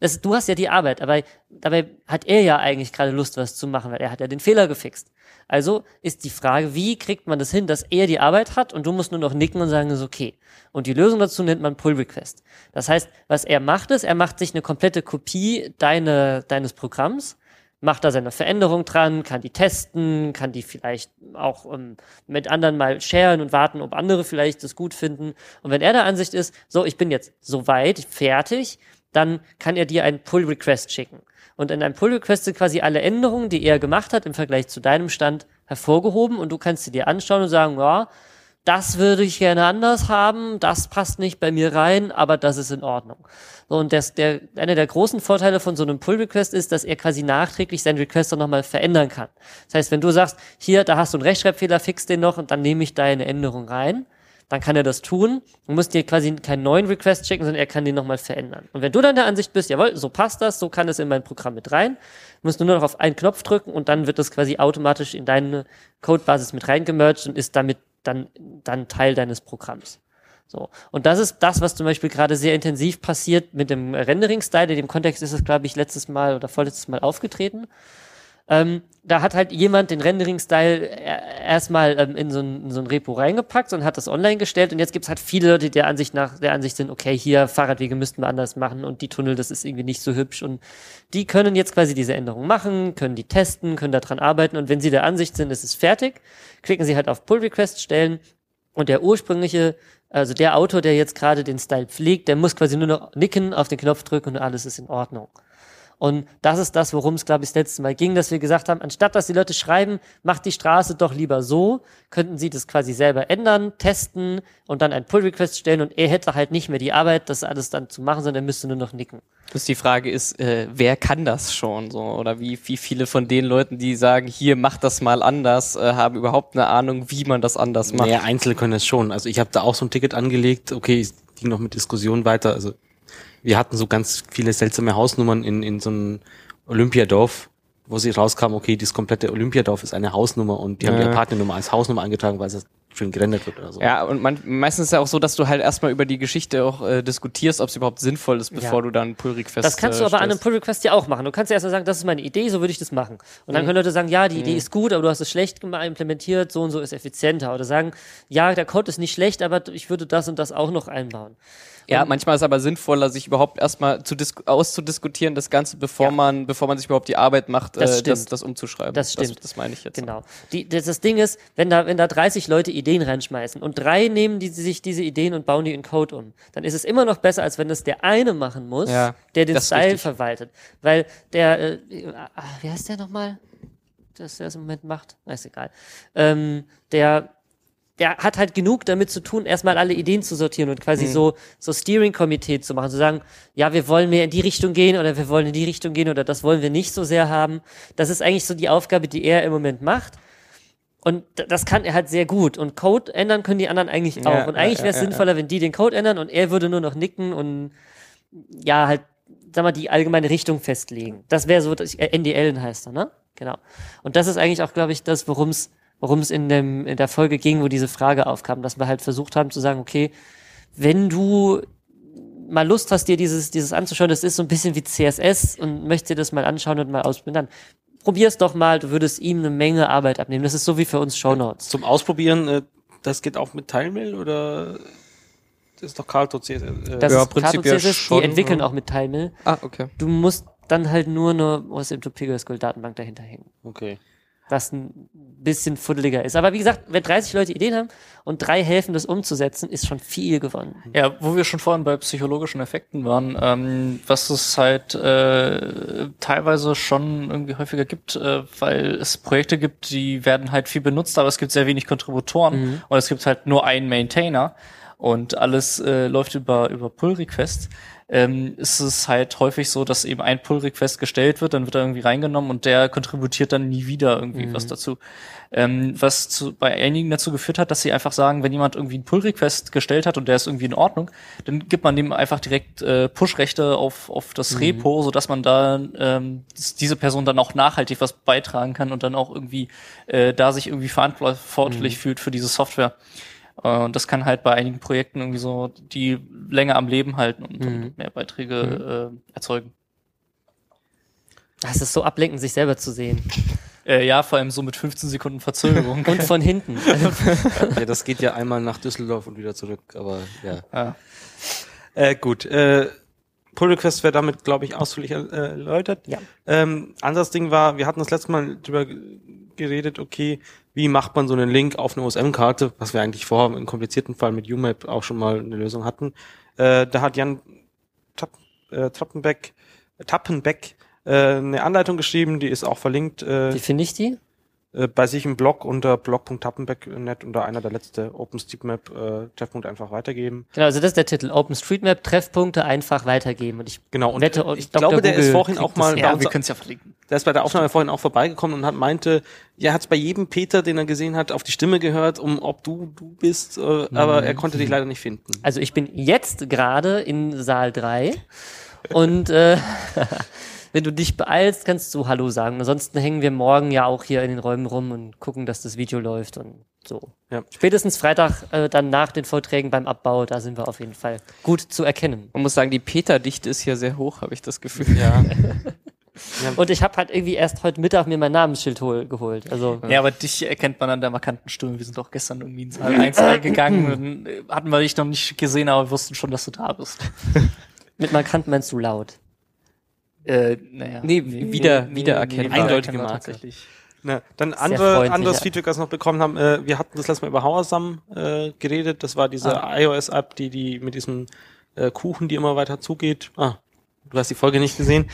das, du hast ja die Arbeit, aber dabei hat er ja eigentlich gerade Lust, was zu machen, weil er hat ja den Fehler gefixt. Also ist die Frage, wie kriegt man das hin, dass er die Arbeit hat und du musst nur noch nicken und sagen, ist okay. Und die Lösung dazu nennt man Pull Request. Das heißt, was er macht ist, er macht sich eine komplette Kopie deine, deines Programms, macht da seine Veränderung dran, kann die testen, kann die vielleicht auch ähm, mit anderen mal sharen und warten, ob andere vielleicht das gut finden. Und wenn er der Ansicht ist, so, ich bin jetzt soweit, fertig, dann kann er dir einen Pull Request schicken. Und in einem Pull Request sind quasi alle Änderungen, die er gemacht hat, im Vergleich zu deinem Stand hervorgehoben und du kannst sie dir anschauen und sagen, ja, das würde ich gerne anders haben, das passt nicht bei mir rein, aber das ist in Ordnung. So, und das, der, einer der großen Vorteile von so einem Pull-Request ist, dass er quasi nachträglich seinen Request dann nochmal verändern kann. Das heißt, wenn du sagst, hier, da hast du einen Rechtschreibfehler, fix den noch und dann nehme ich deine Änderung rein, dann kann er das tun. Du musst dir quasi keinen neuen Request schicken, sondern er kann den nochmal verändern. Und wenn du dann der Ansicht bist, jawohl, so passt das, so kann es in mein Programm mit rein, musst du nur noch auf einen Knopf drücken und dann wird das quasi automatisch in deine Codebasis mit reingemerged und ist damit dann, dann Teil deines Programms. So. Und das ist das, was zum Beispiel gerade sehr intensiv passiert mit dem Rendering-Style. In dem Kontext ist es, glaube ich, letztes Mal oder vorletztes Mal aufgetreten. Ähm, da hat halt jemand den Rendering-Style er- erstmal ähm, in, so ein, in so Repo reingepackt und hat das online gestellt. Und jetzt gibt's halt viele Leute, die der Ansicht nach der Ansicht sind, okay, hier Fahrradwege müssten wir anders machen und die Tunnel, das ist irgendwie nicht so hübsch. Und die können jetzt quasi diese Änderungen machen, können die testen, können daran arbeiten. Und wenn sie der Ansicht sind, es ist fertig, klicken sie halt auf Pull Request stellen. Und der ursprüngliche, also der Autor, der jetzt gerade den Style pflegt, der muss quasi nur noch nicken, auf den Knopf drücken und alles ist in Ordnung. Und das ist das, worum es, glaube ich, das letzte Mal ging, dass wir gesagt haben, anstatt dass die Leute schreiben, macht die Straße doch lieber so, könnten sie das quasi selber ändern, testen und dann einen Pull-Request stellen und er hätte halt nicht mehr die Arbeit, das alles dann zu machen, sondern er müsste nur noch nicken. Bloß die Frage ist, äh, wer kann das schon so? Oder wie, wie viele von den Leuten, die sagen, hier mach das mal anders, äh, haben überhaupt eine Ahnung, wie man das anders macht? Naja, Einzelne können es schon. Also ich habe da auch so ein Ticket angelegt. Okay, es ging noch mit Diskussionen weiter. Also wir hatten so ganz viele seltsame Hausnummern in, in so einem Olympiadorf, wo sie rauskam, okay, das komplette Olympiadorf ist eine Hausnummer und die haben Ja. die Partnernummer als Hausnummer eingetragen, weil es schön gerendert wird oder so. Ja, und man, meistens ist es ja auch so, dass du halt erstmal über die Geschichte auch äh, diskutierst, ob es überhaupt sinnvoll ist, bevor Ja. du dann Pull-Request Das kannst du äh, aber an einem. Pull-Request ja auch machen. Du kannst ja erstmal sagen, das ist meine Idee, so würde ich das machen. Und dann können Leute sagen, ja, die Idee ist gut, aber du hast es schlecht implementiert, so und so ist effizienter. Oder sagen, ja, der Code ist nicht schlecht, aber ich würde das und das auch noch einbauen. Ja, manchmal ist es aber sinnvoller, sich überhaupt erstmal zu dis auszudiskutieren, das Ganze, bevor Ja. man, bevor man sich überhaupt die Arbeit macht, Das äh, das, das umzuschreiben. Das stimmt. Das, das meine ich jetzt. Genau. Die, das, das Ding ist, wenn da, wenn da 30 Leute Ideen reinschmeißen und drei nehmen die, sich diese Ideen und bauen die in Code um, dann ist es immer noch besser, als wenn das der eine machen muss, Ja, der den Style richtig. verwaltet. Weil der, äh, ah, wie heißt der nochmal? Das der das im Moment macht? Na, ist egal. Ähm, der, der hat halt genug damit zu tun, erstmal alle Ideen zu sortieren und Mhm. quasi so, so Steering-Komitee zu machen, zu sagen, ja, wir wollen mehr in die Richtung gehen oder wir wollen in die Richtung gehen oder das wollen wir nicht so sehr haben. Das ist eigentlich so die Aufgabe, die er im Moment macht. Und das kann er halt sehr gut. Und Code ändern können die anderen eigentlich Ja, auch. Und eigentlich ja, wäre es ja, ja. sinnvoller, wenn die den Code ändern und er würde nur noch nicken und ja, halt, sag mal, die allgemeine Richtung festlegen. Das wäre so, äh, NDL heißt er, ne? Genau. Und das ist eigentlich auch, glaube ich, das, worum es worum es in, dem, in der Folge ging, wo diese Frage aufkam, dass wir halt versucht haben zu sagen, okay, wenn du mal Lust hast, dir dieses, dieses anzuschauen, das ist so ein bisschen wie CSS und möchtest dir das mal anschauen und mal ausprobieren, dann probier's doch mal, du würdest ihm eine Menge Arbeit abnehmen. Das ist so wie für uns Shownotes. Zum Ausprobieren, äh, das geht auch mit Teilmail oder das ist doch Carto CSS? Äh, Das Ja, ist prinzipiell Carto CSS, schon, die entwickeln ja. auch mit Teilmail. Ah, okay. Du musst dann halt nur eine OSM to PGSQL Datenbank dahinter hängen. okay. Was ein bisschen fuddeliger ist. Aber wie gesagt, wenn 30 Leute Ideen haben und drei helfen, das umzusetzen, ist schon viel gewonnen. Ja, wo wir schon vorhin bei psychologischen Effekten waren, ähm, was es halt äh, teilweise schon irgendwie häufiger gibt, äh, weil es Projekte gibt, die werden halt viel benutzt, aber es gibt sehr wenig Kontributoren und es gibt halt nur einen Maintainer und alles äh, läuft über über Pull Request. Ähm, ist es halt häufig so, dass eben ein Pull Request gestellt wird, dann wird er irgendwie reingenommen und der kontributiert dann nie wieder irgendwie was dazu. Ähm, was zu, bei einigen dazu geführt hat, dass sie einfach sagen, wenn jemand irgendwie einen Pull-Request gestellt hat und der ist irgendwie in Ordnung, dann gibt man dem einfach direkt äh, Push-Rechte auf, auf das Repo, so dass man da ähm, diese Person dann auch nachhaltig was beitragen kann und dann auch irgendwie äh, da sich irgendwie verantwortlich fühlt für diese Software. Äh, Und das kann halt bei einigen Projekten irgendwie so die länger am Leben halten und, und mehr Beiträge äh, erzeugen. Das ist so ablenkend, sich selber zu sehen. Äh, ja, vor allem so mit 15 Sekunden Verzögerung. [LAUGHS] Und von hinten. [LAUGHS] Ja, das geht ja einmal nach Düsseldorf und wieder zurück, aber ja. ja. Äh, gut, äh, Pull Request wäre damit, glaube ich, ausführlich äh, erläutert. Ja. Ähm, anderes Ding war, wir hatten das letzte Mal drüber geredet, okay, wie macht man so einen Link auf eine OSM-Karte, was wir eigentlich vorher im komplizierten Fall mit UMAP auch schon mal eine Lösung hatten. Äh, da hat Jan Tapp, äh, Trappenbeck, Tappenbeck äh, eine Anleitung geschrieben, die ist auch verlinkt äh, Wie finde ich die? Äh, bei sich im Blog unter blog.tappenbeck.net unter einer der letzte OpenStreetMap äh, Treffpunkt einfach weitergeben. Genau, also das ist der Titel. OpenStreetMap, Treffpunkte einfach weitergeben. Und ich Genau, und wette, ich Dr. glaube, der ist vorhin auch mal Ja, wir können es ja verlinken. der ist bei der Aufnahme vorhin auch vorbeigekommen und hat meinte, ja, hat bei jedem Peter, den er gesehen hat, auf die Stimme gehört, um ob du du bist, äh, aber er konnte dich leider nicht finden. Also ich bin jetzt gerade in Saal 3 und äh, [LAUGHS] wenn du dich beeilst, kannst du Hallo sagen. Ansonsten hängen wir morgen ja auch hier in den Räumen rum und gucken, dass das Video läuft und so. Ja. Spätestens Freitag äh, dann nach den Vorträgen beim Abbau, da sind wir auf jeden Fall gut zu erkennen. Man muss sagen, die Peter-Dichte ist hier sehr hoch, habe ich das Gefühl. Ja. [LAUGHS] Und ich habe halt irgendwie erst heute Mittag mir mein Namensschild hol geholt. Also Ja, aber dich erkennt man an der markanten Stimme. Wir sind doch gestern irgendwie ins Saal [LAUGHS] 1 reingegangen. und, äh, Hatten wir dich noch nicht gesehen, aber wir wussten schon, dass du da bist. mit markant meinst du laut. Äh, naja. Nee, wieder- wiedererkennbar. Eindeutige wiedererkennbar Marke. tatsächlich. Na, dann Sehr andere, anderes. Feedback, das wir noch bekommen haben, äh, wir hatten das letzte Mal über Hauersam äh, geredet, das war diese iOS-App, die, die mit diesem äh, Kuchen, die immer weiter zugeht. Ah, du hast die Folge nicht gesehen?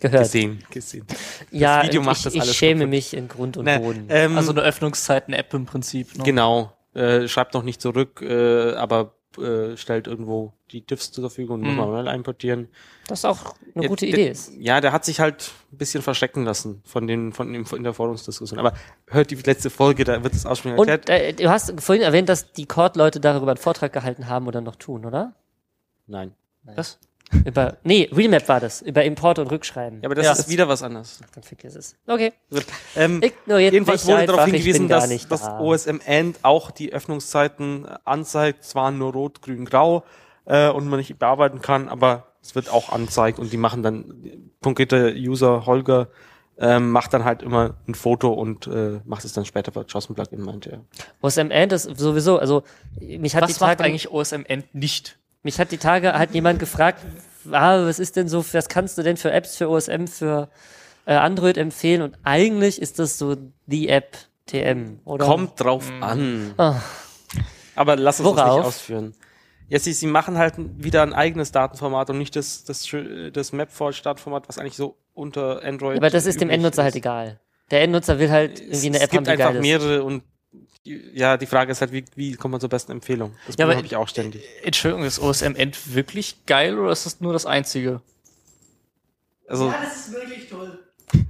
Gehört. Gesehen, gesehen. ja, Video macht ich, das ich alles schäme kaputt. mich in Grund und Na, Boden. ähm, Also eine Öffnungszeiten-App im Prinzip. Ne? Genau. Äh, schreibt noch nicht zurück, äh, aber äh, stellt irgendwo die Diffs zur Verfügung und muss Mhm. man mal importieren. das auch eine Ja, gute Idee ist. Ja, der hat sich halt ein bisschen verstecken lassen von den von dem in der Forumsdiskussion. Aber hört die letzte Folge, da wird es Und erklärt. äh, du hast vorhin erwähnt, dass die Cord-Leute darüber einen Vortrag gehalten haben oder noch tun, oder? Nein. Was? Über, nee, Remap war das, über Import und Rückschreiben. Ja, aber das Ja. ist wieder was anderes. Dann vergiss es. Okay. Ähm, Ignoriert jedenfalls wurde darauf hingewiesen, dass nicht das da. OSM End auch die Öffnungszeiten anzeigt, zwar nur rot, grün, grau äh, und man nicht bearbeiten kann, aber es wird auch anzeigt und die machen dann konkrete User Holger ähm, macht dann halt immer ein Foto und äh, macht es dann später bei JOSM Plugin, meinte er. OSM End ist sowieso, also mich hat Was die macht Tage, eigentlich OSM End nicht? Mich hat die Tage halt jemand gefragt, ah, was ist denn so, was kannst du denn für Apps für OSM für äh, Android empfehlen? Und eigentlich ist das so die App TM, oder? Kommt drauf an. Ah. Aber lass uns das Worauf? nicht ausführen. Ja, sie, sie machen halt wieder ein eigenes Datenformat und nicht das, das, das Mapforge-Datenformat, was eigentlich so unter Android. Aber das ist dem Endnutzer halt ist. egal. Der Endnutzer will halt Es, irgendwie eine es App haben, gibt die einfach geil ist. mehrere und ja, die Frage ist halt, wie, wie kommt man zur besten Empfehlung? Das Ja, ja, habe ich auch ständig. Entschuldigung, ist OSM End wirklich geil oder ist das nur das einzige? Also, das ist wirklich toll.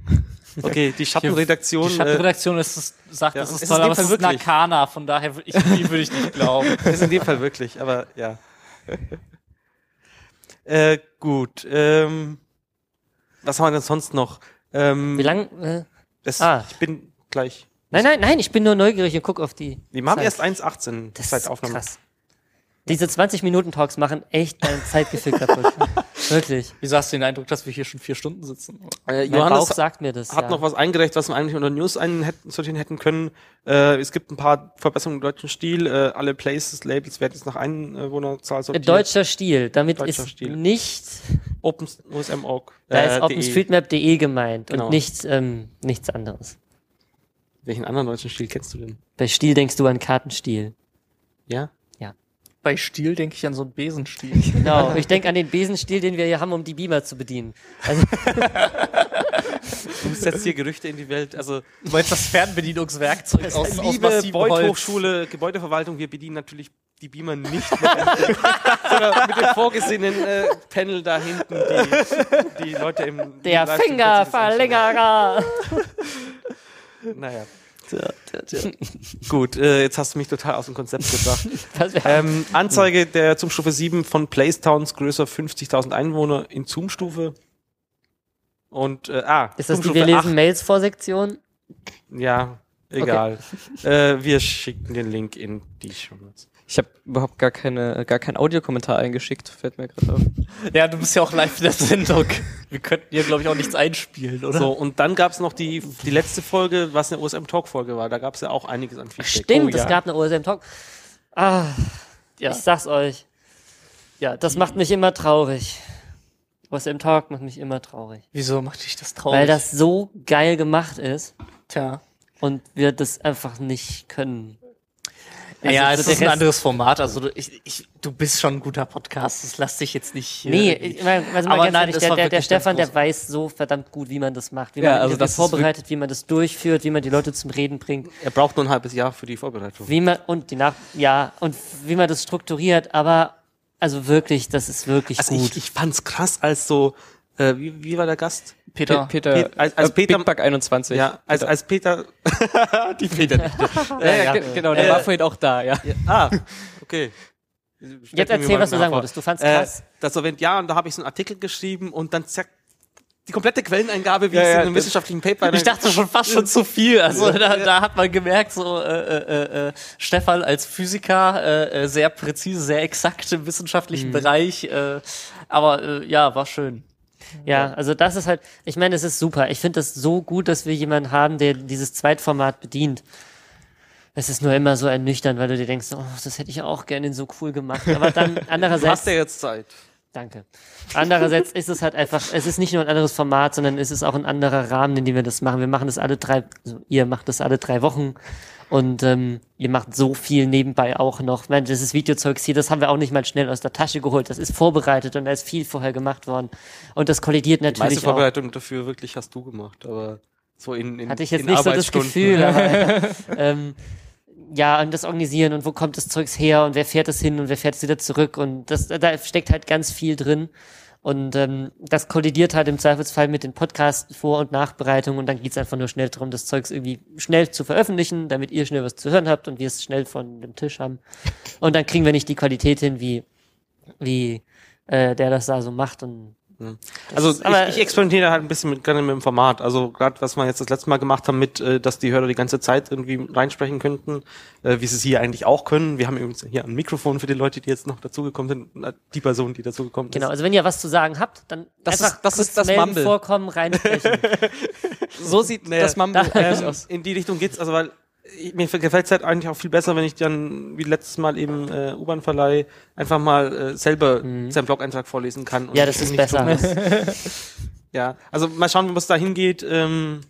[LAUGHS] okay, die Schattenredaktion. Die äh, Schattenredaktion ist es, sagt, ja, das es ist ist toll, in dem aber es Fall ist wirklich. Nakana, von daher ich, würde ich nicht glauben. [LAUGHS] äh, ist in dem Fall wirklich, aber ja. [LAUGHS] äh, gut. Ähm, was haben wir denn sonst noch? Ähm, Wie lang? Äh, Ah. Ich bin gleich. Nein, nein, nein, ich bin nur neugierig und guck auf die. Wir haben Zeit. erst 1,18 Das seit ist Aufnahme. krass. Diese 20-Minuten-Talks machen echt dein Zeitgefühl [LAUGHS] kaputt. Wirklich. Wieso hast du den Eindruck, dass wir hier schon vier Stunden sitzen? Äh, Mein Bauch Johannes sagt mir das. hat ja. noch was eingereicht, was wir eigentlich unter News einsortieren hätten können. Äh, es gibt ein paar Verbesserungen im deutschen Stil. Äh, alle Places, Labels werden jetzt nach Einwohnerzahl Äh, sortiert. Deutscher Stil. Damit Deutscher ist Stil. nicht, Open OSM.org. da ist äh, de. OpenStreetMap.de gemeint Genau. und nicht, ähm, nichts anderes. Welchen anderen deutschen Stil kennst du denn? Bei Stil denkst du an Kartenstil. Ja? Bei Stiel denke ich an so einen Besenstiel. [LAUGHS] Genau. ich denke an den Besenstiel, den wir hier haben, um die Beamer zu bedienen. Also, Du setzt hier Gerüchte in die Welt. Also, Du meinst das Fernbedienungswerkzeug aus, aus liebe massivem Beuth Holz. Hochschule Gebäudeverwaltung, wir bedienen natürlich die Beamer nicht mit, [LAUGHS] sondern mit dem vorgesehenen äh, Panel da hinten, die, die Leute im der im Livestream Fingerverlängerer. Naja. [LAUGHS] Gut, äh, jetzt hast du mich total aus dem Konzept gebracht. [LAUGHS] Ähm, Anzeige der Zoom-Stufe 7 von Placetowns größer 50.000 Einwohner in Zoom-Stufe. Und, äh, ah, Ist das die Wir lesen 8. Mails Vorsektion? Ja, egal. [LAUGHS] Äh, wir schicken den Link in die Show Notes. Ich habe überhaupt gar keine, gar keinen Audiokommentar eingeschickt, fällt mir gerade auf. [LAUGHS] Ja, du bist ja auch live in der Sendung. Wir könnten hier, glaube ich, auch nichts einspielen, oder? So, und dann gab's noch die, die letzte Folge, was eine OSM-Talk-Folge war. Da gab's ja auch einiges an Feedback. Stimmt, Oh, es ja. gab eine OSM-Talk. Ah, ja. ich sag's euch. ja, Das macht mich immer traurig. OSM-Talk macht mich immer traurig. Wieso macht dich das traurig? Weil das so geil gemacht ist Tja. und wir das einfach nicht können. Also ja, der ist ein Rest- anderes Format. Also du, ich, ich, du bist schon ein guter Podcast. Das lass dich jetzt nicht. äh, Nee, ich meine, also mal ganz nein, ehrlich, das der, der, der Stefan, der weiß so verdammt gut, wie man das macht, wie Ja, man also das vorbereitet, wie man das durchführt, wie man die Leute zum Reden bringt, Er braucht nur ein halbes Jahr für die Vorbereitung. wie man und die nach ja und wie man das strukturiert, aber also wirklich, das ist wirklich Also gut. ich, ich fand's krass, als so, äh, wie, wie war der Gast? Peter. Peter, Pet- als- als äh, Peter- Big Bug 21. Ja, als, Peter. als Peter, [LAUGHS] die Peter nicht. [LAUGHS] ja, ja, ja. ge- genau, der Äh, war vorhin auch da, ja. Ja, ah, okay. Jetzt erzähl, was du sagen wolltest. Du fandst krass. Äh, das Event, ja, und da habe ich so einen Artikel geschrieben und dann zack, die komplette Quelleneingabe, wie Ja, es ja, in einem wissenschaftlichen Paper Ich dachte schon fast schon zu viel. Also da, da hat man gemerkt, so äh, äh, äh, Stefan als Physiker äh, äh, sehr präzise, sehr exakt im wissenschaftlichen Bereich. Äh, aber äh, ja, war schön. Ja, also das ist halt, ich meine, es ist super. Ich finde das so gut, dass wir jemanden haben, der dieses Zweitformat bedient. Es ist nur immer so ernüchternd, weil du dir denkst, oh, das hätte ich auch gerne so cool gemacht. Aber dann Du [LAUGHS] andererseits, hast ja jetzt Zeit. danke. Andererseits ist es halt einfach, es ist nicht nur ein anderes Format, sondern es ist auch ein anderer Rahmen, in dem wir das machen. Wir machen das alle drei, also ihr macht das alle drei Wochen und ähm, ihr macht so viel nebenbei auch noch. Ich meine, dieses Videozeugs hier, das haben wir auch nicht mal schnell aus der Tasche geholt. Das ist vorbereitet und da ist viel vorher gemacht worden. Und das kollidiert Die meiste natürlich auch. Vorbereitung dafür wirklich hast du gemacht, aber so in, in Hatte ich jetzt nicht so das. Gefühl, aber [LAUGHS] ähm, ja, und das Organisieren und wo kommt das Zeugs her und wer fährt es hin und wer fährt es wieder zurück und das, da steckt halt ganz viel drin. Und ähm, das kollidiert halt im Zweifelsfall mit den Podcast-Vor- und Nachbereitungen und dann geht's einfach nur schnell darum, das Zeugs irgendwie schnell zu veröffentlichen, damit ihr schnell was zu hören habt und wir es schnell von dem Tisch haben. Und dann kriegen wir nicht die Qualität hin, wie, wie äh, der das da so macht. Und Also ist- aber- ich, ich experimentiere halt ein bisschen mit, gerne mit dem Format. Also gerade was wir jetzt das letzte Mal gemacht haben mit, äh, dass die Hörer die ganze Zeit irgendwie reinsprechen könnten, äh, wie sie es hier eigentlich auch können. Wir haben übrigens hier ein Mikrofon für die Leute, die jetzt noch dazugekommen sind, die Person, die dazugekommen genau, ist. also wenn ihr was zu sagen habt, dann Das einfach ist- das kurz ist das melden, Mumble. vorkommen, reinsprechen. [LAUGHS] So sieht Naja, das [LAUGHS] eigentlich Ähm, aus. in die Richtung geht's, also weil mir gefällt es halt eigentlich auch viel besser, wenn ich dann, wie letztes Mal eben äh, U-Bahn-Verleih, einfach mal äh, selber seinen Blog-Eintrag vorlesen kann. und Mhm. Ja, das ist besser. [LAUGHS] ja, also mal schauen, wo es da hingeht. Ähm,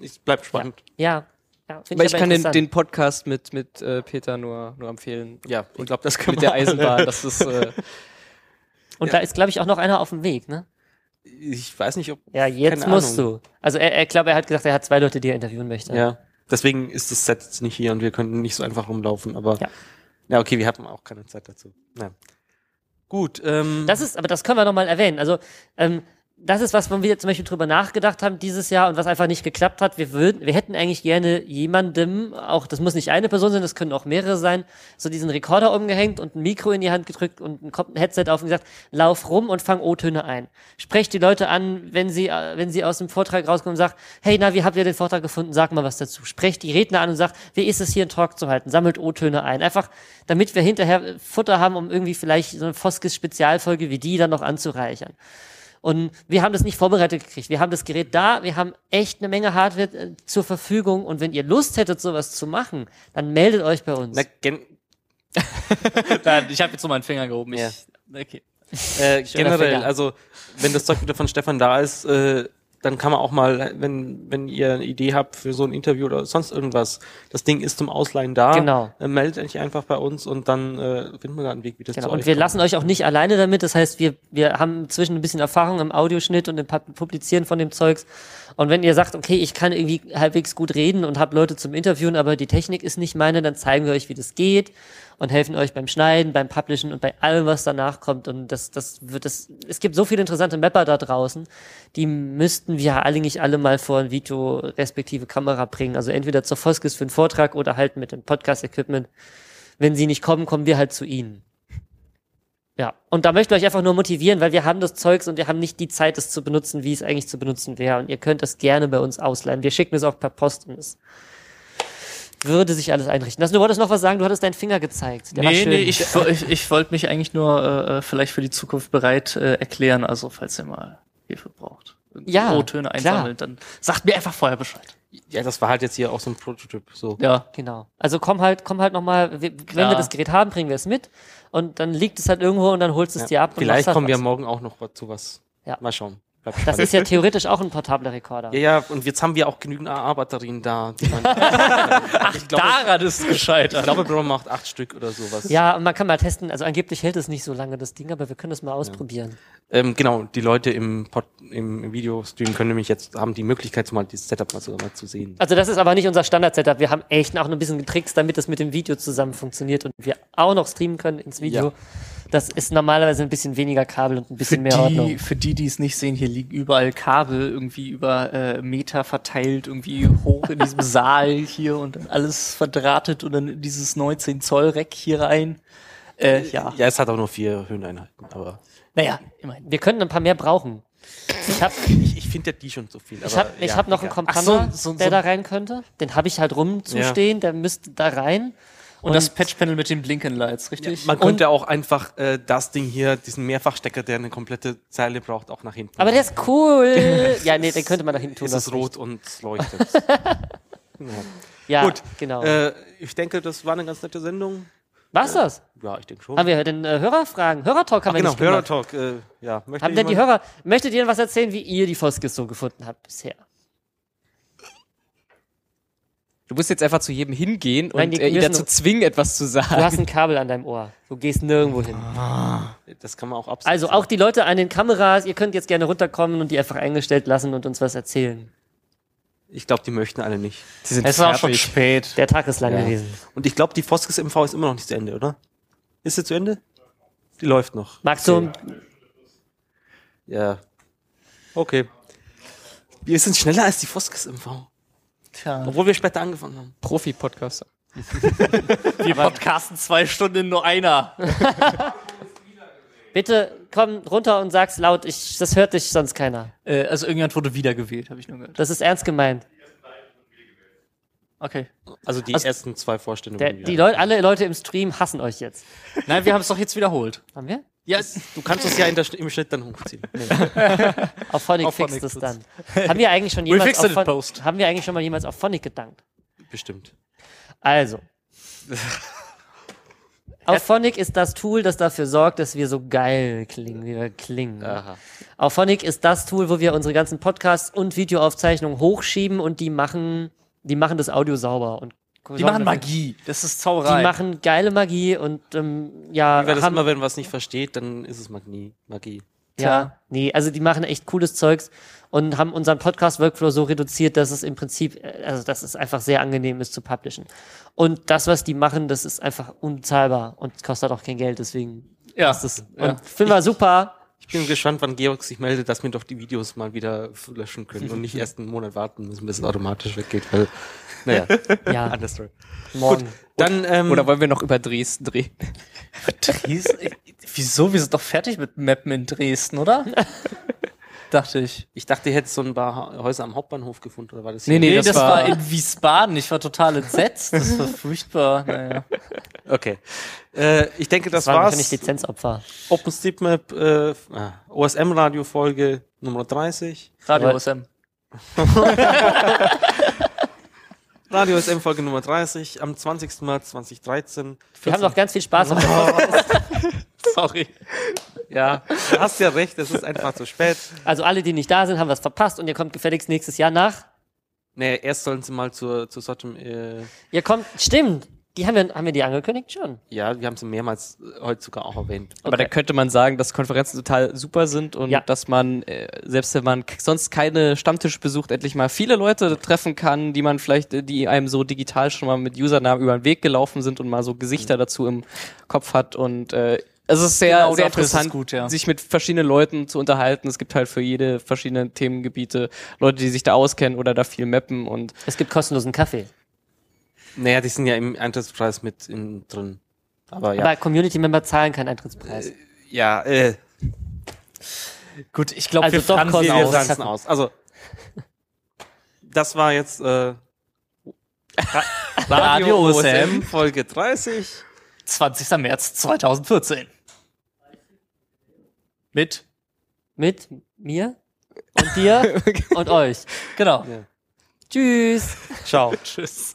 ich bleib spannend. Ja. ja find Aber ich aber kann den, den Podcast mit, mit äh, Peter nur, nur empfehlen. Ja, ich glaube, das können Mit der Eisenbahn. Das ist äh, [LAUGHS] Und da ist, glaube ich, auch noch einer auf dem Weg, ne? Ich weiß nicht, ob. Ja, jetzt Keine musst Ahnung. du. Also er, er glaube, er hat gesagt, er hat zwei Leute, die er interviewen möchte. Ja. Deswegen ist das Set jetzt nicht hier und wir können nicht so einfach rumlaufen, aber. Ja. Ja, okay, wir hatten auch keine Zeit dazu. Ja. Gut, ähm. Das ist, aber das können wir noch mal erwähnen. Also ähm, das ist was, wo wir zum Beispiel drüber nachgedacht haben dieses Jahr und was einfach nicht geklappt hat. Wir würden, wir hätten eigentlich gerne jemandem, auch das muss nicht eine Person sein, das können auch mehrere sein, so diesen Rekorder umgehängt und ein Mikro in die Hand gedrückt und ein, Headset auf und gesagt, lauf rum und fang O-Töne ein. Sprecht die Leute an, wenn sie, wenn sie aus dem Vortrag rauskommen und sagt, hey, na, wie habt ihr den Vortrag gefunden? Sag mal was dazu. Sprecht die Redner an und sagt, wie ist es hier einen Talk zu halten? Sammelt O-Töne ein. Einfach, damit wir hinterher Futter haben, um irgendwie vielleicht so eine Foskis-Spezialfolge wie die dann noch anzureichern. Und wir haben das nicht vorbereitet gekriegt. Wir haben das Gerät da, wir haben echt eine Menge Hardware äh, zur Verfügung. Und wenn ihr Lust hättet, sowas zu machen, dann meldet euch bei uns. Na, gen [LAUGHS] Nein, ich habe jetzt nur meinen Finger gehoben. Ich, Ja. Okay. äh, [LAUGHS] generell, Finger. also wenn das Zeug wieder von Stefan da ist, äh, dann kann man auch mal, wenn, wenn ihr eine Idee habt für so ein Interview oder sonst irgendwas, das Ding ist zum Ausleihen da. Genau. Äh, meldet euch einfach bei uns und dann äh, finden wir da einen Weg, wie das Genau. zu Und wir kommt. lassen euch auch nicht alleine damit. Das heißt, wir, wir haben zwischen ein bisschen Erfahrung im Audioschnitt und im Pub- Publizieren von dem Zeugs. Und wenn ihr sagt, okay, ich kann irgendwie halbwegs gut reden und habe Leute zum Interviewen, aber die Technik ist nicht meine, dann zeigen wir euch, wie das geht und helfen euch beim Schneiden, beim Publishen und bei allem, was danach kommt. Und das, das wird das. Es gibt so viele interessante Mapper da draußen, die müssten wir eigentlich alle mal vor ein Video respektive Kamera bringen. Also entweder zur Foskis für einen Vortrag oder halt mit dem Podcast-Equipment. Wenn sie nicht kommen, kommen wir halt zu ihnen. Ja, und da möchte ich euch einfach nur motivieren, weil wir haben das Zeugs und wir haben nicht die Zeit, es zu benutzen, wie es eigentlich zu benutzen wäre. Und ihr könnt das gerne bei uns ausleihen. Wir schicken es auch per Post und es würde sich alles einrichten. Also, du wolltest noch was sagen, du hattest deinen Finger gezeigt. Der war nee, schön. nee, ich, ich, ich wollte mich eigentlich nur äh, äh, vielleicht für die Zukunft bereit äh, erklären, also falls ihr mal Hilfe braucht. Ja, O-Töne klar. einsammeln, dann sagt mir einfach vorher Bescheid. Ja, das war halt jetzt hier auch so ein Prototyp. So. Ja. Genau. Also komm halt, komm halt nochmal, wenn Klar. wir das Gerät haben, bringen wir es mit und dann liegt es halt irgendwo und dann holst du es dir ab. und Vielleicht machst halt kommen wir was. morgen auch noch zu was. Ja. Mal schauen. Bleibt Das spannend. ist ja theoretisch auch ein portabler Rekorder. ja, ja, und jetzt haben wir auch genügend AA-Batterien da. Die man, [LAUGHS] [LAUGHS] ich glaube, Daran ist es gescheitert. ich glaube, Bro macht acht Stück oder sowas. Ja, und man kann mal testen, also angeblich hält es nicht so lange, das Ding, aber wir können das mal ausprobieren. Ähm, genau, die Leute im, Pod, im, Videostream können nämlich jetzt, haben die Möglichkeit, mal dieses Setup mal, so, mal zu sehen. Also das ist aber nicht unser Standard-Setup. Wir haben echt auch noch ein bisschen Tricks, damit das mit dem Video zusammen funktioniert und wir auch noch streamen können ins Video. Ja. Das ist normalerweise ein bisschen weniger Kabel und ein Für bisschen mehr die, Ordnung. für die, die es nicht sehen, hier liegen überall Kabel irgendwie über äh, Meter verteilt, irgendwie hoch in diesem [LAUGHS] Saal hier und dann alles verdrahtet und dann in dieses 19 Zoll Rack hier rein. Äh, ja. Ja, es hat auch nur vier Höheneinheiten, aber Naja, immerhin. Wir könnten ein paar mehr brauchen. Ich habe ich, ich finde ja die schon zu viel. ich aber hab, ich ja, hab noch einen egal. Kompander, Ach so, so- der so- da rein könnte. Den habe ich halt rumzustehen, der müsste da rein. Und, das Patchpanel mit den Blinkenlights, richtig? Man könnte auch einfach äh, das Ding hier, diesen Mehrfachstecker, der eine komplette Zeile braucht, auch nach hinten. Aber der ist cool. [LAUGHS] ja, nee, den könnte man da hinten tun. ist es recht. rot und leuchtet. [LAUGHS] Ja, Gut, genau. äh, ich denke, das war eine ganz nette Sendung. Was das? Ja, ich denke schon. Haben wir denn äh, Hörerfragen? Hörertalk haben Ach, wir genau, nicht. Hörertalk. Äh, ja, möchte Haben denn die Hörer, möchtet ihr was erzählen, wie ihr die Foskis so gefunden habt bisher? Du musst jetzt einfach zu jedem hingehen Nein, und die äh, ihn müssen- dazu zwingen, etwas zu Du sagen. hast ein Kabel an deinem Ohr. Du gehst nirgendwo hin. Das kann man auch absetzen. Also auch die Leute an den Kameras, ihr könnt jetzt gerne runterkommen und die einfach eingestellt lassen und uns was erzählen. Ich glaube, die möchten alle nicht. Die sind es war auch schon fertig. spät. Der Tag ist lang Ja. gewesen. Und ich glaube, die Foskis MV ist immer noch nicht zu Ende, oder? Ist sie zu Ende? Die läuft noch. Magst du, Ja. Okay. Wir sind schneller als die Foskis MV. Tja. Obwohl wir später angefangen haben. Profi-Podcaster. [LAUGHS] Wir podcasten zwei Stunden in nur einer. [LAUGHS] bitte komm runter und sag's laut, ich, das hört dich sonst keiner. Äh, also irgendjemand wurde wiedergewählt, habe ich nur gehört. Das ist ernst gemeint. Okay. Also die Also- ersten zwei Vorstellungen. Der, die Leute, alle Leute im Stream hassen euch jetzt. Nein, wir haben es doch jetzt wiederholt. Haben wir? Ja, Du kannst es ja in der, im Schnitt dann hochziehen. [LAUGHS] Auf Phonic Auf fixt Phonic es tut's. dann. Haben wir eigentlich schon jemals fix auf it in Phon- post. haben wir eigentlich schon mal jemals auf Phonic gedankt? Bestimmt. Also. [LAUGHS] Auf Phonic ist das Tool, das dafür sorgt, dass wir so geil klingen, wie wir klingen. Aha. Auf Phonic ist das Tool, wo wir unsere ganzen Podcasts und Videoaufzeichnungen hochschieben und die machen, die machen das Audio sauber und die machen Magie. Das ist Zauberei. Die machen geile Magie und ähm, ja, Wie war das haben, immer, wenn man was nicht versteht, dann ist es Magie. Magie. ja, nee, also die machen echt cooles Zeugs und haben unseren Podcast-Workflow so reduziert, dass es im Prinzip, äh, also dass es einfach sehr angenehm ist zu publishen. Und das, was die machen, das ist einfach unzahlbar und kostet auch kein Geld, deswegen ja. ist es. ja. Und finden wir super. Ich bin gespannt, wann Georg sich meldet, dass wir doch die Videos mal wieder löschen können und nicht erst einen Monat warten müssen, bis es automatisch weggeht. Weil, naja, Ja, [LAUGHS] andere Story. morgen. Dann, ähm, Oder wollen wir noch über Dresden drehen? [LAUGHS] Dresden? Wieso? Wir sind doch fertig mit Mappen in Dresden, oder? [LAUGHS] Dachte ich. ich dachte, ihr hättet so ein paar Häuser am Hauptbahnhof gefunden, oder war das Nee, hier? nee, Nee, das das, war- war, in Wiesbaden. Ich war total entsetzt. Das war [LAUGHS] furchtbar. Naja. Okay. Äh, ich denke, das, Das waren war's. wahrscheinlich Lizenzopfer. OpenStreetMap, äh, ah, OSM-Radio-Folge Nummer 30. Radio Aber- OSM. [LAUGHS] Radio OSM Folge Nummer 30 am 20. März 2013. Wir haben noch ganz viel Spaß. [LAUGHS] Sorry. Ja, du hast ja recht, es ist einfach zu spät. Also alle, die nicht da sind, haben was verpasst und ihr kommt gefälligst nächstes Jahr nach. Nee, erst sollen sie mal zur, zur Sodom, äh, Ihr kommt, stimmt. Die haben wir, haben wir die angekündigt schon. ja, wir haben sie mehrmals äh, heute sogar auch erwähnt. Aber da könnte man sagen, dass Konferenzen total super sind und Ja. dass man, äh, selbst wenn man sonst keine Stammtische besucht, endlich mal viele Leute treffen kann, die man vielleicht, äh, die einem so digital schon mal mit Usernamen über den Weg gelaufen sind und mal so Gesichter dazu im Kopf hat und äh, es ist sehr, Genau sehr interessant, gut, ja. sich mit verschiedenen Leuten zu unterhalten. Es gibt halt für jede verschiedene Themengebiete Leute, die sich da auskennen oder da viel mappen und Es gibt kostenlosen Kaffee. Naja, die sind ja im Eintrittspreis mit in, drin. Aber ja. Aber Community-Member zahlen keinen Eintrittspreis. ja, äh, Gut, ich glaube, Also wir doch fransen kostenlos. wir aus. aus. tanzen aus. Also, das war jetzt äh, Radio OSM, Folge 30. 20. März 2014. Mit? Mit mir und dir [LAUGHS] und euch. Genau. Ja. Tschüss. Ciao. Tschüss.